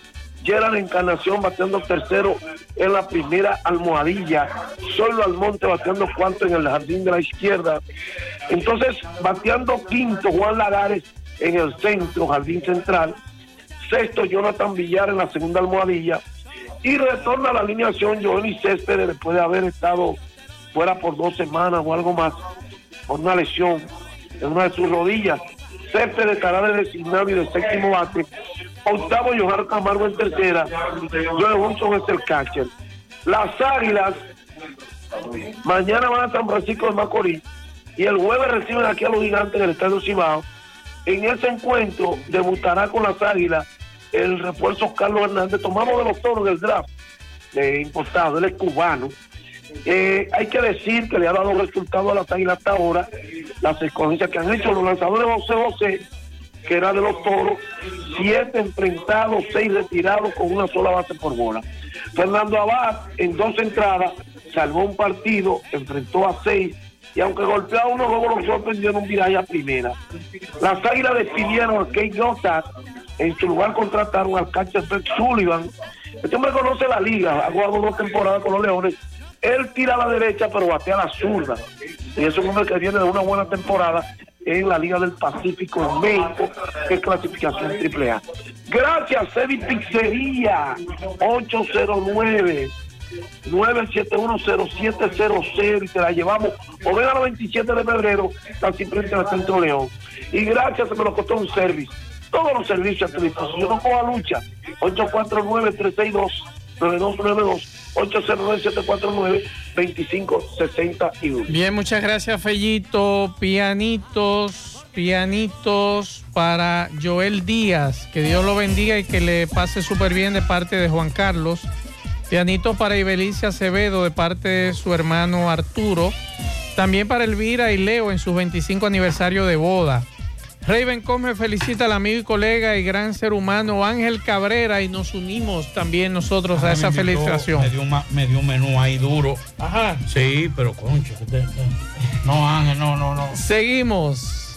Gerard Encarnación bateando tercero en la primera almohadilla, Solo Almonte bateando cuarto en el jardín de la izquierda, entonces bateando quinto Juan Lagares en el centro, jardín central, sexto Jonathan Villar en la segunda almohadilla, y retorna a la alineación Johnny Céspedes después de haber estado fuera por dos semanas o algo más por una lesión en una de sus rodillas. Céspedes estará de designado y de séptimo bate. Octavo, Johan Camargo en tercera. Joe Johnson es el catcher. Las Águilas mañana van a San Francisco de Macorís y el jueves reciben aquí a los gigantes del Estadio Cibao. En ese encuentro debutará con las Águilas el refuerzo Carlos Hernández, tomamos de los toros del draft de importado, él es cubano. Eh, hay que decir que le ha dado resultado a las águilas hasta ahora, las escogencias que han hecho los lanzadores José José, que era de los toros, siete enfrentados, seis retirados con una sola base por bola. Fernando Abad, en dos entradas, salvó un partido, enfrentó a seis, y aunque golpeó a uno, luego lo sorprendió en un viraje a primera. Las águilas despidieron a Kate Gothard en su lugar contrataron al catcher Fred Sullivan. Este hombre conoce la liga, ha jugado dos temporadas con los Leones. Él tira a la derecha, pero batea a la zurda. Y es un hombre que viene de una buena temporada en la Liga del Pacífico en México, que es clasificación AAA. Gracias, Eddie Pizzería, 809. 9710700 y te la llevamos o ven a los 27 de febrero, siempre en el Centro León. Y gracias, me lo costó un servicio todos los servicios a tu disposición. No coja lucha. 849-362-9292. 809-749-2561. Bien, muchas gracias, Fellito. Pianitos, pianitos para Joel Díaz. Que Dios lo bendiga y que le pase súper bien de parte de Juan Carlos. Pianitos para Ibelicia Acevedo de parte de su hermano Arturo. También para Elvira y Leo en su 25 aniversario de boda. Raven Come felicita al amigo y colega y gran ser humano Ángel Cabrera y nos unimos también nosotros a esa felicitación. Me dio, un menú ahí duro. Ajá. Sí, pero concho. No, Ángel, no, no, no. Seguimos.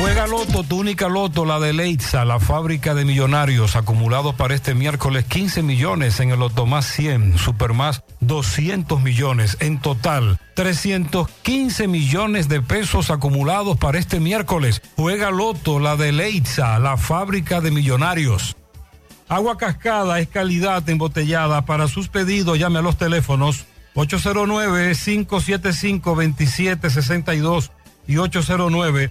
Juega Loto, tu única Loto, la de Leitza, la fábrica de millonarios, acumulados para este miércoles 15 millones en el Loto más 100, Super más 200 millones, en total 315 millones de pesos acumulados para este miércoles. Juega Loto, la de Leitza, la fábrica de millonarios. Agua cascada es calidad embotellada. Para sus pedidos llame a los teléfonos 809-575-2762 y 809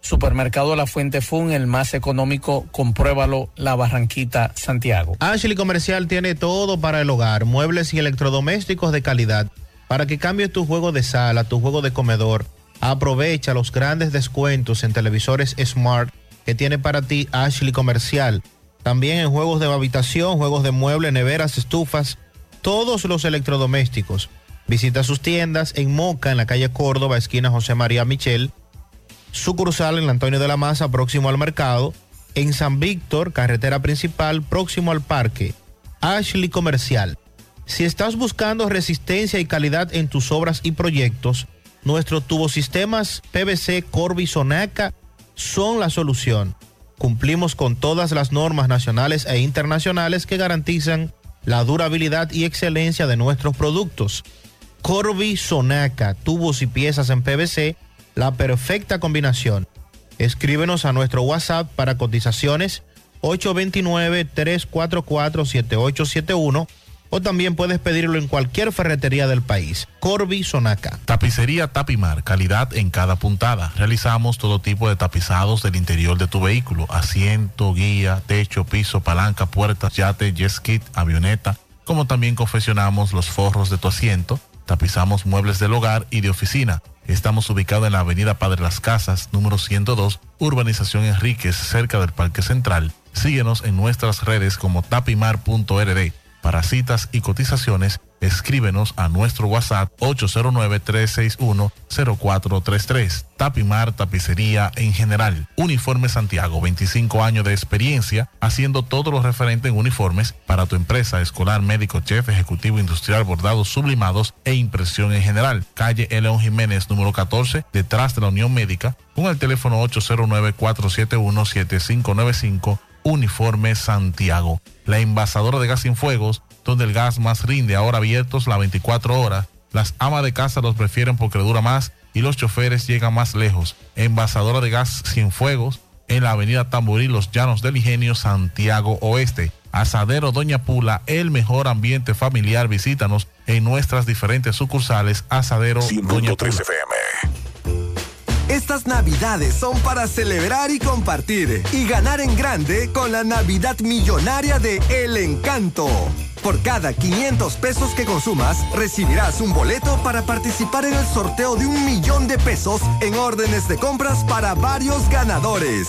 Supermercado La Fuente Fun, el más económico, compruébalo, La Barranquita, Santiago. Ashley Comercial tiene todo para el hogar, muebles y electrodomésticos de calidad. Para que cambies tu juego de sala, tu juego de comedor, aprovecha los grandes descuentos en televisores Smart que tiene para ti Ashley Comercial. También en juegos de habitación, juegos de muebles, neveras, estufas, todos los electrodomésticos. Visita sus tiendas en Moca, en la calle Córdoba, esquina José María Michel sucursal en Antonio de la Maza, próximo al mercado, en San Víctor, carretera principal, próximo al parque, Ashley Comercial. Si estás buscando resistencia y calidad en tus obras y proyectos, nuestros tubosistemas PVC Corby Sonaca son la solución. Cumplimos con todas las normas nacionales e internacionales que garantizan la durabilidad y excelencia de nuestros productos. Corby Sonaca, tubos y piezas en PVC, la perfecta combinación. Escríbenos a nuestro WhatsApp para cotizaciones 829-344-7871 o también puedes pedirlo en cualquier ferretería del país. Corby Sonaca. Tapicería Tapimar, calidad en cada puntada. Realizamos todo tipo de tapizados del interior de tu vehículo, asiento, guía, techo, piso, palanca, puertas, yate, jet ski, avioneta, como también confeccionamos los forros de tu asiento, tapizamos muebles del hogar y de oficina. Estamos ubicados en la avenida Padre Las Casas, número 102, Urbanización Enríquez, cerca del Parque Central. Síguenos en nuestras redes como tapimar.rd. Para citas y cotizaciones, escríbenos a nuestro WhatsApp 809-361-0433. Tapimar Tapicería en general. Uniforme Santiago, 25 años de experiencia haciendo todo lo referente en uniformes para tu empresa, escolar, médico, chef, ejecutivo, industrial, bordados, sublimados e impresión en general. Calle León Jiménez, número 14, detrás de la Unión Médica, con el teléfono 809-471-7595 Uniforme Santiago, la envasadora de gas sin fuegos, donde el gas más rinde, ahora abiertos las 24 horas. Las amas de casa los prefieren porque dura más y los choferes llegan más lejos. Envasadora de gas sin fuegos en la avenida Tamborí, Los Llanos del Ingenio, Santiago Oeste. Asadero Doña Pula, el mejor ambiente familiar. Visítanos en nuestras diferentes sucursales. Asadero Doña Pula. Navidades son para celebrar y compartir y ganar en grande con la Navidad Millonaria de El Encanto. Por cada 500 pesos que consumas, recibirás un boleto para participar en el sorteo de un millón de pesos en órdenes de compras para varios ganadores.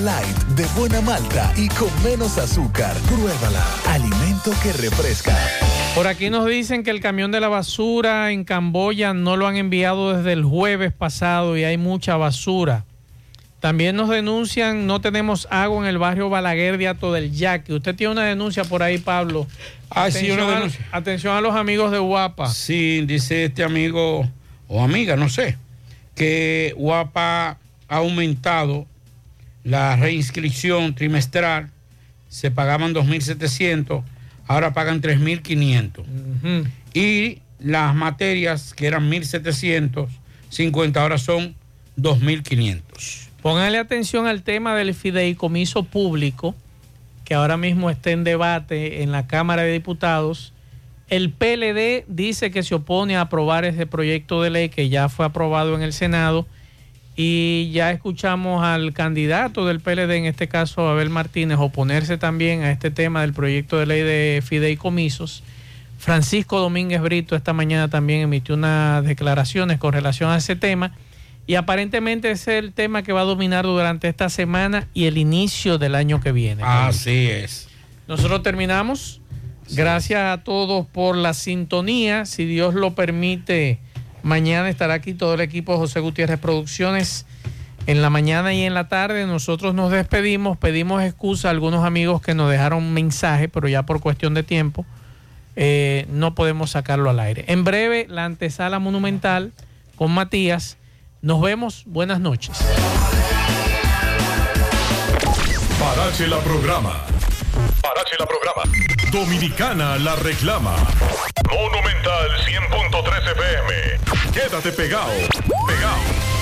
Light, de buena malta y con menos azúcar. Pruébala. Alimento que refresca. Por aquí nos dicen que el camión de la basura en Camboya no lo han enviado desde el jueves pasado y hay mucha basura. También nos denuncian, no tenemos agua en el barrio Balaguer de Ato del Yaque. Usted tiene una denuncia por ahí, Pablo. Ah, sí, Atención una a- denuncia. atención a los amigos de Guapa. Sí, dice este amigo o amiga, no sé, que Guapa ha aumentado la reinscripción trimestral. Se pagaban 2.700, ahora pagan 3.500. Y las materias que eran 1.750, ahora son 2.500. Pónganle atención al tema del fideicomiso público, que ahora mismo está en debate en la Cámara de Diputados. El PLD dice que se opone a aprobar ese proyecto de ley que ya fue aprobado en el Senado. Y ya escuchamos al candidato del PLD, en este caso Abel Martínez, oponerse también a este tema del proyecto de ley de fideicomisos. Francisco Domínguez Brito esta mañana también emitió unas declaraciones con relación a ese tema. Y aparentemente es el tema que va a dominar durante esta semana y el inicio del año que viene. Así es. Nosotros terminamos. Gracias a todos por la sintonía. Si Dios lo permite, mañana estará aquí todo el equipo José Gutiérrez Producciones. En la mañana y en la tarde nosotros nos despedimos, pedimos excusa a algunos amigos que nos dejaron mensaje, pero ya por cuestión de tiempo eh, no podemos sacarlo al aire. En breve, la antesala monumental con Matías. Nos vemos, buenas noches. Parache la programa. Parache la programa. Dominicana la reclama. Monumental 100.13 FM. Quédate pegado. Pegado.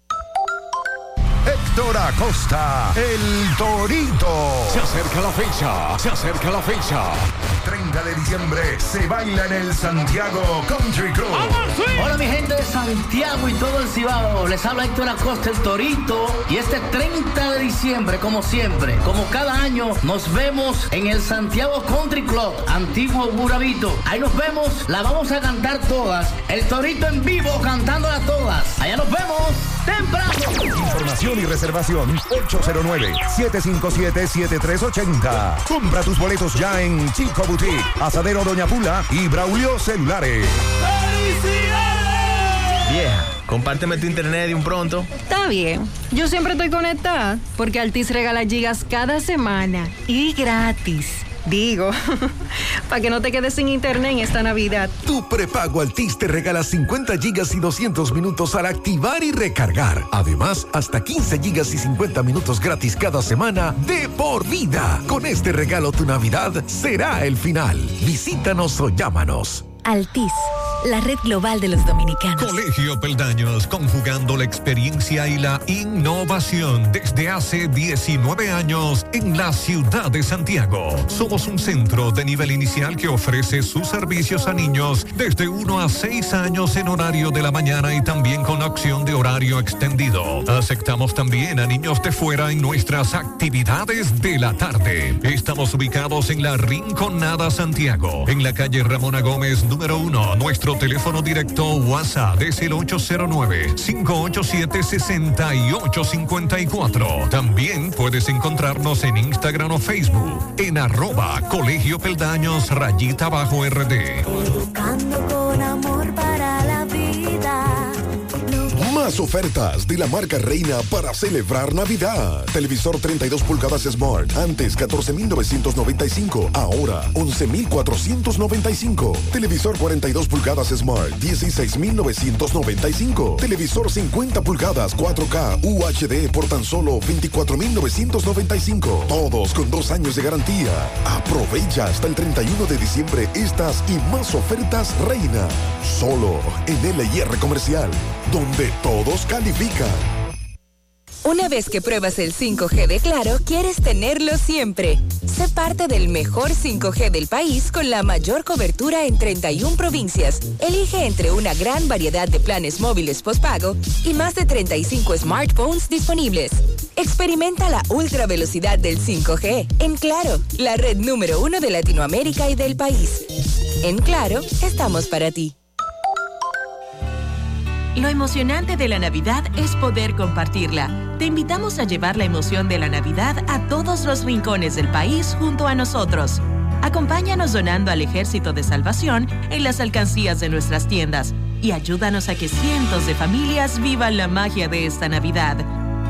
Héctor Acosta, el Torito. Se acerca la fecha, se acerca la fecha. 30 de diciembre se baila en el Santiago Country Club. Hola mi gente de Santiago y todo el Cibao, les habla Héctor Acosta el Torito y este 30 de diciembre como siempre, como cada año nos vemos en el Santiago Country Club, antiguo Burabito. Ahí nos vemos, la vamos a cantar todas, el Torito en vivo cantándola todas. Allá nos vemos temprano. Información y reservación 809-757-7380. Compra tus boletos ya en Chico Boutique, Asadero Doña Pula y Braulio Celulares. Vieja, compárteme tu internet de un pronto. Está bien. Yo siempre estoy conectada porque Altis regala gigas cada semana y gratis. Digo, para que no te quedes sin internet en esta Navidad. Tu prepago Altis te regala 50 gigas y 200 minutos al activar y recargar. Además, hasta 15 gigas y 50 minutos gratis cada semana de por vida. Con este regalo tu Navidad será el final. Visítanos o llámanos. Altis, la red global de los dominicanos. Colegio Peldaños, conjugando la experiencia y la innovación desde hace 19 años en la ciudad de Santiago. Somos un centro de nivel inicial que ofrece sus servicios a niños desde 1 a 6 años en horario de la mañana y también con opción de horario extendido. Aceptamos también a niños de fuera en nuestras actividades de la tarde. Estamos ubicados en la Rinconada Santiago, en la calle Ramona Gómez número 1. Nuestro teléfono directo WhatsApp es el 809-587-6854. También puedes encontrarnos en Instagram o Facebook en arroba Colegio Peldaños rayita bajo RD. Ofertas de la marca Reina para celebrar Navidad. Televisor 32 pulgadas Smart. Antes 14.995. Ahora 11.495. Televisor 42 pulgadas Smart. 16.995. Televisor 50 pulgadas 4K UHD por tan solo 24.995. Todos con dos años de garantía. Aprovecha hasta el 31 de diciembre estas y más ofertas Reina. Solo en LIR Comercial. Donde todos califican. Una vez que pruebas el 5G de Claro, quieres tenerlo siempre. Sé parte del mejor 5G del país con la mayor cobertura en 31 provincias. Elige entre una gran variedad de planes móviles postpago y más de 35 smartphones disponibles. Experimenta la ultra velocidad del 5G en Claro, la red número uno de Latinoamérica y del país. En Claro, estamos para ti. Lo emocionante de la Navidad es poder compartirla. Te invitamos a llevar la emoción de la Navidad a todos los rincones del país junto a nosotros. Acompáñanos donando al Ejército de Salvación en las alcancías de nuestras tiendas y ayúdanos a que cientos de familias vivan la magia de esta Navidad.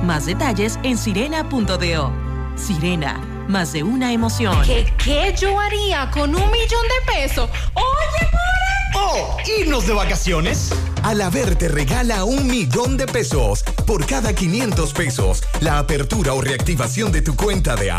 Más detalles en sirena.do. Sirena, más de una emoción. ¿Qué, qué yo haría con un millón de pesos? Oye, ¡Oh! ¿Irnos de vacaciones? Alaber te regala un millón de pesos por cada 500 pesos. La apertura o reactivación de tu cuenta de